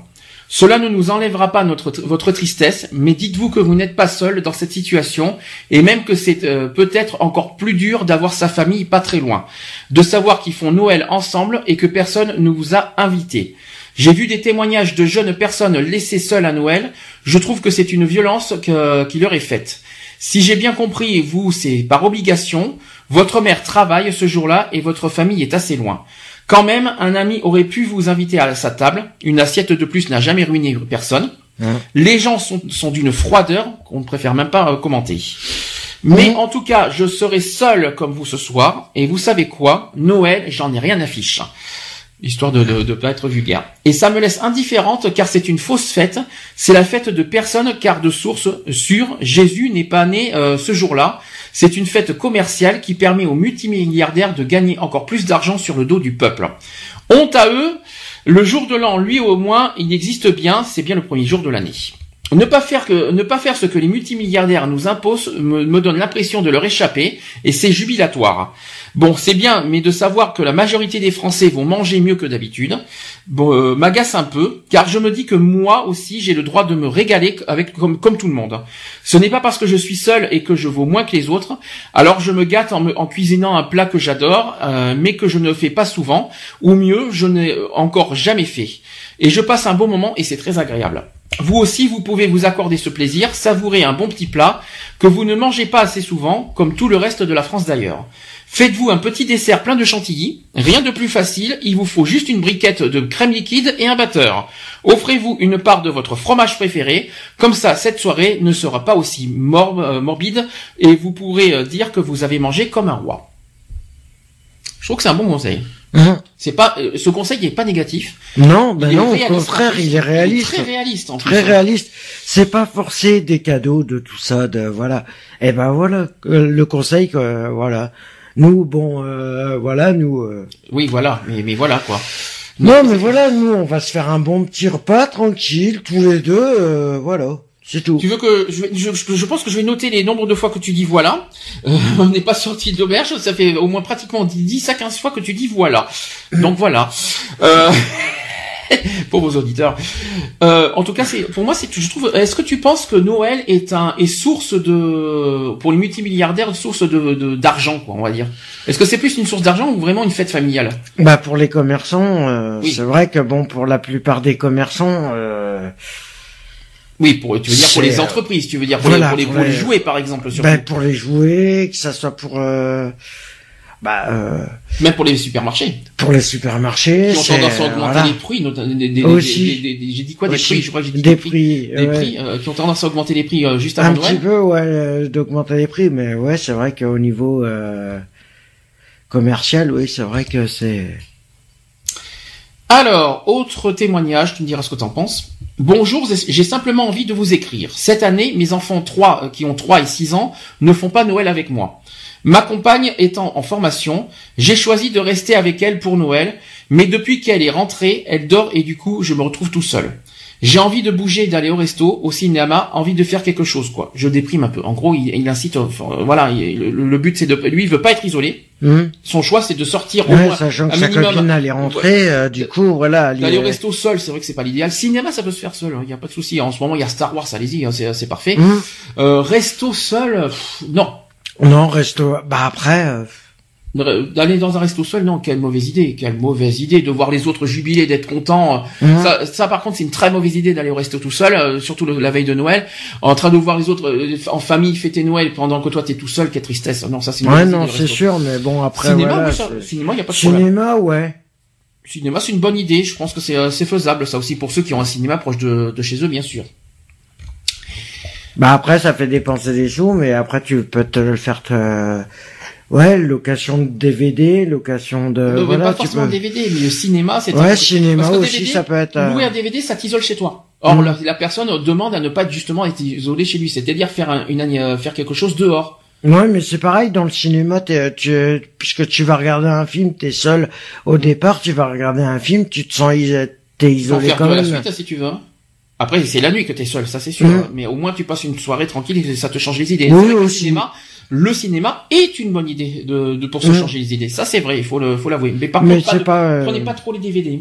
B: Cela ne nous enlèvera pas votre tristesse, mais dites-vous que vous n'êtes pas seul dans cette situation, et même que c'est euh, peut-être encore plus dur d'avoir sa famille pas très loin, de savoir qu'ils font Noël ensemble et que personne ne vous a invité. J'ai vu des témoignages de jeunes personnes laissées seules à Noël. Je trouve que c'est une violence que- qui leur est faite. Si j'ai bien compris, vous, c'est par obligation. Votre mère travaille ce jour-là et votre famille est assez loin. Quand même, un ami aurait pu vous inviter à sa table. Une assiette de plus n'a jamais ruiné personne.
C: Hein.
B: Les gens sont, sont d'une froideur qu'on ne préfère même pas euh, commenter. Mais en tout cas, je serai seul comme vous ce soir. Et vous savez quoi? Noël, j'en ai rien à fiche histoire de ne pas être vulgaire. Et ça me laisse indifférente car c'est une fausse fête. C'est la fête de personne car de source sûre, Jésus n'est pas né euh, ce jour-là. C'est une fête commerciale qui permet aux multimilliardaires de gagner encore plus d'argent sur le dos du peuple. Honte à eux, le jour de l'an, lui au moins, il existe bien, c'est bien le premier jour de l'année. Ne pas faire ce que les multimilliardaires nous imposent me donne l'impression de leur échapper et c'est jubilatoire. Bon, c'est bien, mais de savoir que la majorité des Français vont manger mieux que d'habitude, bon, euh, m'agace un peu, car je me dis que moi aussi j'ai le droit de me régaler avec comme, tout le monde. Ce n'est pas parce que je suis seul et que je vaux moins que les autres, alors je me gâte en, cuisinant un plat que j'adore, euh, mais que je ne fais pas souvent, ou mieux, je n'ai encore jamais fait. Et je passe un bon moment et c'est très agréable. Vous aussi, vous pouvez vous accorder ce plaisir, savourer un bon petit plat que vous ne mangez pas assez souvent, comme tout le reste de la France d'ailleurs. Faites-vous un petit dessert plein de chantilly, rien de plus facile, il vous faut juste une briquette de crème liquide et un batteur. Offrez-vous une part de votre fromage préféré, comme ça cette soirée ne sera pas aussi mor- euh, morbide et vous pourrez euh, dire que vous avez mangé comme un roi. Je trouve que c'est un bon conseil.
C: Hein?
B: C'est pas euh, ce conseil n'est pas négatif.
C: Non, ben non, au contraire, il est réaliste.
B: Très réaliste en
C: Très
B: plus.
C: réaliste. C'est pas forcé des cadeaux, de tout ça, de voilà. Et ben voilà, le conseil que voilà. Nous, bon, euh, voilà, nous. euh,
B: Oui, voilà, mais, mais voilà quoi.
C: Non, mais voilà, nous, on va se faire un bon petit repas tranquille, tous les deux, euh, voilà, c'est tout.
B: Tu veux que je, je, je- je pense que je vais noter les nombres de fois que tu dis voilà. Euh, on n'est pas sorti d'auberge, ça fait au moins pratiquement 10 à 15 fois que tu dis voilà. Donc voilà. Euh, pour vos auditeurs. Euh, en tout cas, c'est pour moi, c'est je trouve. Est-ce que tu penses que Noël est un est source de pour les multimilliardaires source de d'argent quoi, on va dire? Est-ce que c'est plus une source d'argent ou vraiment une fête familiale?
C: Bah pour les commerçants, euh,
B: Oui.
C: c'est vrai que bon, pour la plupart des commerçants, euh,
B: Oui, pour tu veux dire pour les
C: euh,
B: entreprises, tu veux dire pour
C: voilà,
B: les pour les,
C: pour
B: jouets par exemple surtout.
C: ben, pour les jouets, que ça soit pour, euh, bah, euh,
B: même pour les supermarchés.
C: pour les supermarchés,
B: qui ont tendance à augmenter
C: voilà.
B: les prix, notamment des, des-
C: Aussi.
B: des- j'ai dit quoi des
C: Aussi.
B: prix, je crois que j'ai dit
C: des
B: des prix,
C: prix,
B: des
C: ouais.
B: prix euh, qui ont tendance à augmenter les prix euh, juste avant
C: un
B: Noël.
C: petit peu, ouais, euh, d'augmenter les prix, mais ouais, c'est vrai qu'au niveau euh, commercial, oui, c'est vrai que c'est.
B: Alors, autre témoignage, tu me diras ce que tu en penses. Bonjour, j'ai simplement envie de vous écrire. Cette année, mes enfants 3, euh, qui ont 3 et 6 ans ne font pas Noël avec moi. Ma compagne étant en formation, j'ai choisi de rester avec elle pour Noël, mais depuis qu'elle est rentrée, elle dort et du coup, je me retrouve tout seul. J'ai envie de bouger, d'aller au resto, au cinéma, envie de faire quelque chose, quoi. Je déprime un peu. En gros, il, il incite, euh, enfin, voilà, il- le, le but c'est de, lui, il veut pas être isolé.
C: Hmm.
B: Son choix, c'est de sortir au moins
C: sachant que
B: un
C: sa
B: minimum.
C: copine allait rentrer, euh, du coup, voilà.
B: D'aller au
C: est-
B: resto seul, c'est vrai que c'est pas l'idéal. Cinéma, ça peut se faire seul, il y a pas de souci. En ce moment, il y a Star Wars, allez-y, hein, c'est parfait.
C: Hmm.
B: Euh, resto seul, pff, non.
C: Non, resto. Bah après, euh,
B: D'aller dans un resto seul, non, quelle mauvaise idée, quelle mauvaise idée de voir les autres jubiler, d'être contents.
C: hmm.
B: Ça, ça, par contre, c'est une très mauvaise idée d'aller au resto tout seul, euh, surtout le- la veille de Noël, en train de voir les autres euh, en famille fêter Noël pendant que toi t'es tout seul, quelle tristesse. Non, ça c'est une
C: ouais,
B: mauvaise idée,
C: non, c'est sûr, mais bon après,
B: Cinéma,
C: voilà.
B: ça- cinéma, y a pas de problème.
C: Cinéma, ouais.
B: Cinéma, c'est une bonne idée. Je pense que c'est euh, c'est faisable, ça aussi pour ceux qui ont un cinéma proche de, de chez eux, bien sûr.
C: Bah après, ça fait dépenser des sous, mais après tu peux te le faire te... Ouais, location de DVD, location de...
B: Euh, mais pas
C: tu
B: forcément
C: peux...
B: DVD, mais le cinéma, c'est
C: Ouais,
B: un-
C: cinéma
B: parce que
C: aussi,
B: DVD,
C: ça peut être... euh,
B: Louer un DVD, ça t'isole chez toi. Or,
C: Mm.
B: la, la personne demande à ne pas justement être isolée chez lui, c'est-à-dire faire un- une euh, faire quelque chose dehors.
C: Ouais, mais c'est pareil, dans le cinéma, t'es, tu, puisque tu vas regarder un film, t'es seul. Au départ, tu vas regarder un film, tu te sens, t'es isolé
B: faire
C: quand
B: de la
C: même.
B: suite, hein, si tu veux. Après, c'est la nuit que t'es seul, ça c'est sûr. Hein. Mais au moins, tu passes une soirée tranquille et ça te change les idées.
C: Oui,
B: C'est le cinéma, le cinéma est une bonne idée de, de pour se changer les idées. Ça c'est vrai, il faut le, faut l'avouer. Mais par
C: Mais
B: contre, pas
C: c'est
B: de-
C: pas... euh,
B: prenez pas trop les DVD.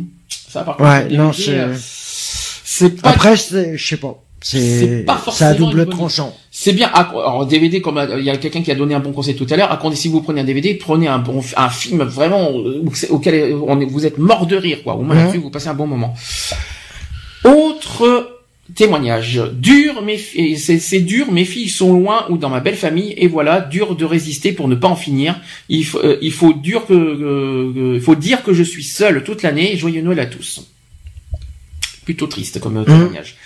B: Ça, par contre,
C: Ouais, non, c'est-
B: euh, c'est pas
C: Après, c'est, je sais pas.
B: C'est
C: C'est,
B: pas
C: c'est à
B: forcément
C: double
B: une bonne
C: tranchant.
B: C'est bien. à- Alors DVD, comme euh, il y a quelqu'un qui a donné un bon conseil tout à l'heure, à condition- si vous prenez un DVD, prenez un bon un film vraiment euh, c'est- auquel on est- vous êtes mort de rire, quoi. Au moins là-dessus, vous passez un bon moment. Autre témoignage. Dur, mais fi- c'est dur. Mes filles sont loin ou dans ma belle famille, et voilà, dur de résister pour ne pas en finir. Il faut, euh, il faut dur que, il faut dire que je suis seul toute l'année. Joyeux Noël à tous. Plutôt triste comme euh, témoignage.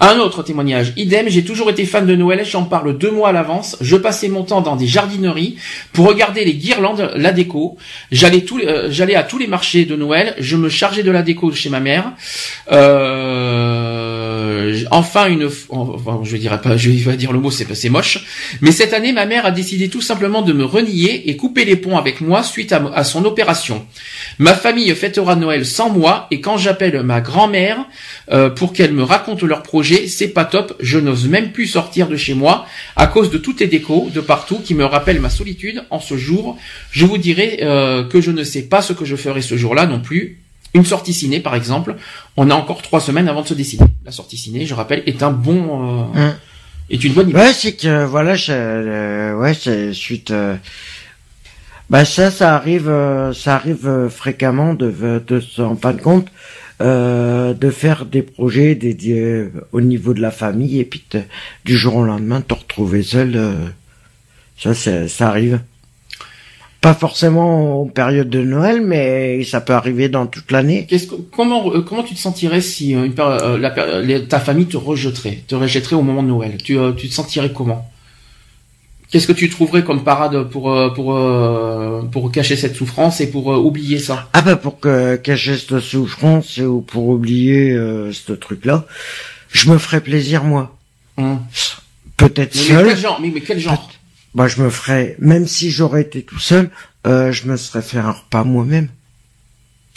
B: Un autre témoignage, idem, j'ai toujours été fan de Noël, j'en parle deux mois à l'avance, je passais mon temps dans des jardineries pour regarder les guirlandes, la déco, j'allais euh, à tous les marchés de Noël, je me chargeais de la déco chez ma mère, euh, enfin une, enfin, je dirais pas, je vais dire le mot, c'est c'est moche, mais cette année ma mère a décidé tout simplement de me renier et couper les ponts avec moi suite à, à son opération. Ma famille fêtera Noël sans moi et quand j'appelle ma grand-mère euh, pour qu'elle me raconte leur projet, c'est pas top, je n'ose même plus sortir de chez moi à cause de toutes les décos de partout qui me rappellent ma solitude en ce jour. Je vous dirai euh, que je ne sais pas ce que je ferai ce jour-là non plus. Une sortie ciné, par exemple, on a encore trois semaines avant de se décider. La sortie ciné, je rappelle, est un bon, euh,
C: Hum.
B: est une bonne idée.
C: Ouais, c'est que voilà, je- euh, ouais, c'est suite. euh, bah ça, ça arrive, ça arrive fréquemment de, de, en fin de compte. de faire des projets dédiés au niveau de la famille et puis du jour au lendemain te retrouver seul. Ça, ça arrive. Pas forcément en période de Noël, mais ça peut arriver dans toute l'année.
B: comment comment tu te sentirais si une, ta famille te rejetterait, te rejetterait au moment de Noël? Tu tu te sentirais comment? Qu'est-ce que tu trouverais comme parade pour euh, pour euh, pour cacher cette souffrance et pour euh, oublier ça?
C: Ah bah pour que, cacher cette souffrance ou pour oublier ce truc-là, je me ferais plaisir moi. Hum. Peut-être seul.
B: Mais quel genre mais, quel genre?
C: Bah je me ferais même si j'aurais été tout seul, je me serais fait un repas moi-même.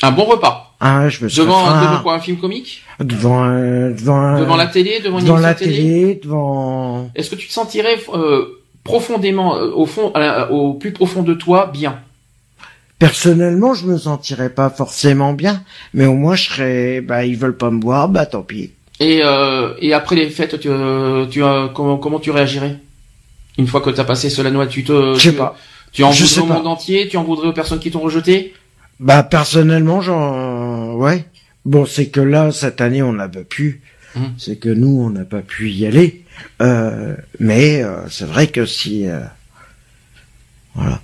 B: Un bon repas.
C: Ah, je me
B: devant, un... devant quoi un film comique?
C: Devant devant
B: devant la télé, devant une
C: devant la télé, devant.
B: Est-ce que tu te sentirais profondément, euh, au fond, au plus profond de toi, bien?
C: Personnellement, je me sentirais pas forcément bien, mais au moins je serais, bah ils veulent pas me voir, bah tant pis.
B: Et euh, et après les fêtes, tu, tu comment comment tu réagirais? Une fois que tu as passé cela Noël, tu te,
C: je sais pas.
B: Tu en voudrais au monde entier, tu en voudrais aux personnes qui t'ont rejeté?
C: Bah personnellement, j'en, ouais. Bon, c'est que là cette année on n'a pas pu. C'est que nous on n'a pas pu y aller. Euh, mais euh, c'est vrai que si euh, voilà.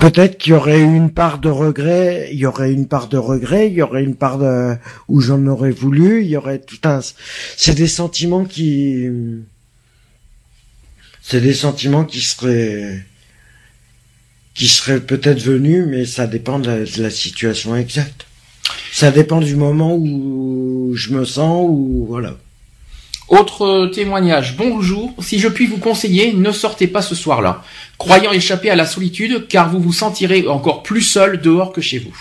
C: Peut-être qu'il y aurait une part de regret, il y aurait une part de regret, il y aurait une part de où j'en aurais voulu, il y aurait tout un c'est des sentiments qui c'est des sentiments qui seraient qui seraient peut-être venus mais ça dépend de la, situation exacte. Ça dépend du moment où je me sens ou voilà.
B: Autre témoignage. Bonjour. Si je puis vous conseiller, ne sortez pas ce soir-là, croyant échapper à la solitude, car vous vous sentirez encore plus seul dehors que chez vous.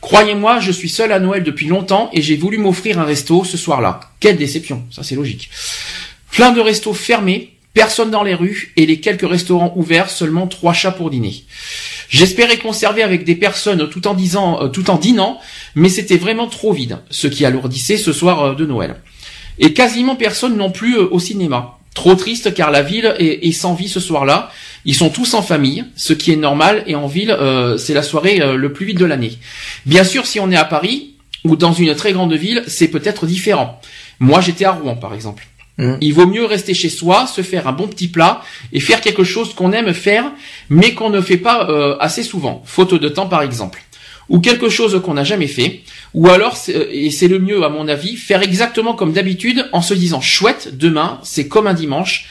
B: Croyez-moi, je suis seul à Noël depuis longtemps et j'ai voulu m'offrir un resto ce soir-là. Quelle déception, ça c'est logique. Plein de restos fermés, personne dans les rues et les quelques restaurants ouverts, seulement trois chats pour dîner. J'espérais conserver avec des personnes tout en disant, euh, tout en dînant, mais c'était vraiment trop vide, ce qui alourdissait ce soir euh, de Noël. Et quasiment personne non plus euh, au cinéma. Trop triste car la ville est, sans vie ce soir-là. Ils sont tous en famille, ce qui est normal, et en ville, c'est la soirée euh, le plus vite de l'année. Bien sûr, si on est à Paris ou dans une très grande ville, c'est peut-être différent. Moi, j'étais à Rouen, par exemple. Mmh. Il vaut mieux rester chez soi, se faire un bon petit plat et faire quelque chose qu'on aime faire, mais qu'on ne fait pas assez souvent. Faute de temps, par exemple ou quelque chose qu'on n'a jamais fait, ou alors, et c'est le mieux à mon avis, faire exactement comme d'habitude en se disant chouette, demain, c'est comme un dimanche,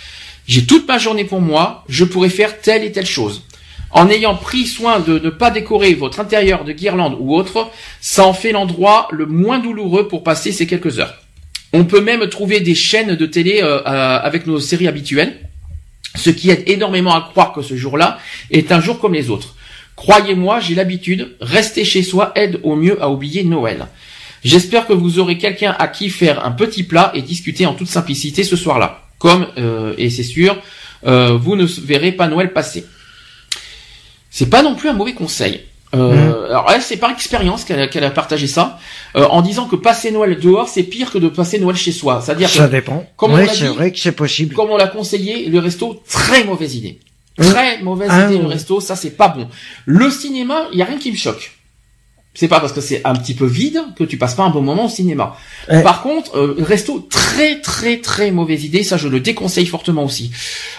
B: j'ai toute ma journée pour moi, je pourrais faire telle et telle chose. En ayant pris soin de ne pas décorer votre intérieur de guirlande ou autre, ça en fait l'endroit le moins douloureux pour passer ces quelques heures. On peut même trouver des chaînes de télé euh, avec nos séries habituelles, ce qui aide énormément à croire que ce jour-là est un jour comme les autres. Croyez-moi, j'ai l'habitude, rester chez soi aide au mieux à oublier Noël. J'espère que vous aurez quelqu'un à qui faire un petit plat et discuter en toute simplicité ce soir-là. Comme, euh, et c'est sûr, euh, vous ne verrez pas Noël passer. C'est pas non plus un mauvais conseil. Euh, mmh. Alors elle, c'est par expérience qu'elle a partagé ça, en disant que passer Noël dehors, c'est pire que de passer Noël chez soi. C'est-à-dire
C: ça dépend.
B: Comme
C: c'est vrai que c'est possible.
B: Comme on l'a conseillé, le resto, très mauvaise idée. Très mauvaise ah idée le resto, ça c'est pas bon. Le cinéma, il y a rien qui me choque. C'est pas parce que c'est un petit peu vide que tu passes pas un bon moment au cinéma. Par contre, euh, resto très très très mauvaise idée, ça je le déconseille fortement aussi.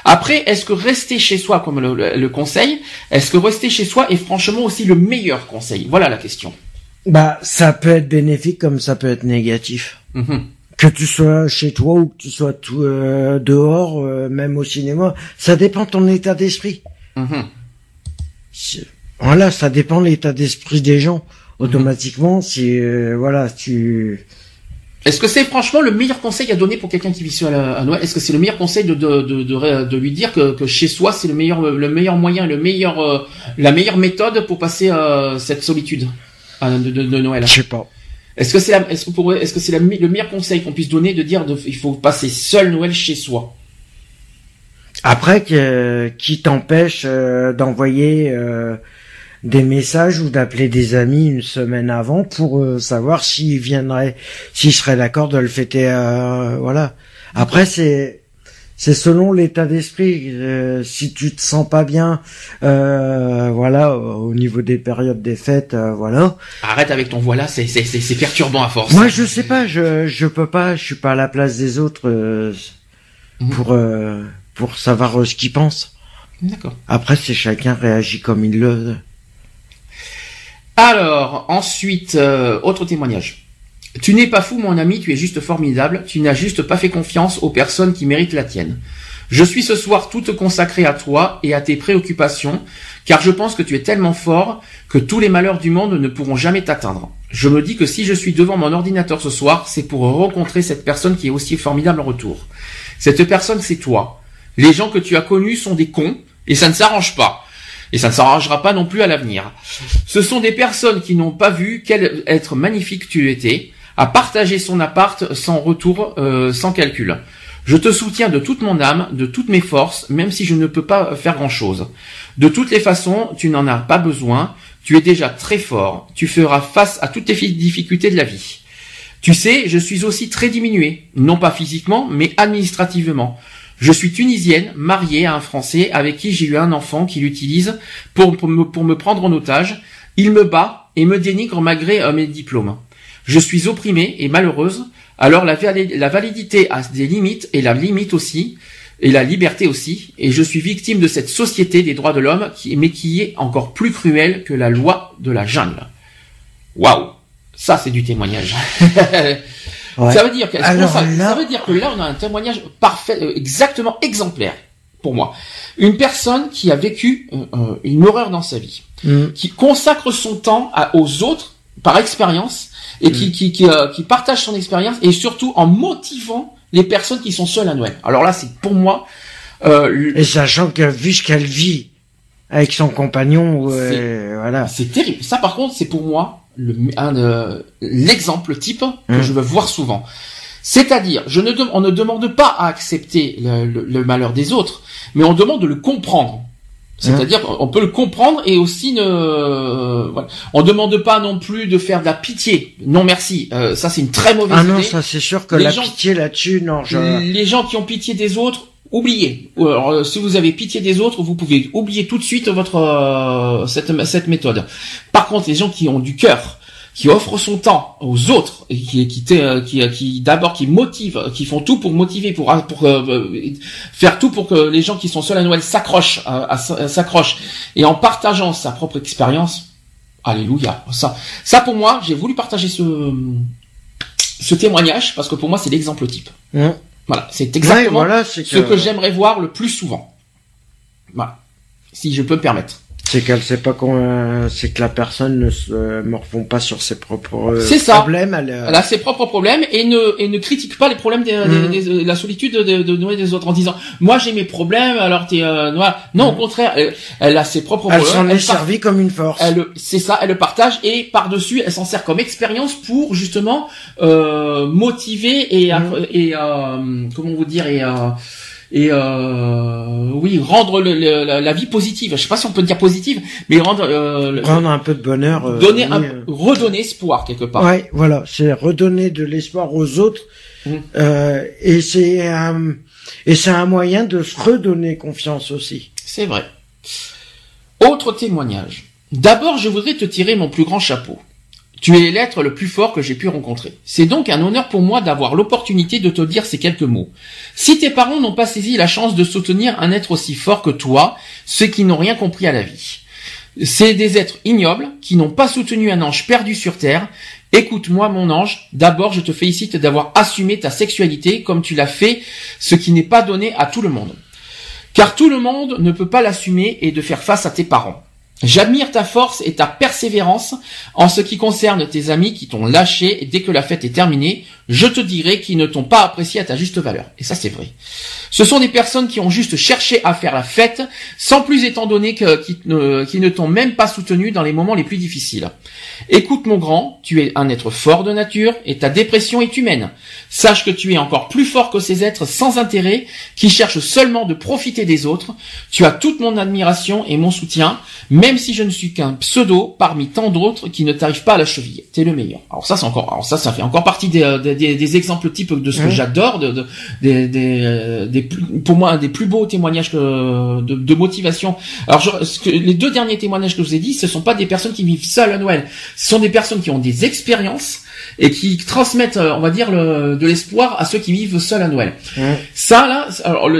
B: Après, est-ce que rester chez soi comme le, conseil, est-ce que rester chez soi est franchement aussi le meilleur conseil? Voilà la question.
C: Bah, ça peut être bénéfique comme ça peut être négatif. Mhm que tu sois chez toi ou que tu sois tout, euh, dehors, euh, même au cinéma, ça dépend de ton état d'esprit. Mhm. Voilà, ça dépend de l'état d'esprit des gens. Automatiquement, si euh, voilà, tu.
B: Est-ce que c'est franchement le meilleur conseil à donner pour quelqu'un qui vit seul à, Noël? Est-ce que c'est le meilleur conseil de, de, de, de, lui dire que, que chez soi c'est le meilleur le meilleur moyen, le meilleur la meilleure méthode pour passer cette solitude de, de, Noël?
C: Je sais pas.
B: Est-ce que c'est est-ce que pour est-ce que c'est le meilleur conseil qu'on puisse donner de dire il faut passer seul Noël chez soi?
C: Après, qui t'empêche euh, d'envoyer euh, des messages ou d'appeler des amis une semaine avant pour euh, savoir s'ils viendraient, s'ils seraient d'accord de le fêter, voilà. Après, c'est c'est selon l'état d'esprit. Euh, si tu te sens pas bien, euh, voilà, au niveau des périodes des fêtes, euh, voilà.
B: Arrête avec ton voilà, c'est c'est c'est perturbant à force.
C: Moi, je sais pas, je je peux pas, je suis pas à la place des autres euh,
B: Mhm.
C: pour euh, pour savoir euh, ce qu'ils pensent.
B: D'accord.
C: Après, c'est chacun réagit comme il le.
B: Alors, ensuite, euh, autre témoignage. Tu n'es pas fou, mon ami, tu es juste formidable, tu n'as juste pas fait confiance aux personnes qui méritent la tienne. Je suis ce soir toute consacrée à toi et à tes préoccupations, car je pense que tu es tellement fort que tous les malheurs du monde ne pourront jamais t'atteindre. Je me dis que si je suis devant mon ordinateur ce soir, c'est pour rencontrer cette personne qui est aussi formidable en retour. Cette personne, c'est toi. Les gens que tu as connus sont des cons, et ça ne s'arrange pas. Et ça ne s'arrangera pas non plus à l'avenir. Ce sont des personnes qui n'ont pas vu quel être magnifique tu étais, à partager son appart sans retour, euh, sans calcul. Je te soutiens de toute mon âme, de toutes mes forces, même si je ne peux pas faire grand-chose. De toutes les façons, tu n'en as pas besoin, tu es déjà très fort, tu feras face à toutes les fi- difficultés de la vie. Tu sais, je suis aussi très diminué, non pas physiquement, mais administrativement. Je suis tunisienne, mariée à un Français avec qui j'ai eu un enfant qui l'utilise pour, me, prendre en otage. Il me bat et me dénigre malgré euh, mes diplômes. Je suis opprimée et malheureuse, alors la, vali- la validité a des limites et la limite aussi, et la liberté aussi, et je suis victime de cette société des droits de l'homme, mais qui est encore plus cruelle que la loi de la jungle. Waouh Ça c'est du témoignage.
C: Ouais.
B: Ça veut dire que
C: Alors
B: ça,
C: là-
B: ça veut dire que là on a un témoignage parfait, euh, exactement exemplaire pour moi. Une personne qui a vécu euh, euh, une horreur dans sa vie,
C: Mm.
B: qui consacre son temps à- aux autres par expérience et qui qui qui, euh, qui partage son expérience et surtout en motivant les personnes qui sont seules à Noël. Alors là c'est pour moi euh, le-
C: Et sachant que vu ce qu'elle vit avec son compagnon, voilà.
B: C'est terrible. Ça, par contre, c'est pour moi le, euh, l'exemple type que
C: Mm.
B: je veux voir souvent. C'est-à-dire, je ne, on ne demande pas à accepter le, le- le malheur des autres, mais on demande de le comprendre. C'est-à-dire, on peut le comprendre et aussi ne, voilà. on demande pas non plus de faire de la pitié. Non, merci. Euh, ça, c'est une très mauvaise
C: Ah non,
B: idée.
C: ça c'est sûr que
B: Les
C: la
B: gens-
C: pitié là-dessus, non, je.
B: Les gens qui ont pitié des autres, oubliez. Ou alors, euh, si vous avez pitié des autres, vous pouvez oublier tout de suite votre euh, cette cette méthode. Par contre, les gens qui ont du cœur, qui offrent son temps aux autres, et qui qui t'est- qui, qui d'abord qui motivent, qui font tout pour motiver, pour pour euh, faire tout pour que les gens qui sont seuls à Noël s'accrochent, s'accrochent, et en partageant sa propre expérience. Alléluia. Ça, ça pour moi, j'ai voulu partager ce ce témoignage parce que pour moi c'est l'exemple type.
C: Mm.
B: Voilà, c'est
C: Ouais,
B: exactement
C: voilà,
B: ce que j'aimerais voir le plus souvent. Voilà, si je peux me permettre.
C: C'est qu'elle sait pas qu'on, euh, c'est que la personne ne se euh, morfond pas sur ses propres euh,
B: C'est ça.
C: problèmes. Elle, euh,
B: Elle a ses propres problèmes et ne et ne critique pas les problèmes des, des- des- la solitude de, de, de Noé des autres en disant moi j'ai mes problèmes alors t'es euh, noir. Non, au contraire, elle, elle a ses propres
C: Mhm. elle
B: problèmes.
C: s'en est
B: par-
C: servie comme une force.
B: elle c'est ça, elle le partage et par dessus elle s'en sert comme expérience pour justement euh, motiver et
C: Mhm.
B: et euh, comment vous dire et euh, et euh, oui rendre le- le- la, la vie positive. Je sais pas si on peut dire positive, mais rendre euh,
C: Prendre un peu de bonheur. euh,
B: donner
C: oui,
B: un,
C: euh.
B: redonner espoir quelque part.
C: Ouais, voilà, c'est redonner de l'espoir aux autres,
B: Mhm.
C: euh, et c'est un et c'est un moyen de se redonner confiance aussi.
B: C'est vrai. Autre témoignage. D'abord, je voudrais te tirer mon plus grand chapeau. Tu es l'être le plus fort que j'ai pu rencontrer. C'est donc un honneur pour moi d'avoir l'opportunité de te dire ces quelques mots. Si tes parents n'ont pas saisi la chance de soutenir un être aussi fort que toi, ceux qui n'ont rien compris à la vie. C'est des êtres ignobles qui n'ont pas soutenu un ange perdu sur terre. Écoute-moi mon ange, d'abord je te félicite d'avoir assumé ta sexualité comme tu l'as fait, ce qui n'est pas donné à tout le monde. Car tout le monde ne peut pas l'assumer et de faire face à tes parents. J'admire ta force et ta persévérance en ce qui concerne tes amis qui t'ont lâché et dès que la fête est terminée, je te dirai qu'ils ne t'ont pas apprécié à ta juste valeur. Et ça c'est vrai. Ce sont des personnes qui ont juste cherché à faire la fête, sans plus étant donné que, qui, ne, t'ont même pas soutenu dans les moments les plus difficiles. Écoute mon grand, tu es un être fort de nature et ta dépression est humaine. Sache que tu es encore plus fort que ces êtres sans intérêt qui cherchent seulement de profiter des autres. Tu as toute mon admiration et mon soutien, Même si je ne suis qu'un pseudo parmi tant d'autres qui ne t'arrivent pas à la cheville, t'es le meilleur. Alors ça, c'est encore, alors ça, ça fait encore partie des, euh, des, des- des exemples types de ce que j'adore, de, de- des, des, euh, des pour moi, un des plus beaux témoignages que, de, de motivation. Alors, je- ce que, les deux derniers témoignages que je vous ai dit, ce sont pas des personnes qui vivent seules à Noël. Ce sont des personnes qui ont des expériences et qui transmettent, euh, on va dire, le- de l'espoir à ceux qui vivent seuls à Noël. Ça là,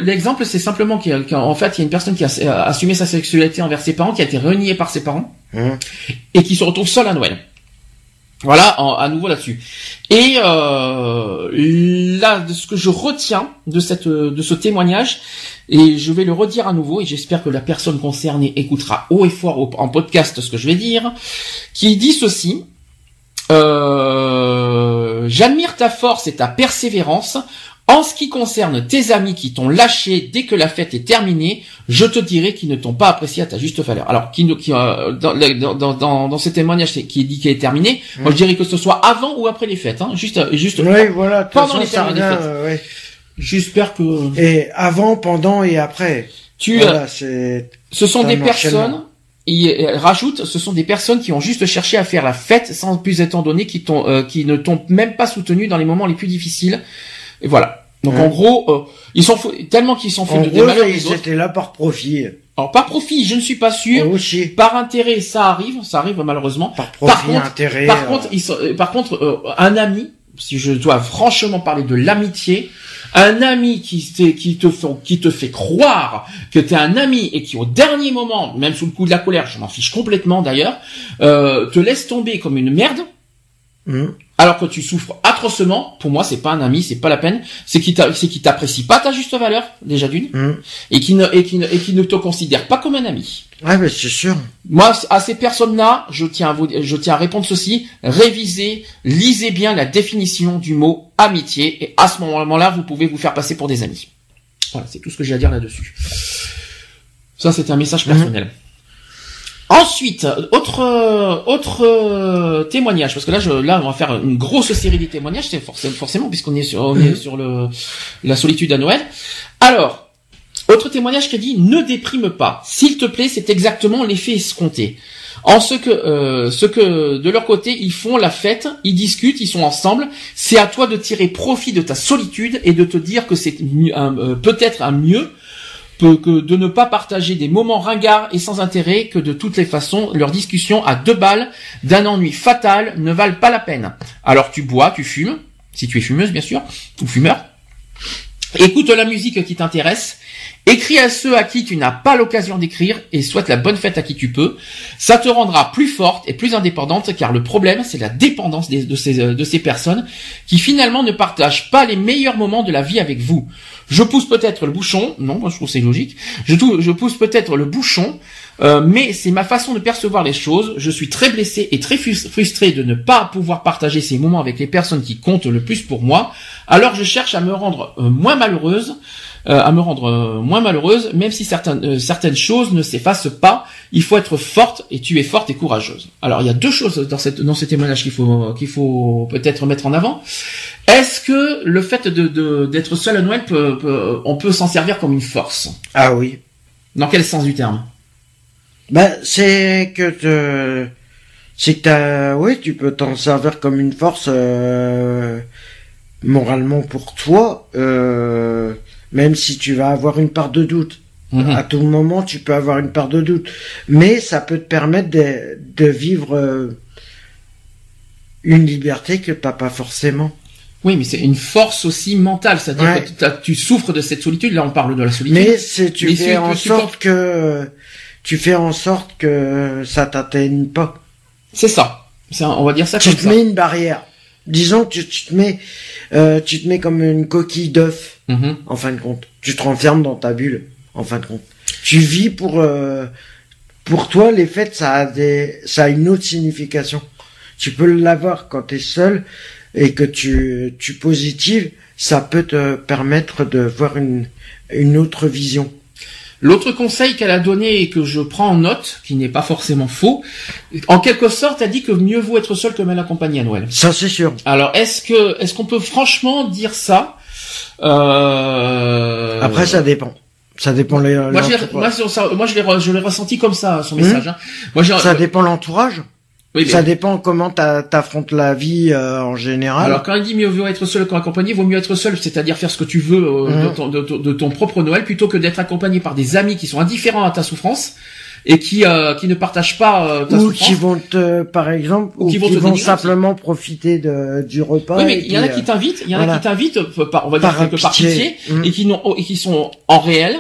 B: l'exemple c'est simplement qu'en fait il y a une personne qui a a assumé sa sexualité envers ses parents, qui a été reniée par ses parents et qui se retrouve seule à Noël. Voilà, en- à nouveau là-dessus. Et euh, là, de ce que je retiens de cette de ce témoignage, et je vais le redire à nouveau, et j'espère que la personne concernée écoutera haut et fort en podcast ce que je vais dire, qui dit ceci. Euh, J'admire ta force et ta persévérance. En ce qui concerne tes amis qui t'ont lâché dès que la fête est terminée, je te dirai qu'ils ne t'ont pas apprécié à ta juste valeur. Alors, qui, qui euh, dans, dans, dans, dans, ce témoignage qui dit qu'il est terminé, moi je dirais que ce soit avant ou après les fêtes, hein, juste, juste.
C: Oui, voilà.
B: Pendant
C: façon,
B: les
C: euh, ouais.
B: J'espère que
C: Et avant, pendant et après.
B: tu. euh,
C: Voilà, c'est.
B: ce sont des personnes. Il elle rajoute, ce sont des personnes qui ont juste cherché à faire la fête sans plus étant donné qui euh, qui ne t'ont même pas soutenu dans les moments les plus difficiles. Et voilà. Donc
C: Ouais.
B: en gros, euh, ils sont fous- tellement qu'ils
C: En
B: foutent de
C: gros,
B: des
C: étaient là par profit.
B: Alors par profit, je ne suis pas sûr.
C: Aussi.
B: Par intérêt, ça arrive, ça arrive malheureusement.
C: Par profit,
B: contre-
C: intérêt.
B: Par
C: euh,
B: contre, ils sont, euh, par contre, euh, un ami, si je dois franchement parler de l'amitié, un ami qui, te qui te fait croire que t'es un ami et qui au dernier moment, même sous le coup de la colère, je m'en fiche complètement d'ailleurs, euh, te laisse tomber comme une merde,
C: hum,
B: alors que tu souffres atrocement. Pour moi, c'est pas un ami, c'est pas la peine. C'est qu'il t'apprécie pas ta juste valeur déjà d'une,
C: hum.
B: et qui ne et qui ne et qui ne te considère pas comme un ami.
C: Ouais, mais c'est sûr.
B: Moi, à ces personnes-là, je tiens à vous, je tiens à répondre ceci. Révisez, lisez bien la définition du mot amitié, et à ce moment-là, vous pouvez vous faire passer pour des amis. Voilà, c'est tout ce que j'ai à dire là-dessus. Ça, c'était un message personnel. Ensuite, autre autre euh, témoignage, parce que là, je, là, on va faire une grosse série de témoignages, c'est forcément, forcément puisqu'on est sur, on est sur le la solitude à Noël. Alors, autre témoignage qui dit ne déprime pas. S'il te plaît, c'est exactement l'effet escompté. En ce que, euh, ce que de leur côté, ils font la fête, ils discutent, ils sont ensemble. C'est à toi de tirer profit de ta solitude et de te dire que c'est euh, peut-être un mieux que, que de ne pas partager des moments ringards et sans intérêt que de toutes les façons leurs discussions à deux balles d'un ennui fatal ne valent pas la peine. Alors tu bois, tu fumes, si tu es fumeuse bien sûr, ou fumeur. Écoute la musique qui t'intéresse. Écris à ceux à qui tu n'as pas l'occasion d'écrire et souhaite la bonne fête à qui tu peux. Ça te rendra plus forte et plus indépendante car le problème c'est la dépendance des- de, ces, euh, de ces personnes qui finalement ne partagent pas les meilleurs moments de la vie avec vous. Je pousse peut-être le bouchon, non, je trouve c'est logique. Je pousse peut-être le bouchon, euh, mais c'est ma façon de percevoir les choses. Je suis très blessé et très frus- frustré de ne pas pouvoir partager ces moments avec les personnes qui comptent le plus pour moi. Alors je cherche à me rendre euh, moins malheureuse, euh, à me rendre euh, moins malheureuse, même si certaines euh, certaines choses ne s'effacent pas. Il faut être forte et tu es forte et courageuse. Alors il y a deux choses dans cette dans ce témoignage qu'il faut qu'il faut peut-être mettre en avant. Est-ce que le fait de de- d'être seul à Noël peut, peut- on peut s'en servir comme une force?
C: Ah oui.
B: Dans quel sens du terme?
C: Ben, c'est que te... c'est que t'as, oui, tu peux t'en servir comme une force euh, moralement pour toi, euh, même si tu vas avoir une part de doute.
B: Mhm.
C: À tout moment, tu peux avoir une part de doute, mais ça peut te permettre de, de vivre euh, une liberté que t'as pas forcément.
B: Oui, mais c'est une force aussi mentale, c'est-à-dire
C: Ouais.
B: que tu- souffres de cette solitude. Là, on parle de la solitude.
C: Mais c'est tu
B: Mais
C: fais en sorte que tu fais en sorte que ça t'atteigne pas.
B: C'est ça. On va dire ça
C: tu
B: comme
C: te
B: ça.
C: mets une barrière. Disons que tu, tu te mets, euh, tu te mets comme une coquille d'œuf,
B: Mhm.
C: en fin de compte. Tu te renfermes dans ta bulle, en fin de compte. Tu vis pour, euh, pour toi, les fêtes, ça a des, ça a une autre signification. Tu peux l'avoir quand t'es seul et que tu, tu positives, ça peut te permettre de voir une, une autre vision.
B: L'autre conseil qu'elle a donné et que je prends en note, qui n'est pas forcément faux, en quelque sorte, elle dit que mieux vaut être seul que mal accompagné à Noël.
C: Ça, c'est sûr.
B: Alors, est-ce que, est-ce qu'on peut franchement dire ça euh...
C: Après, ça dépend. Ça dépend les.
B: Moi, je l'ai-
C: l'entourage.
B: moi, sur ça- moi, je l'ai, je l'ai ressenti comme ça, son
C: Mhm.
B: message. Hein. Moi,
C: Ça dépend l'entourage.
B: Oui,
C: Ça dépend comment t'a- t'affrontes la vie euh, en général.
B: Alors quand il dit mieux vaut être seul qu'accompagné, vaut mieux être seul, c'est-à-dire faire ce que tu veux euh, de,
C: Mhm.
B: ton, de, de ton propre Noël, plutôt que d'être accompagné par des amis qui sont indifférents à ta souffrance et qui euh, qui ne partagent pas euh, ta
C: ou
B: souffrance.
C: qui vont te, par exemple,
B: Ou
C: ou
B: qui vont
C: simplement profiter de, du repas.
B: Oui, mais il y en a qui
C: euh,
B: t'invitent, il y en a qui t'invitent euh, par, on va dire
C: Par
B: quelque
C: pitié.
B: pitié,
C: Mhm.
B: et qui n'ont et qui sont en réel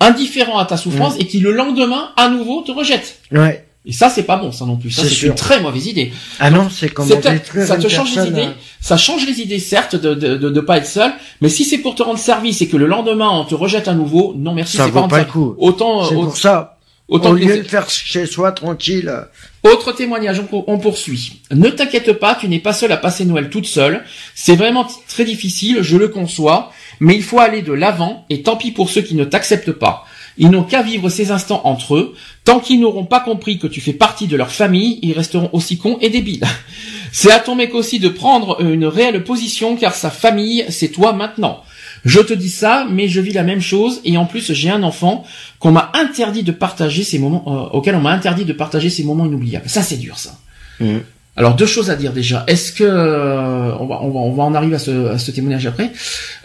B: indifférents à ta souffrance et qui le lendemain à nouveau te rejettent.
C: Ouais.
B: Et ça c'est pas bon ça non plus. Ça
C: C'est
B: c'est une très mauvaise idée.
C: Ah non, c'est
B: C'est
C: détruire
B: ça te change les idées,
C: euh,
B: ça change les idées certes de de, de, de pas être seul, mais si c'est pour te rendre service et que le lendemain on te rejette à nouveau, non merci,
C: Ça
B: c'est
C: vaut
B: pas
C: pas le coup.
B: Autant
C: C'est
B: au-
C: pour ça.
B: autant
C: Au lieu
B: les-
C: de faire chez soi tranquille. euh,
B: Autre témoignage, on, on poursuit. Ne t'inquiète pas, tu n'es pas seul à passer Noël toute seule. C'est vraiment très difficile, je le conçois, mais il faut aller de l'avant, et tant pis pour ceux qui ne t'acceptent pas. Ils n'ont qu'à vivre ces instants entre eux. Tant qu'ils n'auront pas compris que tu fais partie de leur famille, ils resteront aussi cons et débiles. C'est à ton mec aussi de prendre une réelle position, car sa famille, c'est toi maintenant. Je te dis ça, mais je vis la même chose, et en plus j'ai un enfant qu'on m'a interdit de partager ces moments, euh, auquel on m'a interdit de partager ces moments inoubliables. Ça c'est dur, ça.
C: Mhm.
B: Alors deux choses à dire déjà. Est-ce que euh, on va on va on va en arriver à ce à ce témoignage après.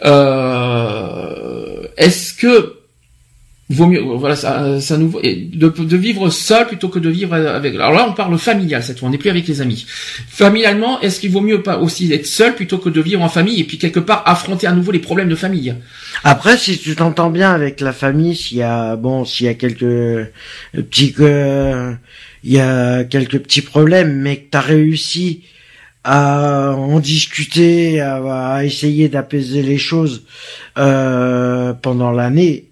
B: Euh, Est-ce que vaut mieux voilà ça, ça nous et de, vivre seul plutôt que de vivre avec alors là on parle familial cette fois on n'est plus avec les amis. Familialement est-ce qu'il vaut mieux pas aussi être seul plutôt que de vivre en famille et puis quelque part affronter à nouveau les problèmes de famille?
C: Après, si tu t'entends bien avec la famille, s'il y a bon, s'il y a quelques euh, petits que il y a quelques petits problèmes, mais que t'as réussi à en discuter, à, à essayer d'apaiser les choses euh, pendant l'année,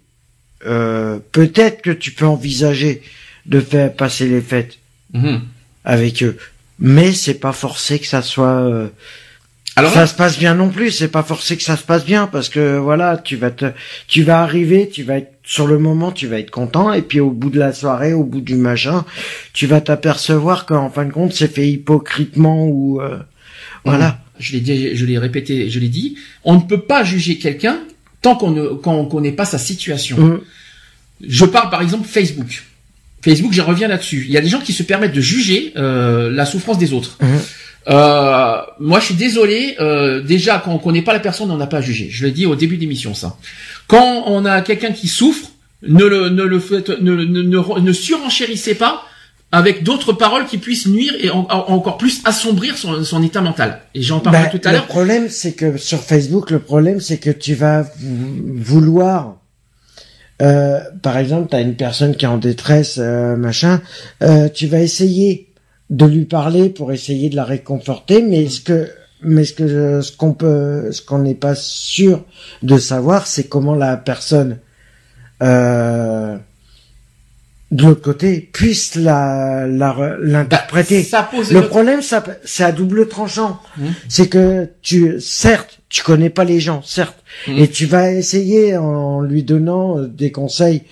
C: euh, peut-être que tu peux envisager de faire passer les fêtes
B: Mhm.
C: avec eux. Mais c'est pas forcé que ça soit euh,
B: alors
C: ça se passe bien non plus, c'est pas forcé que ça se passe bien parce que voilà, tu vas te tu vas arriver, tu vas être sur le moment, tu vas être content et puis au bout de la soirée, au bout du machin, tu vas t'apercevoir qu'en fin de compte, c'est fait hypocritement ou euh, voilà.
B: je l'ai dit, je l'ai répété, je l'ai dit, on ne peut pas juger quelqu'un tant qu'on ne qu'on qu'on connaît pas sa situation.
C: Mm.
B: Je parle par exemple Facebook. Facebook, je reviens là-dessus. Il y a des gens qui se permettent de juger euh, la souffrance des autres.
C: Mhm.
B: Euh, moi, je suis désolé. euh, déjà, quand on connaît pas la personne, on n'a pas à juger. Je l'ai dit au début d'émission, ça. Quand on a quelqu'un qui souffre, ne le ne le faites, ne, ne, ne, ne surenchérissez pas avec d'autres paroles qui puissent nuire et en- en- encore plus assombrir son, son état mental. Et j'en parlerai
C: Bah,
B: tout à
C: le
B: l'heure.
C: problème, c'est que sur Facebook, le problème, c'est que tu vas vou- vouloir, euh, par exemple, tu as une personne qui est en détresse, euh, machin, euh, tu vas essayer de lui parler pour essayer de la réconforter, mais ce que, mais ce que, ce qu'on peut, ce qu'on n'est pas sûr de savoir, c'est comment la personne, euh, de l'autre côté, puisse la, l'interpréter.
B: Pose
C: Le problème, ça, c'est à double tranchant.
B: Mhm.
C: C'est que tu, certes, tu connais pas les gens, certes,
B: Mhm.
C: et tu vas essayer en lui donnant euh, des conseils,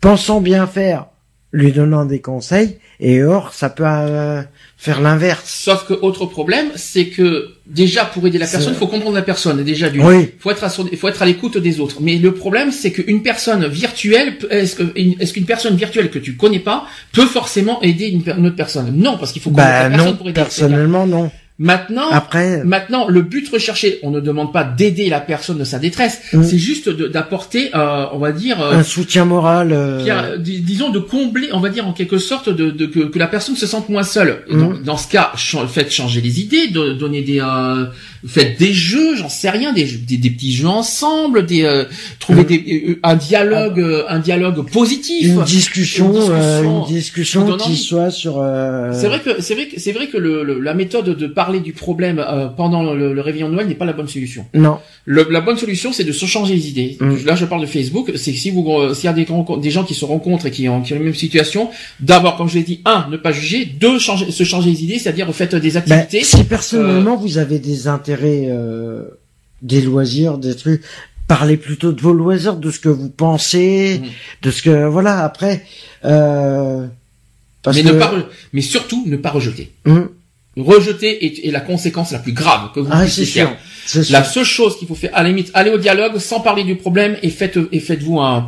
C: pensant bien faire, lui donnant des conseils, et or, ça peut euh, faire l'inverse.
B: Sauf que autre problème, c'est que déjà pour aider la personne, il faut comprendre la personne. Déjà d'une,
C: Oui.
B: faut être à son- faut être à l'écoute des autres. Mais le problème, c'est qu'une personne virtuelle, est-ce que une- est-ce qu'une personne virtuelle que tu connais pas peut forcément aider une, une autre personne? Non, parce qu'il faut connaître
C: Bah
B: la personne
C: non,
B: pour aider.
C: personnellement non.
B: Maintenant,
C: Après,
B: Maintenant, le but recherché, on ne demande pas d'aider la personne de sa détresse,
C: Mm.
B: c'est juste d'apporter, euh, on va dire, euh,
C: un soutien moral. euh,
B: dis- disons de combler, on va dire en quelque sorte, de, de- que, que la personne se sente moins seule.
C: Mhm.
B: dans, dans ce cas, ch- faites changer les idées, de, donner des, euh, faites des jeux, j'en sais rien, des, des, des petits jeux ensemble, des, euh, trouver
C: Mhm.
B: des, euh, un dialogue, euh, un dialogue positif.
C: une discussion,
B: Une discussion
C: euh, une discussion qui soit sur. euh,
B: C'est vrai que c'est vrai que c'est vrai que le, le- la méthode de parler du problème euh, pendant le, le réveillon de Noël n'est pas la bonne solution.
C: Non.
B: Le- la bonne solution, c'est de se changer les idées.
C: Mm.
B: Là, je parle de Facebook. C'est que si vous, euh, s'il y a des, gens qui se rencontrent et qui ont, qui ont la même situation, d'abord, comme je l'ai dit, un, ne pas juger. Deux, changer, se changer les idées, c'est-à-dire faites des
C: Ben,
B: activités.
C: si personnellement vous avez des intérêts, euh, des loisirs, des trucs, parlez plutôt de vos loisirs, de ce que vous pensez,
B: Mhm.
C: de ce que voilà. Après, euh, parce
B: mais
C: que
B: ne pas, re- mais surtout, ne pas rejeter.
C: Hum,
B: Rejeter est, est la conséquence la plus grave que vous
C: ah,
B: puissiez faire.
C: sûr.
B: La seule chose qu'il faut faire, à la limite, allez au dialogue sans parler du problème et faites, et faites-vous un,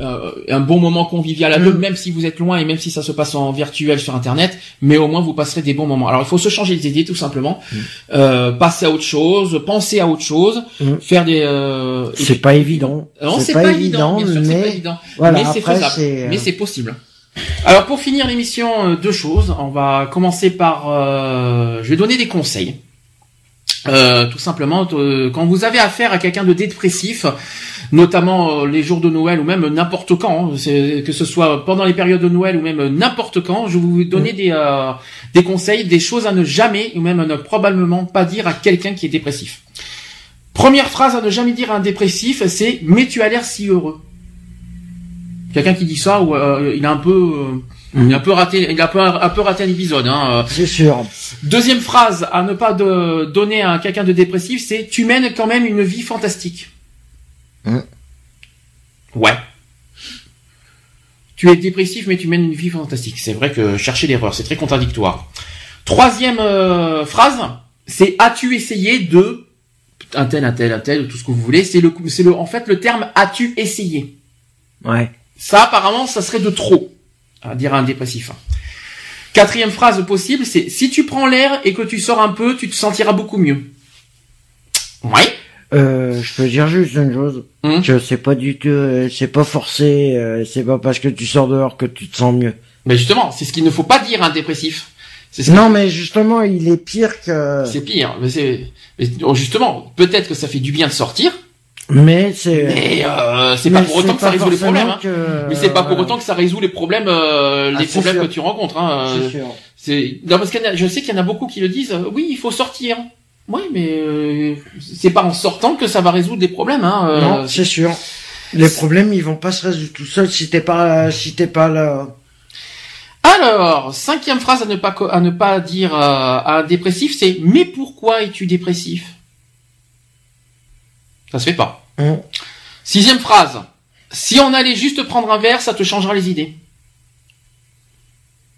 B: euh, un bon moment convivial à deux, même si vous êtes loin et même si ça se passe en virtuel sur Internet, mais au moins vous passerez des bons moments. Alors il faut se changer les idées tout simplement, euh, passer à autre chose, penser à autre chose,
C: Mm.
B: faire des. Euh,
C: C'est pas évident.
B: non,
C: c'est pas, évident,
B: bien sûr, c'est pas évident.
C: voilà,
B: mais c'est faisable.
C: c'est, euh,
B: Mais c'est possible. Alors pour finir l'émission, euh, deux choses. On va commencer par, euh, je vais donner des conseils. Euh, tout simplement, euh, quand vous avez affaire à quelqu'un de dépressif, notamment euh, les jours de Noël ou même n'importe quand, hein, que ce soit pendant les périodes de Noël ou même n'importe quand, je vais vous donner des euh, des conseils, des choses à ne jamais ou même à ne probablement pas dire à quelqu'un qui est dépressif. Première phrase à ne jamais dire à un dépressif, c'est mais tu as l'air si heureux. Quelqu'un qui dit ça, ou euh, il a un peu, euh, il a un peu raté, il a un peu, un peu raté un épisode. Hein. euh.
C: c'est sûr.
B: Deuxième phrase à ne pas de, donner à quelqu'un de dépressif, c'est tu mènes quand même une vie fantastique.
C: Hein.
B: Ouais. Tu es dépressif, mais tu mènes une vie fantastique. C'est vrai que chercher l'erreur, c'est très contradictoire. Troisième euh, phrase, c'est as-tu essayé de un tel, un tel, un tel, tout ce que vous voulez? C'est le, c'est le, en fait le terme as-tu essayé?
C: Ouais.
B: Ça, apparemment, ça serait de trop, à dire à un dépressif. Quatrième phrase possible, c'est si tu prends l'air et que tu sors un peu, tu te sentiras beaucoup mieux. Ouais.
C: Euh, je peux dire juste une chose.
B: Hum.
C: Que c'est pas du tout, euh, c'est pas forcé, euh, c'est pas parce que tu sors dehors que tu te sens mieux.
B: Mais justement, c'est ce qu'il ne faut pas dire à un dépressif. Ce
C: Non, mais justement, il est pire que.
B: C'est pire. Mais c'est, justement, peut-être que ça fait du bien de sortir,
C: Mais c'est.
B: mais euh, c'est pas pour autant que ça résout les problèmes. Hein.
C: que-
B: Mais c'est pas pour
C: voilà.
B: autant que ça résout les problèmes, euh,
C: Ah,
B: les problèmes
C: sûr.
B: que tu rencontres. Hein.
C: C'est
B: Euh, non parce que je sais qu'il y en a beaucoup qui le disent. euh, oui, il faut sortir. Oui, mais euh, c'est pas en sortant que ça va résoudre les problèmes. Hein. euh,
C: non, c'est sûr. Les problèmes, ils vont pas se résoudre tout seuls si t'es pas, si t'es pas là.
B: Alors, cinquième phrase à ne pas à ne pas dire euh, à un dépressif, c'est mais pourquoi es-tu dépressif? Ça se fait pas.
C: Hum.
B: Sixième phrase. Si on allait juste prendre un verre, ça te changera les idées.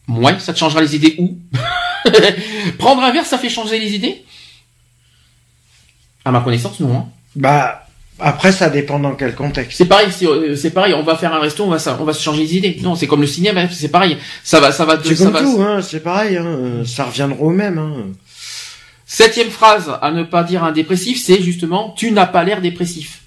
B: Ouais, ça te changera les idées où? Prendre un verre, ça fait changer les idées? À ma connaissance, non. hein.
C: Bah, après, ça dépend dans quel contexte.
B: C'est pareil, c'est euh, pareil. On va faire un resto, on va, ça- on va se changer les idées. Non, c'est comme le cinéma, c'est pareil. Ça va, ça va,
C: C'est comme
B: va.
C: tout, hein, c'est pareil, hein, ça reviendra au même. Hein.
B: Septième phrase à ne pas dire à un dépressif, c'est justement tu n'as pas l'air dépressif.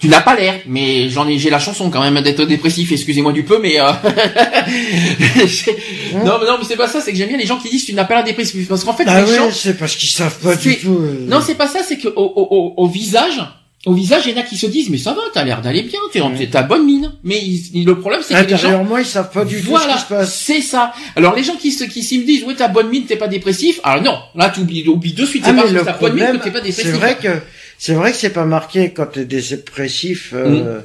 B: Tu n'as pas l'air, mais j'en ai, j'ai la chanson quand même d'être dépressif. Excusez-moi du peu, mais euh... j'ai- non, mais non, mais c'est pas ça. C'est que j'aime bien les gens qui disent tu n'as pas l'air dépressif, parce qu'en fait
C: Ah
B: les gens,
C: ouais, c'est parce qu'ils savent pas du tout. euh,
B: non, c'est pas ça. C'est que au, au, au, au visage, au visage, il y en a qui se disent mais ça va, t'as l'air d'aller bien, t'es,
C: Ouais.
B: t'as bonne mine. Mais ils- le problème c'est que les gens
C: Intérieurement, ils savent pas du tout ce qui se passe.
B: c'est ça. Alors les gens qui se qui s'y me disent ouais t'as bonne mine, t'es pas dépressif. Alors non, là tu oublies, oublies de suite.
C: Ah,
B: C'est pas
C: mais
B: parce que
C: le
B: t'as bonne mine
C: problème,
B: que t'es pas dépressif.
C: c'est vrai que c'est vrai que c'est pas marqué quand t'es dépressif euh,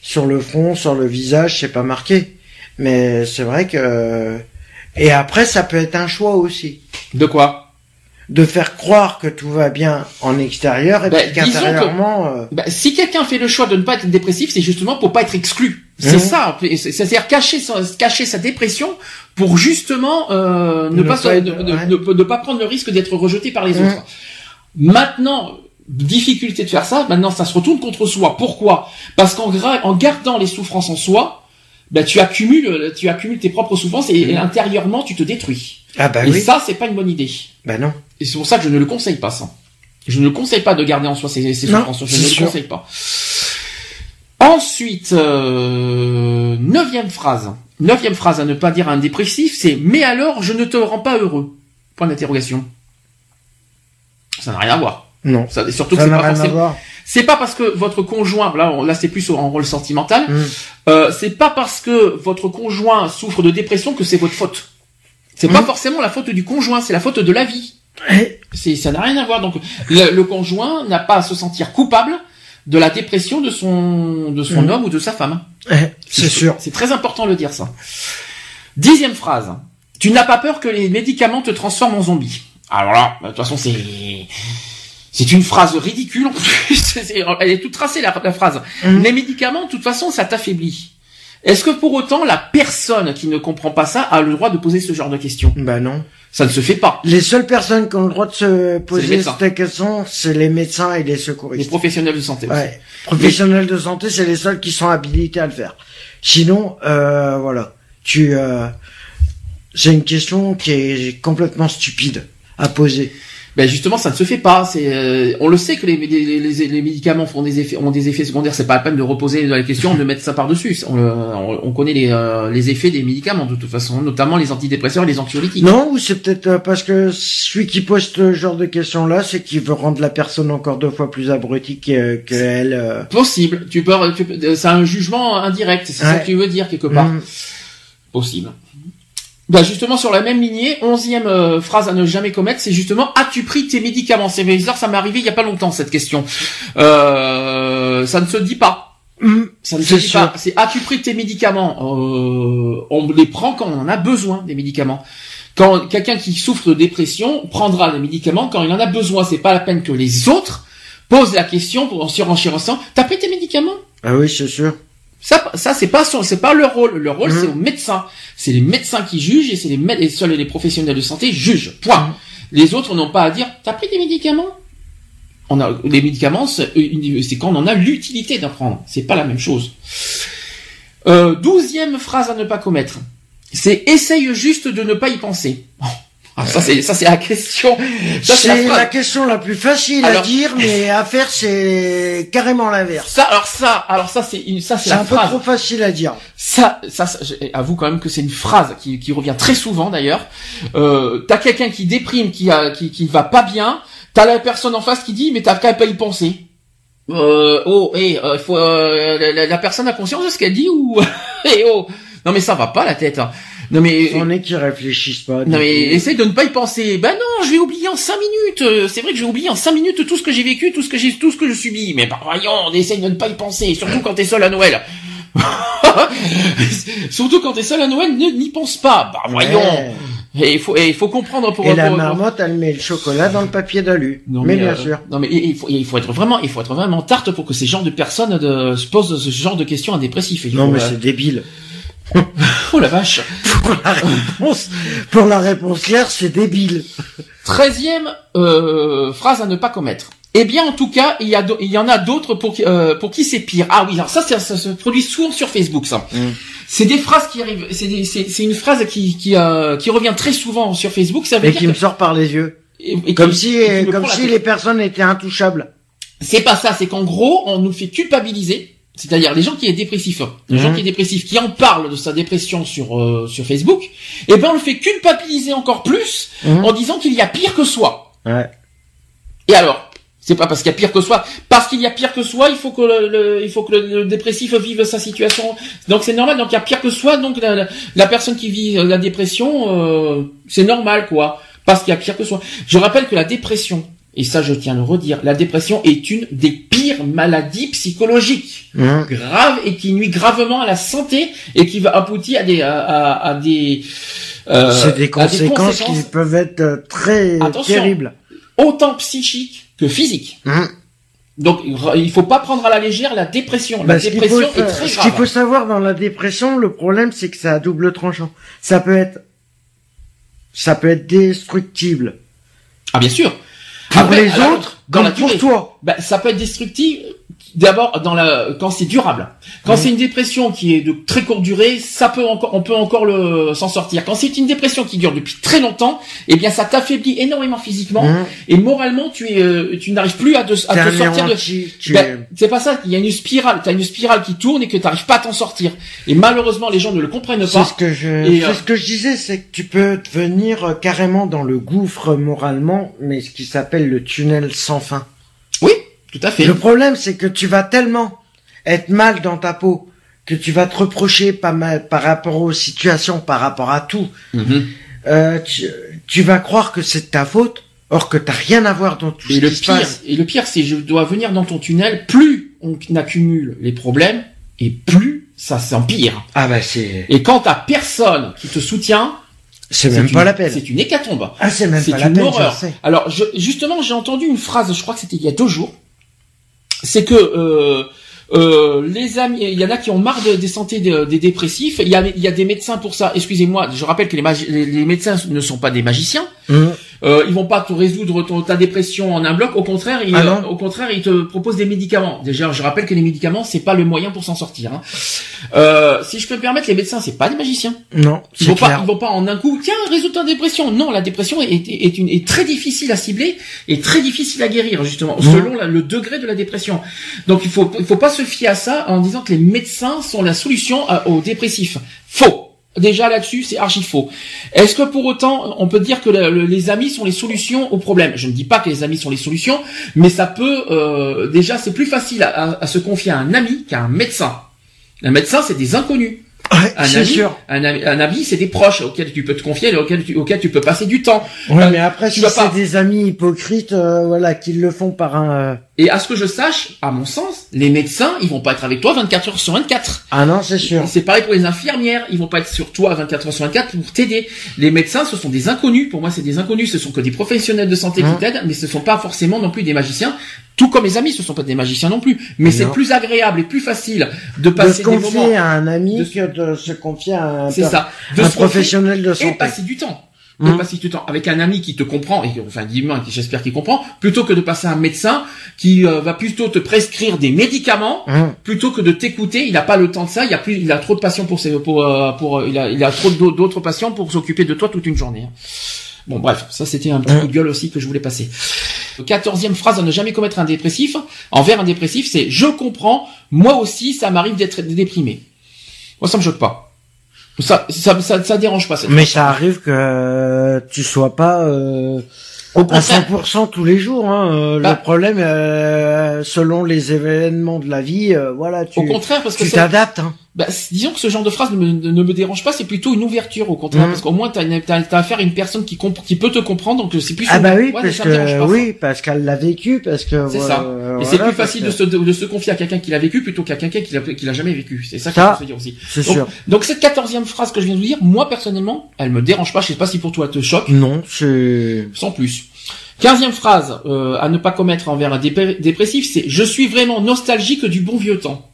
C: sur le front, sur le visage, c'est pas marqué. Mais c'est vrai que et après ça peut être un choix aussi
B: De quoi?
C: De faire croire que tout va bien en extérieur et puis
B: que-
C: qu'intérieurement euh,
B: bah, Si quelqu'un fait le choix de ne pas être dépressif, c'est justement pour pas être exclu. C'est
C: Mhm.
B: ça. C'est- C'est-à-dire cacher sa, cacher sa dépression pour justement euh, ne,
C: Ne
B: pas,
C: être- ouais.
B: prendre le risque d'être rejeté par les
C: Mhm.
B: autres. Maintenant, difficulté de faire ça. Maintenant, ça se retourne contre soi. Pourquoi? Parce qu'en en gardant les souffrances en soi, bah, tu accumules, tu accumules tes propres souffrances et, et intérieurement tu te détruis.
C: ah bah
B: et
C: oui
B: ça, c'est pas une bonne idée.
C: bah non
B: Et c'est pour ça que je ne le conseille pas, ça. Je ne le conseille pas de garder en soi ces, ces
C: Non.
B: Je
C: c'est
B: ne le conseille pas. Ensuite, euh, neuvième phrase. Neuvième phrase à ne pas dire à un dépressif, c'est « Mais alors, je ne te rends pas heureux ?» Point d'interrogation. Ça n'a rien à voir.
C: non
B: Ça, surtout que
C: ça
B: c'est
C: n'a
B: pas
C: rien à
B: forcément...
C: voir
B: C'est pas parce que votre conjoint, là, on- là c'est plus en rôle sentimental,
C: Mm.
B: euh, c'est pas parce que votre conjoint souffre de dépression que c'est votre faute. C'est pas
C: Mm.
B: forcément la faute du conjoint, c'est la faute de la vie. C'est, ça n'a rien à voir. Donc, le, le conjoint n'a pas à se sentir coupable de la dépression de son, de son
C: Mhm.
B: homme ou de sa femme.
C: eh, c'est sûr
B: C'est très important de le dire, ça. Dixième phrase. Tu n'as pas peur que les médicaments te transforment en zombie. Alors là, de toute façon, c'est, c'est une phrase ridicule, en plus. Elle est toute tracée, la, la phrase.
C: Mhm.
B: Les médicaments, de toute façon, ça t'affaiblit. Est-ce que pour autant la personne qui ne comprend pas ça a le droit de poser ce genre de questions?
C: Bah non.
B: Ça ne se fait pas.
C: Les seules personnes qui ont le droit de se
B: les
C: poser cette question, c'est les médecins et les
B: Les
C: secouristes.
B: professionnels de santé. aussi.
C: Ouais. Professionnels de santé, c'est les seuls qui sont habilités à le faire. Sinon, euh, voilà. Tu, euh, c'est une question qui est complètement stupide à poser.
B: Ben justement, ça ne se fait pas. C'est, euh, on le sait que les, les, les, les médicaments font des effets, ont des effets secondaires. C'est pas la peine de reposer la question, de mettre ça par dessus. On, le- on, on connaît les, euh, les effets des médicaments de toute façon, notamment les antidépresseurs et les anxiolytiques.
C: Non, ou c'est peut-être euh, parce que celui qui pose ce genre de questions-là, c'est qu'il veut rendre la personne encore deux fois plus abrutie que, que elle. euh.
B: Possible. Tu peux, tu peux- euh, c'est un jugement indirect. C'est ça que tu veux dire quelque part.
C: Mm.
B: Possible. Bah justement sur la même lignée, onzième euh, phrase à ne jamais commettre, c'est justement as-tu pris tes médicaments? C'est bizarre, ça m'est arrivé il y a pas longtemps cette question. Euh, ça ne se dit pas.
C: Mm.
B: Ça ne se dit
C: sûr.
B: pas. C'est as-tu pris tes médicaments? Euh, On les prend quand on en a besoin des médicaments. Quand quelqu'un qui souffre de dépression prendra les médicaments quand il en a besoin. C'est pas la peine que les autres posent la question pour en surenchérissant. T'as pris tes médicaments?
C: Ah oui, c'est sûr.
B: Ça, ça c'est pas son, c'est pas leur rôle. Leur rôle,
C: Mhm.
B: c'est aux médecins. C'est les médecins qui jugent et c'est les, et seuls les professionnels de santé jugent. Point. Les autres n'ont pas à dire. T'as pris des médicaments? On a les médicaments, c'est une- c'est quand on en a l'utilité d'en prendre. C'est pas la même chose. Euh, douzième phrase à ne pas commettre. C'est essaye juste de ne pas y penser. Ah, ça c'est ça c'est la question. C'est la
C: la question la plus facile
B: Alors-
C: à dire, mais à faire, c'est carrément l'inverse.
B: Ça alors ça alors ça c'est une ça c'est
C: un peu
B: phrase.
C: trop facile à dire.
B: Ça, ça, ça je- avoue quand même que c'est une phrase qui, qui revient très souvent d'ailleurs. Euh, t'as quelqu'un qui déprime, qui a, qui, qui va pas bien. T'as la personne en face qui dit, mais t'as qu'à pas y penser. Euh, oh, et il faut, euh, la, la- la personne a conscience de ce qu'elle dit ou, eh oh, non mais ça va pas la tête. hein. Non mais,
C: On est qui réfléchissent pas.
B: non mais essaye de ne pas y penser. Ben non, je vais oublier en cinq minutes. Euh, C'est vrai que je vais oublier en cinq minutes tout ce que j'ai vécu, tout ce que j'ai, tout ce que je subis. Mais bah, voyons, on essaye de ne pas y penser, surtout quand t'es seul à Noël. surtout quand t'es seul à Noël, ne n'y pense pas. Bah voyons.
C: Ouais.
B: Et il faut, et il faut comprendre pour.
C: Et la
B: pour-
C: marmotte, elle met le chocolat dans le papier d'alu.
B: Non,
C: mais,
B: mais,
C: bien
B: euh,
C: sûr.
B: Non mais il faut, il faut être vraiment, il faut être vraiment tarte pour que ces genres de personnes de, se posent ce genre de questions à dépressifs.
C: Non,
B: faut,
C: mais
B: euh,
C: c'est débile.
B: Oh la vache.
C: Pour la réponse, pour la réponse claire, c'est débile.
B: Treizième euh, phrase à ne pas commettre. Eh bien, en tout cas, il y, a il y en a d'autres pour, qui- euh, pour qui c'est pire. Ah oui, alors ça, ça se produit souvent sur Facebook, ça.
C: Mm.
B: C'est des phrases qui arrivent. C'est des- c'est c'est une phrase qui qui, euh, qui revient très souvent sur Facebook. Ça veut
C: Et
B: dire
C: qui me sort par les yeux.
B: et- et
C: Comme
B: qui-
C: si,
B: et
C: comme si les personnes étaient intouchables.
B: C'est pas ça. C'est qu'en gros, on nous fait culpabiliser. C'est-à-dire les gens qui est dépressif, les gens
C: Mhm.
B: qui est dépressif, qui en parlent de sa dépression sur euh, sur Facebook, et ben on le fait culpabiliser encore plus
C: Mhm.
B: en disant qu'il y a pire que soi.
C: Ouais.
B: Et alors c'est pas parce qu'il y a pire que soi, parce qu'il y a pire que soi, il faut que le, le- il faut que le, le dépressif vive sa situation. Donc c'est normal. Donc il y a pire que soi. Donc la, la, la personne qui vit euh, la dépression, euh, c'est normal quoi, parce qu'il y a pire que soi. Je rappelle que la dépression, et ça je tiens à le redire, la dépression est une des pires maladies psychologiques
C: Hum.
B: grave et qui nuit gravement à la santé et qui va aboutir à des à, à- à des euh,
C: c'est des conséquences qui peuvent être euh, très
B: Attention.
C: terribles.
B: autant psychiques que physiques.
C: Hum.
B: Donc il faut pas prendre à la légère la dépression. La
C: Bah,
B: dépression
C: faut
B: est très
C: Ce qu'il
B: grave.
C: faut savoir dans la dépression, le problème, c'est que c'est à double tranchant. Ça peut être, ça peut être destructible
B: Ah bien sûr.
C: Pour les autres,
B: dans
C: comme
B: la
C: pour toi.
B: Bah, ça peut être destructif d'abord dans la quand c'est durable. Quand c'est une dépression qui est de très courte durée, ça peut encore on peut encore le s'en sortir. Quand c'est une dépression qui dure depuis très longtemps, eh bien ça t'affaiblit énormément physiquement
C: Hum.
B: et moralement tu es euh, tu n'arrives plus à, te- à
C: T'es
B: te sortir de Ben, c'est pas ça, il y a une spirale, t'as une spirale qui tourne et que t'arrives pas à t'en sortir. Et malheureusement les gens ne le comprennent
C: C'est
B: pas.
C: ce que je,
B: Et,
C: c'est
B: euh,
C: ce que je disais, c'est que tu peux devenir euh, carrément dans le gouffre moralement, mais ce qui s'appelle le tunnel sans fin.
B: Tout à fait.
C: Le problème, c'est que tu vas tellement être mal dans ta peau que tu vas te reprocher pas mal par rapport aux situations, par rapport à tout.
B: Mhm.
C: Euh, tu, tu vas croire que c'est de ta faute, or que t'as rien à voir dans tout
B: Et
C: ce
B: le
C: qui se
B: pire,
C: passe.
B: et le pire, c'est je dois venir dans ton tunnel, plus on accumule les problèmes, et plus ça s'empire.
C: Ah bah c'est,
B: Et quand t'as personne qui te soutient,
C: c'est même
B: une-
C: pas la peine.
B: C'est une hécatombe.
C: Ah c'est même pas la peine,
B: horreur.
C: je.
B: Alors, je, justement, j'ai entendu une phrase, je crois que c'était il y a deux jours, c'est que euh, Euh, les amis, il y en a qui ont marre de- des santé des, dépressifs. Il y a, des médecins pour ça. Excusez-moi, je rappelle que les, les, médecins ne sont pas des magiciens.
C: Hum.
B: Euh, ils vont pas te résoudre ton, ta dépression en un bloc. Au contraire, ils,
C: Ah non
B: au contraire, ils te proposent des médicaments. Déjà, je rappelle que les médicaments, c'est pas le moyen pour s'en sortir. hein. Euh, si je peux me permettre, les médecins, c'est pas des magiciens.
C: Non,
B: Ils vont pas, ils vont pas en un coup. Tiens, résoudre ta dépression. Non, la dépression est, est, une, est très difficile à cibler et très difficile à guérir justement selon la- le degré de la dépression. Donc il faut, il faut pas se fier à ça en disant que les médecins sont la solution à- aux dépressifs. Faux. Déjà là-dessus, c'est archi faux. Est-ce que pour autant, on peut dire que le- le- les amis sont les solutions aux problèmes Je ne dis pas que les amis sont les solutions, mais ça peut. euh, déjà, c'est plus facile à, à- à se confier à un ami qu'à un médecin. Un médecin, c'est des inconnus.
C: Ouais,
B: Un ami,
C: sûr.
B: un ami, un ami, c'est des proches auxquels tu peux te confier, auxquels tu, auxquels tu peux passer du temps.
C: Ouais,
B: Euh,
C: mais après,
B: tu
C: si c'est
B: pas-
C: des amis hypocrites, euh, voilà, qui le font par un.
B: Et à ce que je sache, à mon sens, les médecins, ils vont pas être avec toi 24 heures sur 24.
C: Ah non, c'est sûr.
B: C'est pareil pour les infirmières, ils vont pas être sur toi 24 heures sur 24 pour t'aider. Les médecins, ce sont des inconnus. Pour moi, c'est des inconnus. Ce sont que des professionnels de santé qui t'aident, mais ce sont pas forcément non plus des magiciens. Tout comme les amis, ce sont pas des magiciens non plus. Mais c'est plus agréable et plus facile de
C: De
B: passer
C: se
B: des moments.
C: confier à un ami
B: de-
C: que de se confier à un,
B: ça. De
C: un professionnel de
B: et
C: santé.
B: passer du temps. Et
C: Hum.
B: passer du temps avec un ami qui te comprend, et enfin dis-moi, qui j'espère qu'il comprend, plutôt que de passer à un médecin qui euh, va plutôt te prescrire des médicaments,
C: Hum.
B: plutôt que de t'écouter. Il n'a pas le temps de ça. Il a plus, il a trop de patients pour ses, pour, euh, pour, euh, il a, il a trop d'au- d'autres patients pour s'occuper de toi toute une journée. hein. Bon bref, ça c'était un petit coup de gueule aussi que je voulais passer. Quatorzième phrase à ne jamais commettre un dépressif envers un dépressif, c'est je comprends, moi aussi ça m'arrive d'être déprimé. Moi ça me choque pas. Ça, ça, ça, ça dérange pas. Cette
C: Mais ça arrive que tu sois pas euh,
B: Au
C: à
B: contraire,
C: 100% tous les jours. Hein. Euh,
B: Bah.
C: le problème, euh, selon les événements de la vie, euh, voilà, tu
B: au contraire parce que
C: tu t'adaptes. Hein.
B: Bah, disons que ce genre de phrase ne me, ne me dérange pas, c'est plutôt une ouverture au contraire,
C: Mhm.
B: parce qu'au moins t'as, t'as, t'as affaire à une personne qui, qui peut te comprendre, donc c'est plus.
C: Ah bah oui,
B: Ouais,
C: parce que
B: pas,
C: oui, parce qu'elle l'a vécu, parce que
B: C'est ça.
C: euh,
B: Et c'est plus facile
C: que-
B: de se, de se confier à quelqu'un qui l'a vécu plutôt qu'à quelqu'un qui l'a, qui l'a jamais vécu. C'est ça qu'il
C: Ça,
B: faut se dire aussi.
C: C'est
B: Donc,
C: sûr.
B: donc cette quatorzième phrase que je viens de vous dire, moi personnellement, elle me dérange pas. Je sais pas si pour toi elle te choque,
C: Non, c'est
B: sans plus. Quinzième phrase euh, à ne pas commettre envers un dépressif, c'est je suis vraiment nostalgique du bon vieux temps.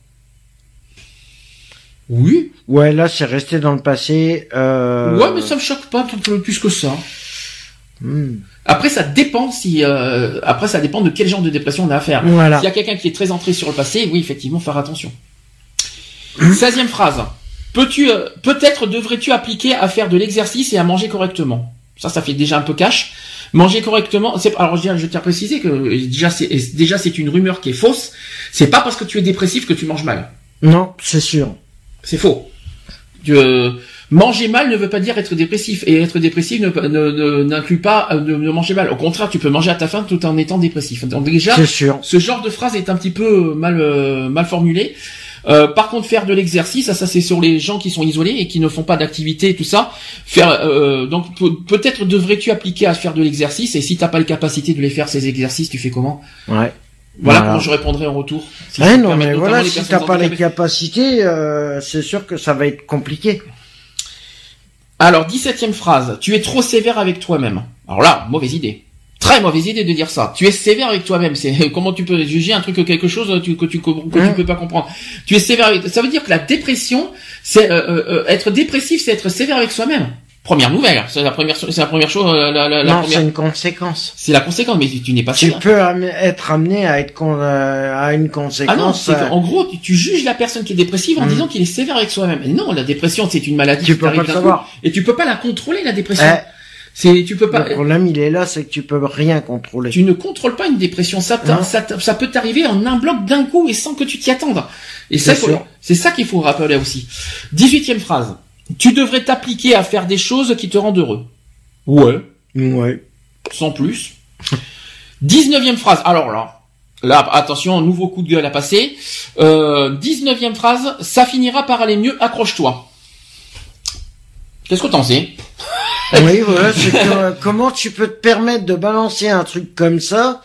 B: Oui.
C: ouais, là, c'est resté dans le passé. Euh...
B: Ouais, mais ça me choque pas plus que ça.
C: hmm.
B: Après, ça dépend si. euh, après, ça dépend de quel genre de dépression on a affaire.
C: Voilà.
B: S'il y a quelqu'un qui est très entré sur le passé, oui, effectivement, faire attention.
C: Hum.
B: Seizième phrase. Peux-tu, euh, peut-être devrais-tu appliquer à faire de l'exercice et à manger correctement? Ça, ça fait déjà un peu cash. Manger correctement. C'est, alors, je tiens je tiens à préciser que euh, déjà, c'est, déjà, c'est une rumeur qui est fausse. C'est pas parce que tu es dépressif que tu manges mal.
C: Non, c'est sûr.
B: C'est faux. Euh, manger mal ne veut pas dire être dépressif et être dépressif ne, ne- ne- n'inclut pas euh, de, de manger mal. Au contraire, tu peux manger à ta faim tout en étant dépressif. Donc déjà,
C: sûr.
B: ce genre de phrase est un petit peu mal euh, mal formulé. Euh, par contre, faire de l'exercice, ça, ça c'est sur les gens qui sont isolés et qui ne font pas d'activité, tout ça. Faire euh, donc pe- peut-être devrais-tu appliquer à faire de l'exercice et si t'as pas la capacité de les faire ces exercices, tu fais comment?
C: Ouais.
B: Voilà,
C: Voilà.
B: comment je répondrai en retour. Si
C: non, mais voilà, si t'as pas les capacités, euh, c'est sûr que ça va être compliqué.
B: Alors, 17 phrase. Tu es trop sévère avec toi-même. Alors là, mauvaise idée. Très mauvaise idée de dire ça. Tu es sévère avec toi-même. C'est comment tu peux juger un truc quelque chose que tu que tu, que tu
C: Hein
B: peux pas comprendre. Tu es sévère. Avec... Ça veut dire que la dépression, c'est euh, euh, euh, être dépressif, c'est être sévère avec soi-même. Première nouvelle. C'est la première. C'est la première chose. euh, La, la, la
C: non,
B: première.
C: c'est une conséquence.
B: C'est la conséquence. Mais tu n'es pas
C: Tu peux am- être amené à être con- euh, à une
B: Ah non,
C: conséquence.
B: c'est
C: euh,
B: qu'en gros, tu, tu juges la personne qui est dépressive en
C: Mm.
B: disant qu'il est sévère avec soi-même. Non, la dépression, c'est une maladie
C: tu
B: qui
C: peux pas le
B: coup.
C: savoir.
B: Et tu peux pas la contrôler, la dépression.
C: Eh,
B: C'est, tu peux pas.
C: le problème, il est là, c'est que tu peux rien contrôler.
B: Tu ne contrôles pas une dépression. Ça, ça, ça peut t'arriver en un bloc d'un coup et sans que tu t'y attendes. Et ça,
C: C'est
B: ça qu'il faut rappeler aussi. 18e phrase. Tu devrais t'appliquer à faire des choses qui te rendent heureux. Ouais.
C: Ouais.
B: Sans plus. 19e phrase. Alors là, là, attention, nouveau coup de gueule à passer. Euh, 19e phrase. Ça finira par aller mieux, accroche-toi. Qu'est-ce que t'en sais?
C: Oui, voilà, c'est que, euh, comment tu peux te permettre de balancer un truc comme ça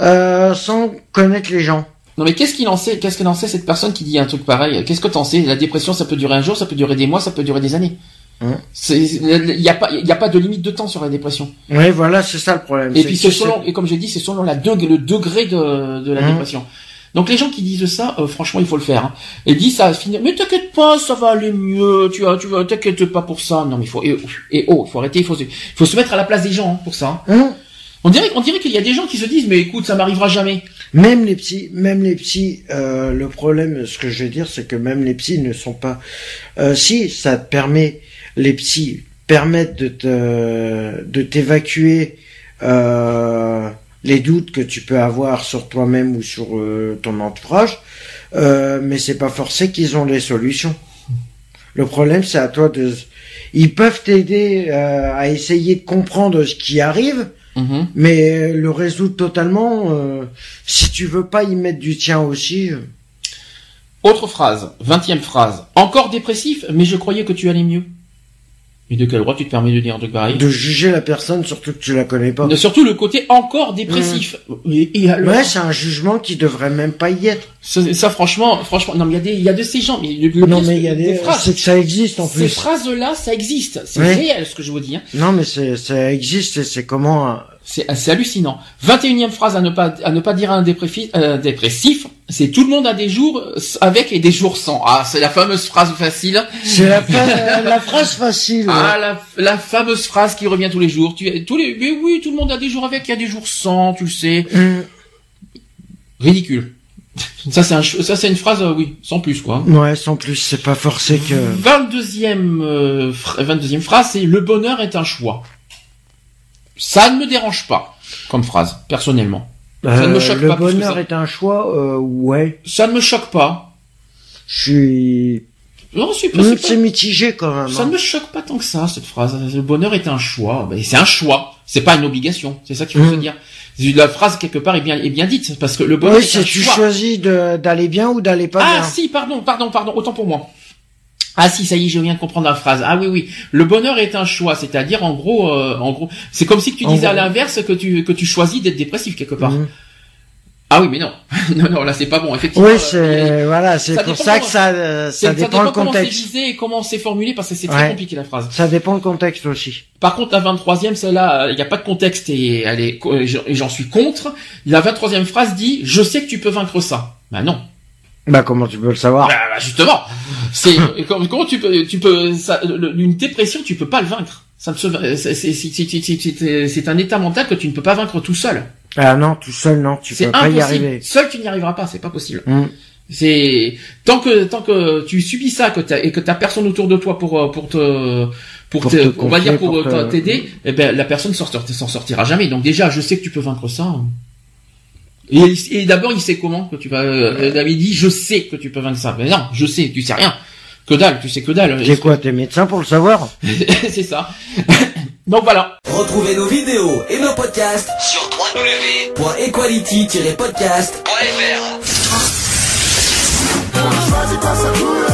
C: euh, sans connaître les gens?
B: Non mais qu'est-ce qu'il en sait Qu'est-ce qu'elle en sait cette personne qui dit un truc pareil? Qu'est-ce que t'en sais? La dépression, ça peut durer un jour, ça peut durer des mois, ça peut durer des années. Il n'y a pas, y a pas de limite de temps sur la dépression.
C: Oui, voilà, c'est ça le problème.
B: Et puis c'est selon, et comme j'ai dit, c'est selon la le degré de, de la
C: Hein?
B: dépression. Donc les gens qui disent ça, euh, franchement, il faut le faire. Hein. Et dit ça, finir. Mais t'inquiète pas, ça va aller mieux. Tu vois, tu vas, t'inquiète pas pour ça. Non, mais il faut. Et, oh, il faut arrêter. Il faut, faut se mettre à la place des gens hein, pour ça. Hein? On dirait, on dirait qu'il y a des gens qui se disent, mais écoute, ça m'arrivera jamais.
C: Même les petits, même les petits, euh, le problème, ce que je veux dire, c'est que même les petits ne sont pas. Euh, si ça te permet, les petits permettent de te, de t'évacuer euh, les doutes que tu peux avoir sur toi-même ou sur ton entourage, mais c'est pas forcé qu'ils ont les solutions. Le problème, c'est à toi de. Ils peuvent t'aider à essayer de comprendre ce qui arrive Mhm. Mais le résoudre totalement, euh, si tu veux pas y mettre du tien aussi. Euh.
B: Autre phrase, vingtième phrase. Encore dépressif, mais je croyais que tu allais mieux. Et de quel droit tu te permets de dire de pareil
C: De juger la personne, surtout que tu la connais pas.
B: surtout le côté encore dépressif.
C: Mmh. Et, Ouais, c'est un jugement qui devrait même pas y être.
B: Ça, franchement, franchement, non, mais il y a des, il y a de ces gens, mais
C: non, mais il y a des, phrases. C'est que ça existe en plus.
B: Ces phrases-là, ça existe. C'est réel ce que je vous dis. Hein.
C: Non, mais c'est, ça existe. C'est comment
B: c'est hallucinant. 21e phrase à ne pas à ne pas dire à un dépressif, euh, dépressif c'est tout le monde a des jours avec et des jours sans. Ah, c'est la fameuse phrase facile.
C: C'est la, la, phrase facile.
B: Ah, la, la, fameuse phrase qui revient tous les jours. Tu, tous les, mais oui, tout le monde a des jours avec, il y a des jours sans, tu sais. Mm. Ridicule. Ça c'est un, ça c'est une phrase, euh, oui, sans plus quoi.
C: Ouais, sans plus, c'est pas forcé que.
B: 22e, euh, 22e phrase, c'est le bonheur est un choix. Ça ne me dérange pas comme phrase, personnellement.
C: ça ne me euh, choque le pas. Le bonheur est un choix, euh, ouais.
B: Ça ne me choque pas.
C: Je suis.
B: Non,
C: c'est mitigé quand même.
B: Ça ne hein. me choque pas tant que ça cette phrase. Le bonheur est un choix. Ben, c'est un choix. C'est pas une obligation. C'est ça qu'il faut se mmh. dire. La phrase quelque part est bien est bien dite parce que le bonheur. Oui,
C: c'est tu choisis d'aller bien ou d'aller pas
B: ah,
C: bien.
B: Ah si, pardon, pardon, pardon. Autant pour moi. Ah si, ça y est, je viens de comprendre la phrase. Ah oui, oui. Le bonheur est un choix, c'est-à-dire en gros, euh, en gros, c'est comme si tu disais à l'inverse que tu que tu choisis d'être dépressif quelque part. Mhm. Ah oui, mais non, non, non, là c'est pas bon. Effectivement.
C: Oui, c'est voilà, c'est pour ça que ça, euh, ça dépend, le contexte.
B: Comment c'est et comment c'est formulé parce que c'est très compliqué la phrase.
C: Ça dépend le contexte aussi.
B: Par contre, la 23e, celle-là, il n'y a pas de contexte et elle est, j'en suis contre. La 23e phrase dit, je sais que tu peux vaincre ça. Ben non,
C: bah comment tu peux le savoir
B: bah, bah, justement, c'est comment tu peux tu peux ça, une dépression tu peux pas le vaincre. Ça c'est un état mental que tu ne peux pas vaincre tout seul.
C: Ah non, tout seul non, tu peux pas y arriver.
B: Seul tu n'y arriveras pas, c'est pas possible. Mm. C'est tant que tant que tu subis ça que as, et que t'as personne autour de toi pour pour te pour, te, on va dire pour t'aider, eh ben la personne s'en sortira jamais. Donc déjà, je sais que tu peux vaincre ça. Hein. Et, d'abord, il sait comment que tu vas. Euh, David dit, je sais que tu peux vaincre ça. Mais non, je sais, tu sais rien. Que dalle, tu sais que dalle.
C: J'ai quoi, t'es médecin pour le savoir?
B: C'est ça. Donc voilà.
D: Retrouvez nos vidéos et nos podcasts sur www.equality-podcast.fr.